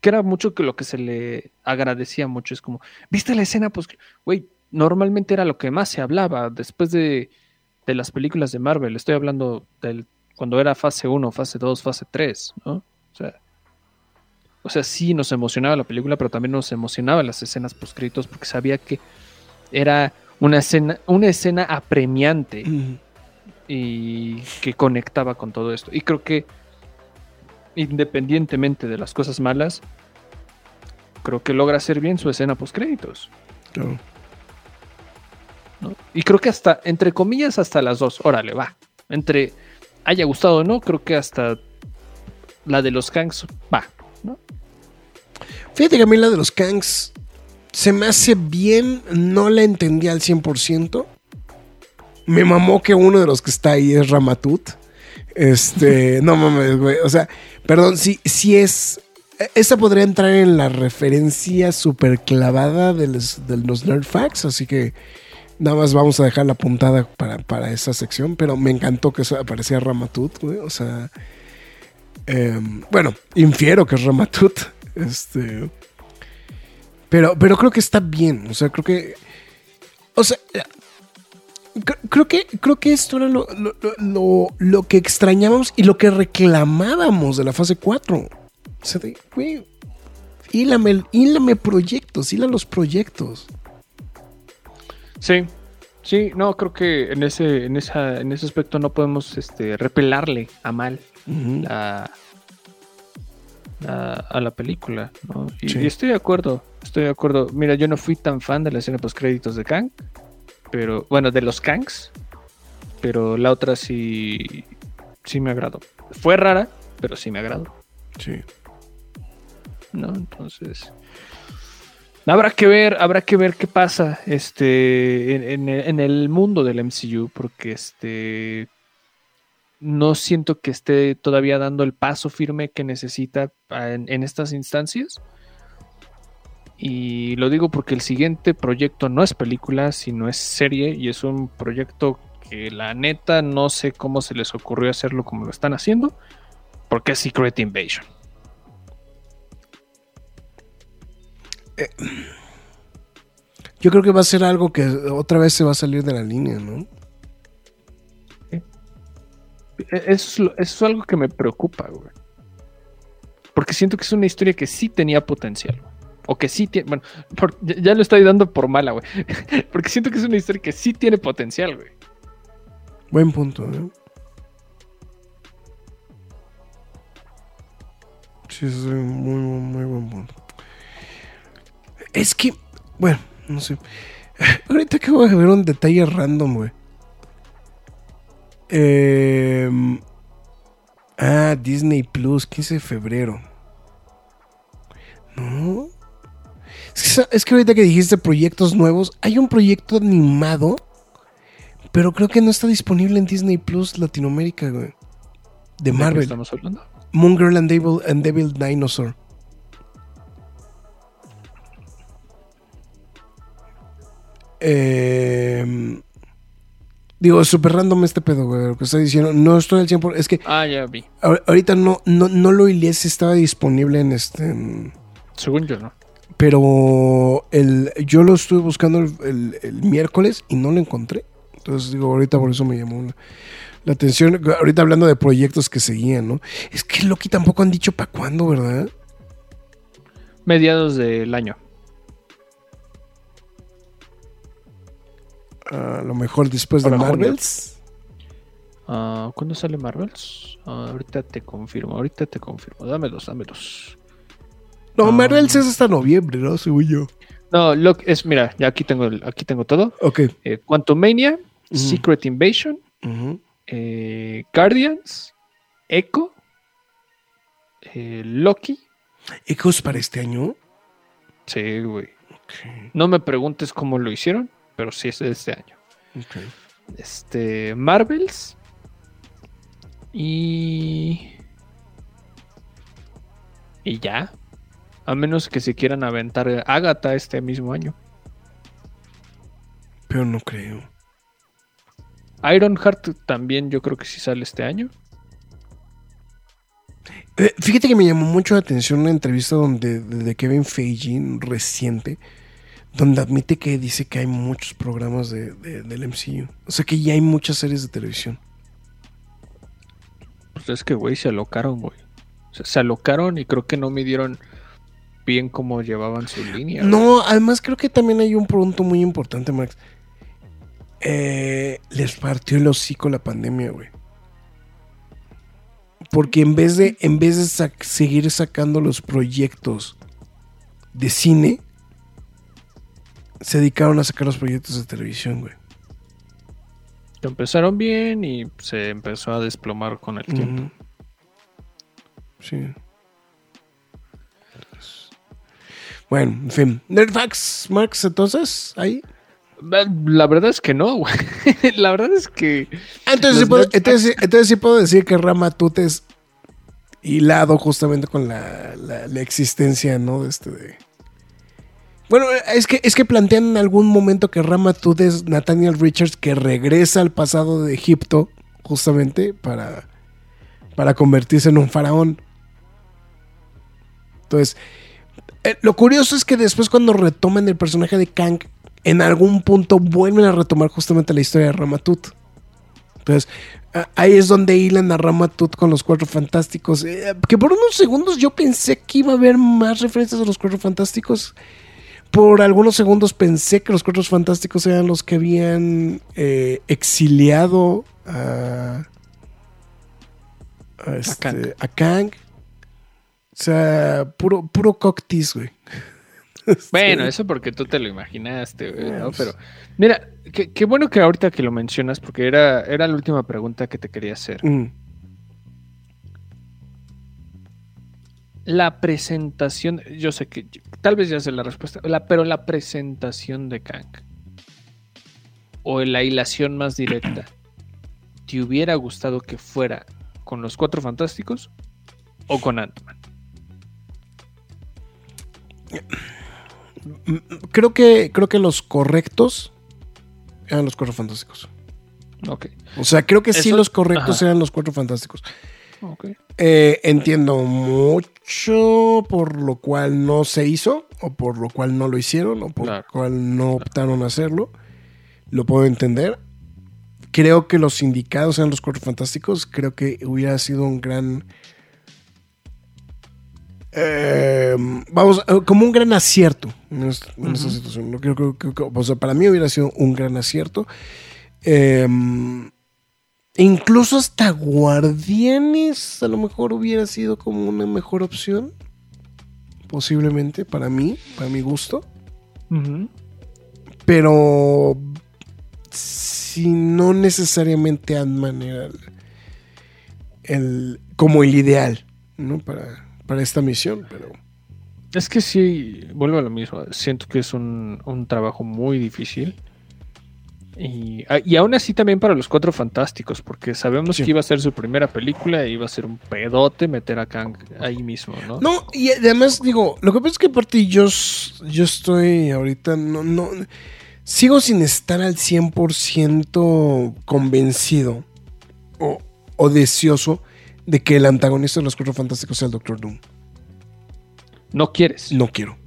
Que era mucho que lo que se le agradecía mucho. Es como, ¿viste la escena? Pues, güey, normalmente era lo que más se hablaba después de, de las películas de Marvel. Estoy hablando del cuando era fase 1, fase 2, fase 3, ¿no? O sea, sí nos emocionaba la película, pero también nos emocionaban las escenas postcritos porque sabía que era una escena, una escena apremiante y que conectaba con todo esto. Y creo que independientemente de las cosas malas, creo que logra hacer bien su escena post créditos. Claro. Y creo que hasta, entre comillas, hasta las dos. Órale, va. Entre haya gustado o no, creo que hasta la de los Kangs va. ¿no? Fíjate que a mí la de los Kangs se me hace bien, no la entendí al 100%. Me mamó que uno de los que está ahí es Ramatut. Este, no mames, güey. O sea, perdón, si, si es. Esta podría entrar en la referencia súper clavada de los, de los Nerd Facts, así que nada más vamos a dejar la puntada para, para esa sección, pero me encantó que eso aparecía Ramatut, güey. O sea, em, bueno, infiero que es Ramatut. Este. Pero, pero creo que está bien. O sea, creo que. O sea. cre- Creo que, creo que esto era lo, lo, lo- lo- que extrañábamos y lo que reclamábamos de la fase 4. O sea, de, güey, hílame, hílame proyectos, hila los proyectos. Sí. Sí, no, creo que en ese, en esa, en ese aspecto no podemos este, repelarle a mal la- a la película, ¿no? Y, Sí. y estoy de acuerdo, estoy de acuerdo. Mira, yo no fui tan fan de la escena post créditos de Kang, pero bueno, de los Kangs, pero la otra sí, sí me agradó. Fue rara, pero sí me agradó, Sí. ¿no? Entonces, habrá que ver, habrá que ver qué pasa, este, en, en- en el mundo del MCU, porque este no siento que esté todavía dando el paso firme que necesita en, en estas instancias. Y lo digo porque el siguiente proyecto no es película, sino es serie y es un proyecto que la neta no sé cómo se les ocurrió hacerlo como lo están haciendo, porque es Secret Invasion. Yo creo que va a ser algo que otra vez se va a salir de la línea, ¿no? E- Eso es, eso es algo que me preocupa, güey. Porque siento que es una historia que sí tenía potencial. O que sí tiene. Bueno, ya, lo estoy dando por mala, güey. Porque siento que es una historia que sí tiene potencial, güey. Buen punto, ¿eh? Sí, es muy, muy, buen punto. Es que, bueno, no sé. Ahorita que voy a ver un detalle random, güey. Em, ah, Disney Plus, 15 de febrero. No. Es que, sa- es que ahorita que dijiste proyectos nuevos, hay un proyecto animado, pero creo que no está disponible en Disney Plus Latinoamérica, güey. De ¿De qué Marvel. estamos hablando? Moon Girl and Devil, and Devil Dinosaur. Eh, digo, súper random este pedo, güey. Lo que está diciendo. No estoy al 100%. Es que Ah, ya vi. ahor- ahorita no, no, no lo hilé si estaba disponible en este. Según yo, ¿no? Pero el, yo lo estuve buscando el, el- el miércoles y no lo encontré. Entonces, digo, ahorita por eso me llamó la, la atención. Ahorita hablando de proyectos que seguían, ¿no? Es que Loki tampoco han dicho para cuándo, ¿verdad? Mediados del año. A lo mejor después de. Marvels. Ah, ¿Cuándo sale Marvels? Ah, ahorita te confirmo, ahorita te confirmo. Dámelos, dámelos. No, Ah. Marvels es hasta noviembre, ¿no? Según yo. No, lo que es, mira, ya aquí tengo, el- aquí tengo todo. Ok. Eh, Quantumania, Ujú. Secret Invasion, eh, Guardians, Echo, eh, Loki. ¿Ecos para este año? Sí, güey. No me preguntes cómo lo hicieron, pero sí es de este año. Este, Marvels. Y. Y ya. A menos que se quieran aventar Agatha este mismo año. Pero no creo. Ironheart también yo creo que sí sale este año. Eh, fíjate que me llamó mucho la atención una entrevista donde, de Kevin Feige reciente, donde admite que dice que hay muchos programas de, de- del MCU. O sea que ya hay muchas series de televisión. Pues es que, güey, se alocaron, güey. O sea, se alocaron y creo que no midieron bien cómo llevaban su línea. No, además creo que también hay un punto muy importante, Max. Eh, les partió el hocico la pandemia, güey. Porque en vez de, en vez de sac- seguir sacando los proyectos de cine, se dedicaron a sacar los proyectos de televisión, güey. Que Empezaron bien y se empezó a desplomar con el tiempo. Sí. Bueno, en fin. Nerdfax, Max, entonces, ahí. La verdad es que no, güey. La verdad es que. Entonces, sí puedo, entonces, entonces sí puedo decir que Ramatut es hilado justamente con la, la- la existencia, ¿no? De este de... Bueno, es que, es que plantean en algún momento que Ramatut es Nathaniel Richards que regresa al pasado de Egipto justamente para, para convertirse en un faraón. Entonces, eh, lo curioso es que después cuando retoman el personaje de Kang, en algún punto vuelven a retomar justamente la historia de Ramatut. Entonces, ahí es donde hilan a Ramatut con los Cuatro Fantásticos. Eh, que por unos segundos yo pensé que iba a haber más referencias a los Cuatro Fantásticos. Por algunos segundos pensé que los Cuatro Fantásticos eran los que habían eh, exiliado a, a, este, Kang. a Kang. O sea, puro, puro cocktease, güey. Bueno, Sí. eso porque tú te lo imaginaste, güey, ¿no? Pero, mira, qué, qué bueno que ahorita que lo mencionas, porque era, era la última pregunta que te quería hacer. Mm. La presentación, yo sé que tal vez ya sé la respuesta, la- pero la presentación de Kang o la hilación más directa, ¿te hubiera gustado que fuera con los Cuatro Fantásticos o con Ant-Man? Mm, Creo que, creo que los correctos eran los cuatro fantásticos. Ok, O sea, creo que sí los correctos ajá. eran los cuatro fantásticos. Eh, entiendo mucho por lo cual no se hizo, o por lo cual no lo hicieron, o por Claro. lo cual no optaron a hacerlo. Lo puedo entender. Creo que los indicados eran los cuatro fantásticos. Creo que hubiera sido un gran. eh, vamos, eh, como un gran acierto en, es- en esta Ujú. situación. Creo- creo- creo que- o sea, para mí hubiera sido un gran acierto. Eh, incluso hasta Guardianes a lo mejor hubiera sido como una mejor opción. Posiblemente para mí, para mi gusto. Pero si no necesariamente Ant-Man era el, el- como el ideal, ¿no? Para, para esta misión, pero... Es que sí, vuelvo a lo mismo. Siento que es un, un trabajo muy difícil. Y, ah, y aún así también para los cuatro fantásticos, porque sabemos Sí. que iba a ser su primera película y iba a ser un pedote meter a Kang ahí mismo, ¿no? No, y además digo, lo que pasa es que aparte yo, yo estoy ahorita, no, no, sigo sin estar al 100% convencido o, o deseoso de que el antagonista de los Cuatro Fantásticos sea el Doctor Doom. No quieres. No quiero,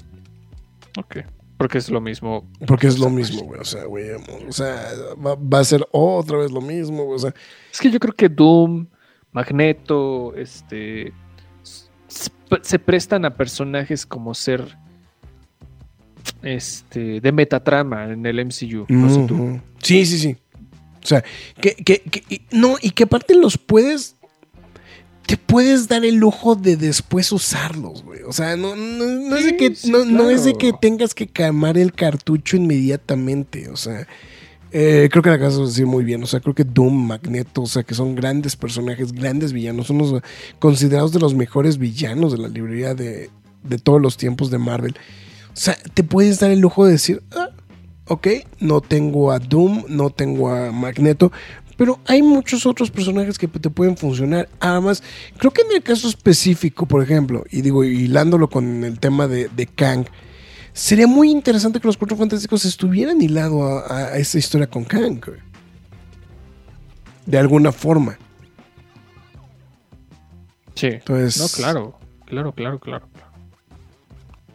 Ok. Porque es lo mismo. porque es lo mismo, güey, o sea, güey, o sea, va, va a ser otra vez lo mismo, güey, o sea, Es que yo creo que Doom, Magneto, este. se prestan a personajes como ser. Este. de metatrama en el MCU. No sé tú. Ujú. Sí, sí, sí. O sea, que, que, que- y- no, y que aparte los puedes. Te puedes dar el lujo de después usarlos, güey. O sea, no, no, no es de que, sí, no, no es de que claro. tengas que calmar el cartucho inmediatamente. O sea, eh, creo que la acabas de decir muy bien. O sea, creo que Doom, Magneto, o sea, que son grandes personajes, grandes villanos. Son los considerados de los mejores villanos de la librería de, de todos los tiempos de Marvel. O sea, te puedes dar el lujo de decir, ah, ok, no tengo a Doom, no tengo a Magneto, pero hay muchos otros personajes que te pueden funcionar. Además, creo que en el caso específico, por ejemplo, y digo, hilándolo con el tema de, de Kang, sería muy interesante que los Cuatro Fantásticos estuvieran hilados a, a esta historia con Kang. güey. De alguna forma. Sí. Entonces, No, claro. Claro, claro, claro. claro.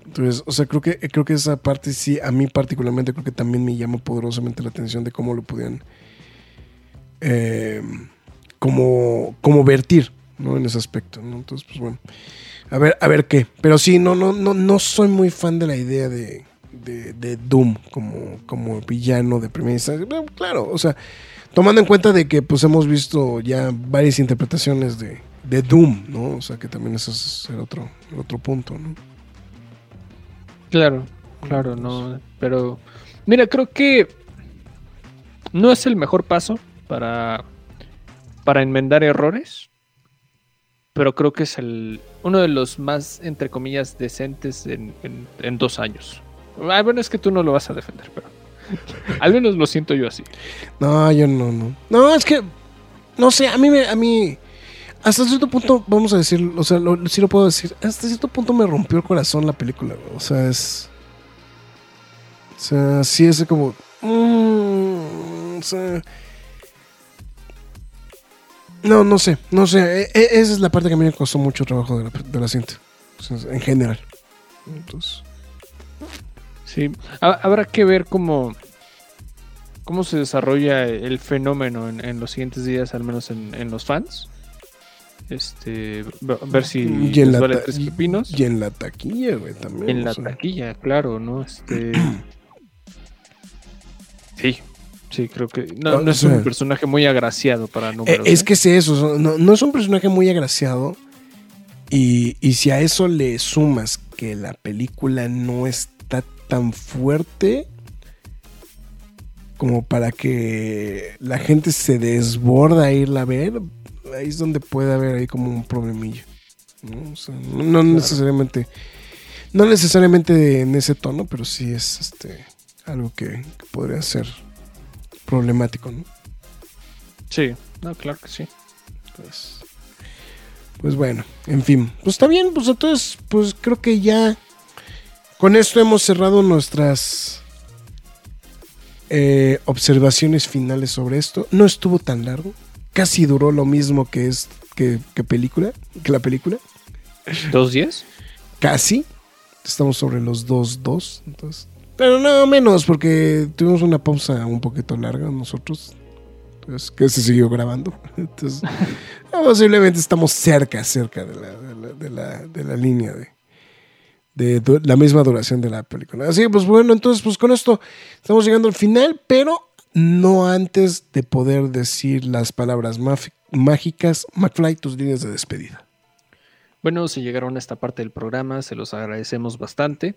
Entonces, o sea, creo que, creo que esa parte sí, a mí particularmente, creo que también me llama poderosamente la atención de cómo lo pudieran eh, como, como vertir, ¿no? En ese aspecto. Entonces, pues bueno. A ver, a ver qué. Pero sí, no, no, no, no soy muy fan de la idea de, de, Doom como, como villano de primera instancia. Claro, o sea, tomando en cuenta de que pues hemos visto ya varias interpretaciones de, de Doom, ¿no? O sea, que también ese es el otro, el otro punto, ¿no? Claro, claro, no. Pero. Mira, creo que. No es el mejor paso para. Para enmendar errores. Pero creo que es el. Uno de los más, entre comillas, decentes en, en- dos años. Ah, bueno, es que tú no lo vas a defender, pero. Al menos lo siento yo así. No, yo no, no. No, es que, no sé, a mí, me, a mí, hasta cierto punto, vamos a decir, o sea, lo, sí lo puedo decir, hasta cierto punto me rompió el corazón la película, o sea, es, o sea, sí es como, mm, o sea, no, no sé, no sé, e- e- esa es la parte que a mí me costó mucho trabajo de la, de la cinta, en general. Entonces, Sí. Ha- Habrá que ver cómo. Cómo se desarrolla el fenómeno en, en los siguientes días, al menos en, en los fans. Este. ve- Ver si y en la, vale ta- tres y- pepinos. y en la taquilla, güey, también. En la sea. taquilla, claro, ¿no? Este. Sí, sí, creo que. No, no es un personaje muy agraciado para Eh, números. es ¿eh? que es eso, no, no es un personaje muy agraciado. Y, y si a eso le sumas que la película no está tan fuerte como para que la gente se desborda a irla a ver, ahí es donde puede haber ahí como un problemillo. ¿no? O sea, no, no necesariamente, no necesariamente en ese tono, pero sí es este algo que, que podría ser problemático, ¿no? Sí, no, claro que sí. Pues, pues bueno, en fin. Pues está bien, pues entonces, pues creo que ya con esto hemos cerrado nuestras eh, observaciones finales sobre esto. No estuvo tan largo. Casi duró lo mismo que es que, que película, que la película. ¿Dos diez? Casi. Estamos sobre los 2-2. Entonces. Pero no menos, porque tuvimos una pausa un poquito larga nosotros. Entonces, que se siguió grabando. Entonces, posiblemente estamos cerca, cerca de la, de la, de la, de la línea de, de la misma duración de la película. Así que, pues bueno, entonces, pues con esto estamos llegando al final, pero no antes de poder decir las palabras mágicas. McFly, tus líneas de despedida. Bueno, si llegaron a esta parte del programa, se los agradecemos bastante.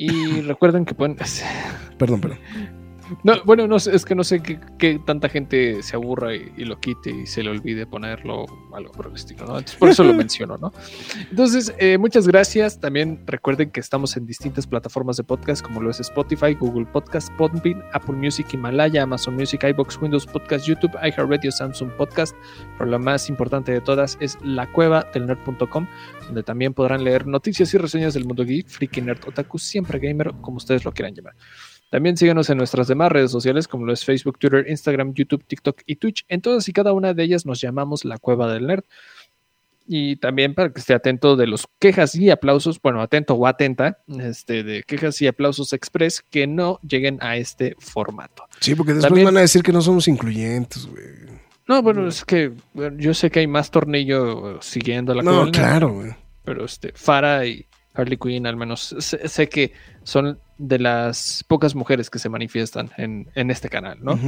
Y recuerden que pueden. Perdón, perdón. No, bueno, no sé, es que no sé qué, tanta gente se aburra y, lo quite y se le olvide ponerlo algo por el estilo, ¿no? Entonces, por eso lo menciono, ¿no? Entonces, eh, muchas gracias. También recuerden que estamos en distintas plataformas de podcast como lo es Spotify, Google Podcast, Podbean, Apple Music, Himalaya, Amazon Music, iBox, Windows Podcast, YouTube, iHeartRadio, Samsung Podcast. Pero la más importante de todas es la cueva del nerd.com, donde también podrán leer noticias y reseñas del mundo geek, freaky nerd, otaku, siempre gamer, como ustedes lo quieran llamar. También síguenos en nuestras demás redes sociales como lo es Facebook, Twitter, Instagram, YouTube, TikTok y Twitch. En todas y cada una de ellas nos llamamos la Cueva del Nerd. Y también para que esté atento de los quejas y aplausos, bueno, atento o atenta, este, de quejas y aplausos express que no lleguen a este formato. Sí, porque después van a decir que no somos incluyentes, güey. No, bueno, es que yo sé que hay más tornillo siguiendo la No, claro, güey. Pero este, Fara y Harley Quinn, al menos sé que son de las pocas mujeres que se manifiestan en, este canal, ¿no?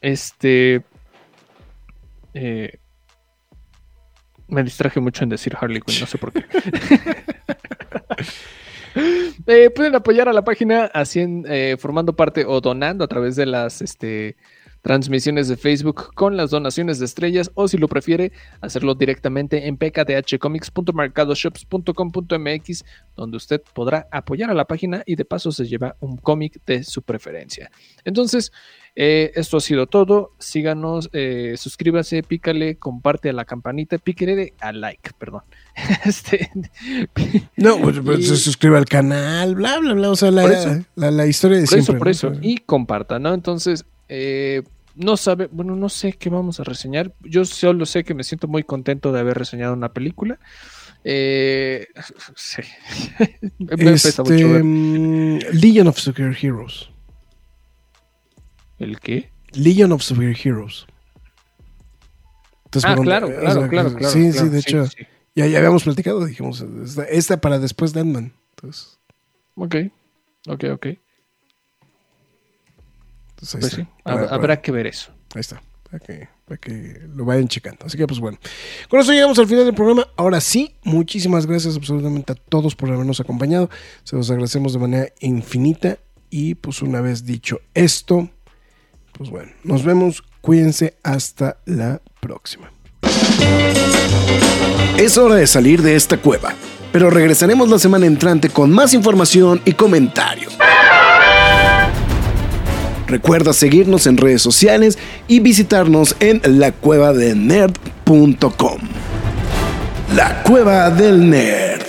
Este. Eh, me distraje mucho en decir Harley Quinn, no sé por qué. Eh, pueden apoyar a la página eh, formando parte o donando a través de las este, transmisiones de Facebook con las donaciones de estrellas o si lo prefiere hacerlo directamente en pkdhcomics.mercadoshops.com.mx donde usted podrá apoyar a la página y de paso se lleva un cómic de su preferencia. Entonces, eh, esto ha sido todo. Síganos, eh, suscríbase, pícale, comparte a la campanita, píquele a like, perdón. este, no, pues, pues se suscriba al canal, bla, bla, bla. O sea, la, la, historia de por siempre. Eso, por eso, y comparta, ¿no? Entonces, eh, no sabe, bueno, no sé qué vamos a reseñar. Yo solo sé que me siento muy contento de haber reseñado una película. Eh, sí. me este, mucho mm, Legion of Superheroes. ¿El qué? Legion of Superheroes. Entonces, ah, claro, claro, claro, claro, Sí, sí, de hecho, Ya, ya habíamos platicado, dijimos, esta, para después de Ant-Man. Entonces. Ok, ok, ok. Pues sí, habrá que ver eso. Ahí está. Para que, para que, lo vayan checando. Así que, pues bueno. Con eso llegamos al final del programa. Ahora sí, muchísimas gracias absolutamente a todos por habernos acompañado. Se los agradecemos de manera infinita. Y pues una vez dicho esto, pues bueno, nos vemos. Cuídense. Hasta la próxima. Es hora de salir de esta cueva. Pero regresaremos la semana entrante con más información y comentarios. Recuerda seguirnos en redes sociales y visitarnos en lacuevadelnerd.com. La Cueva del Nerd.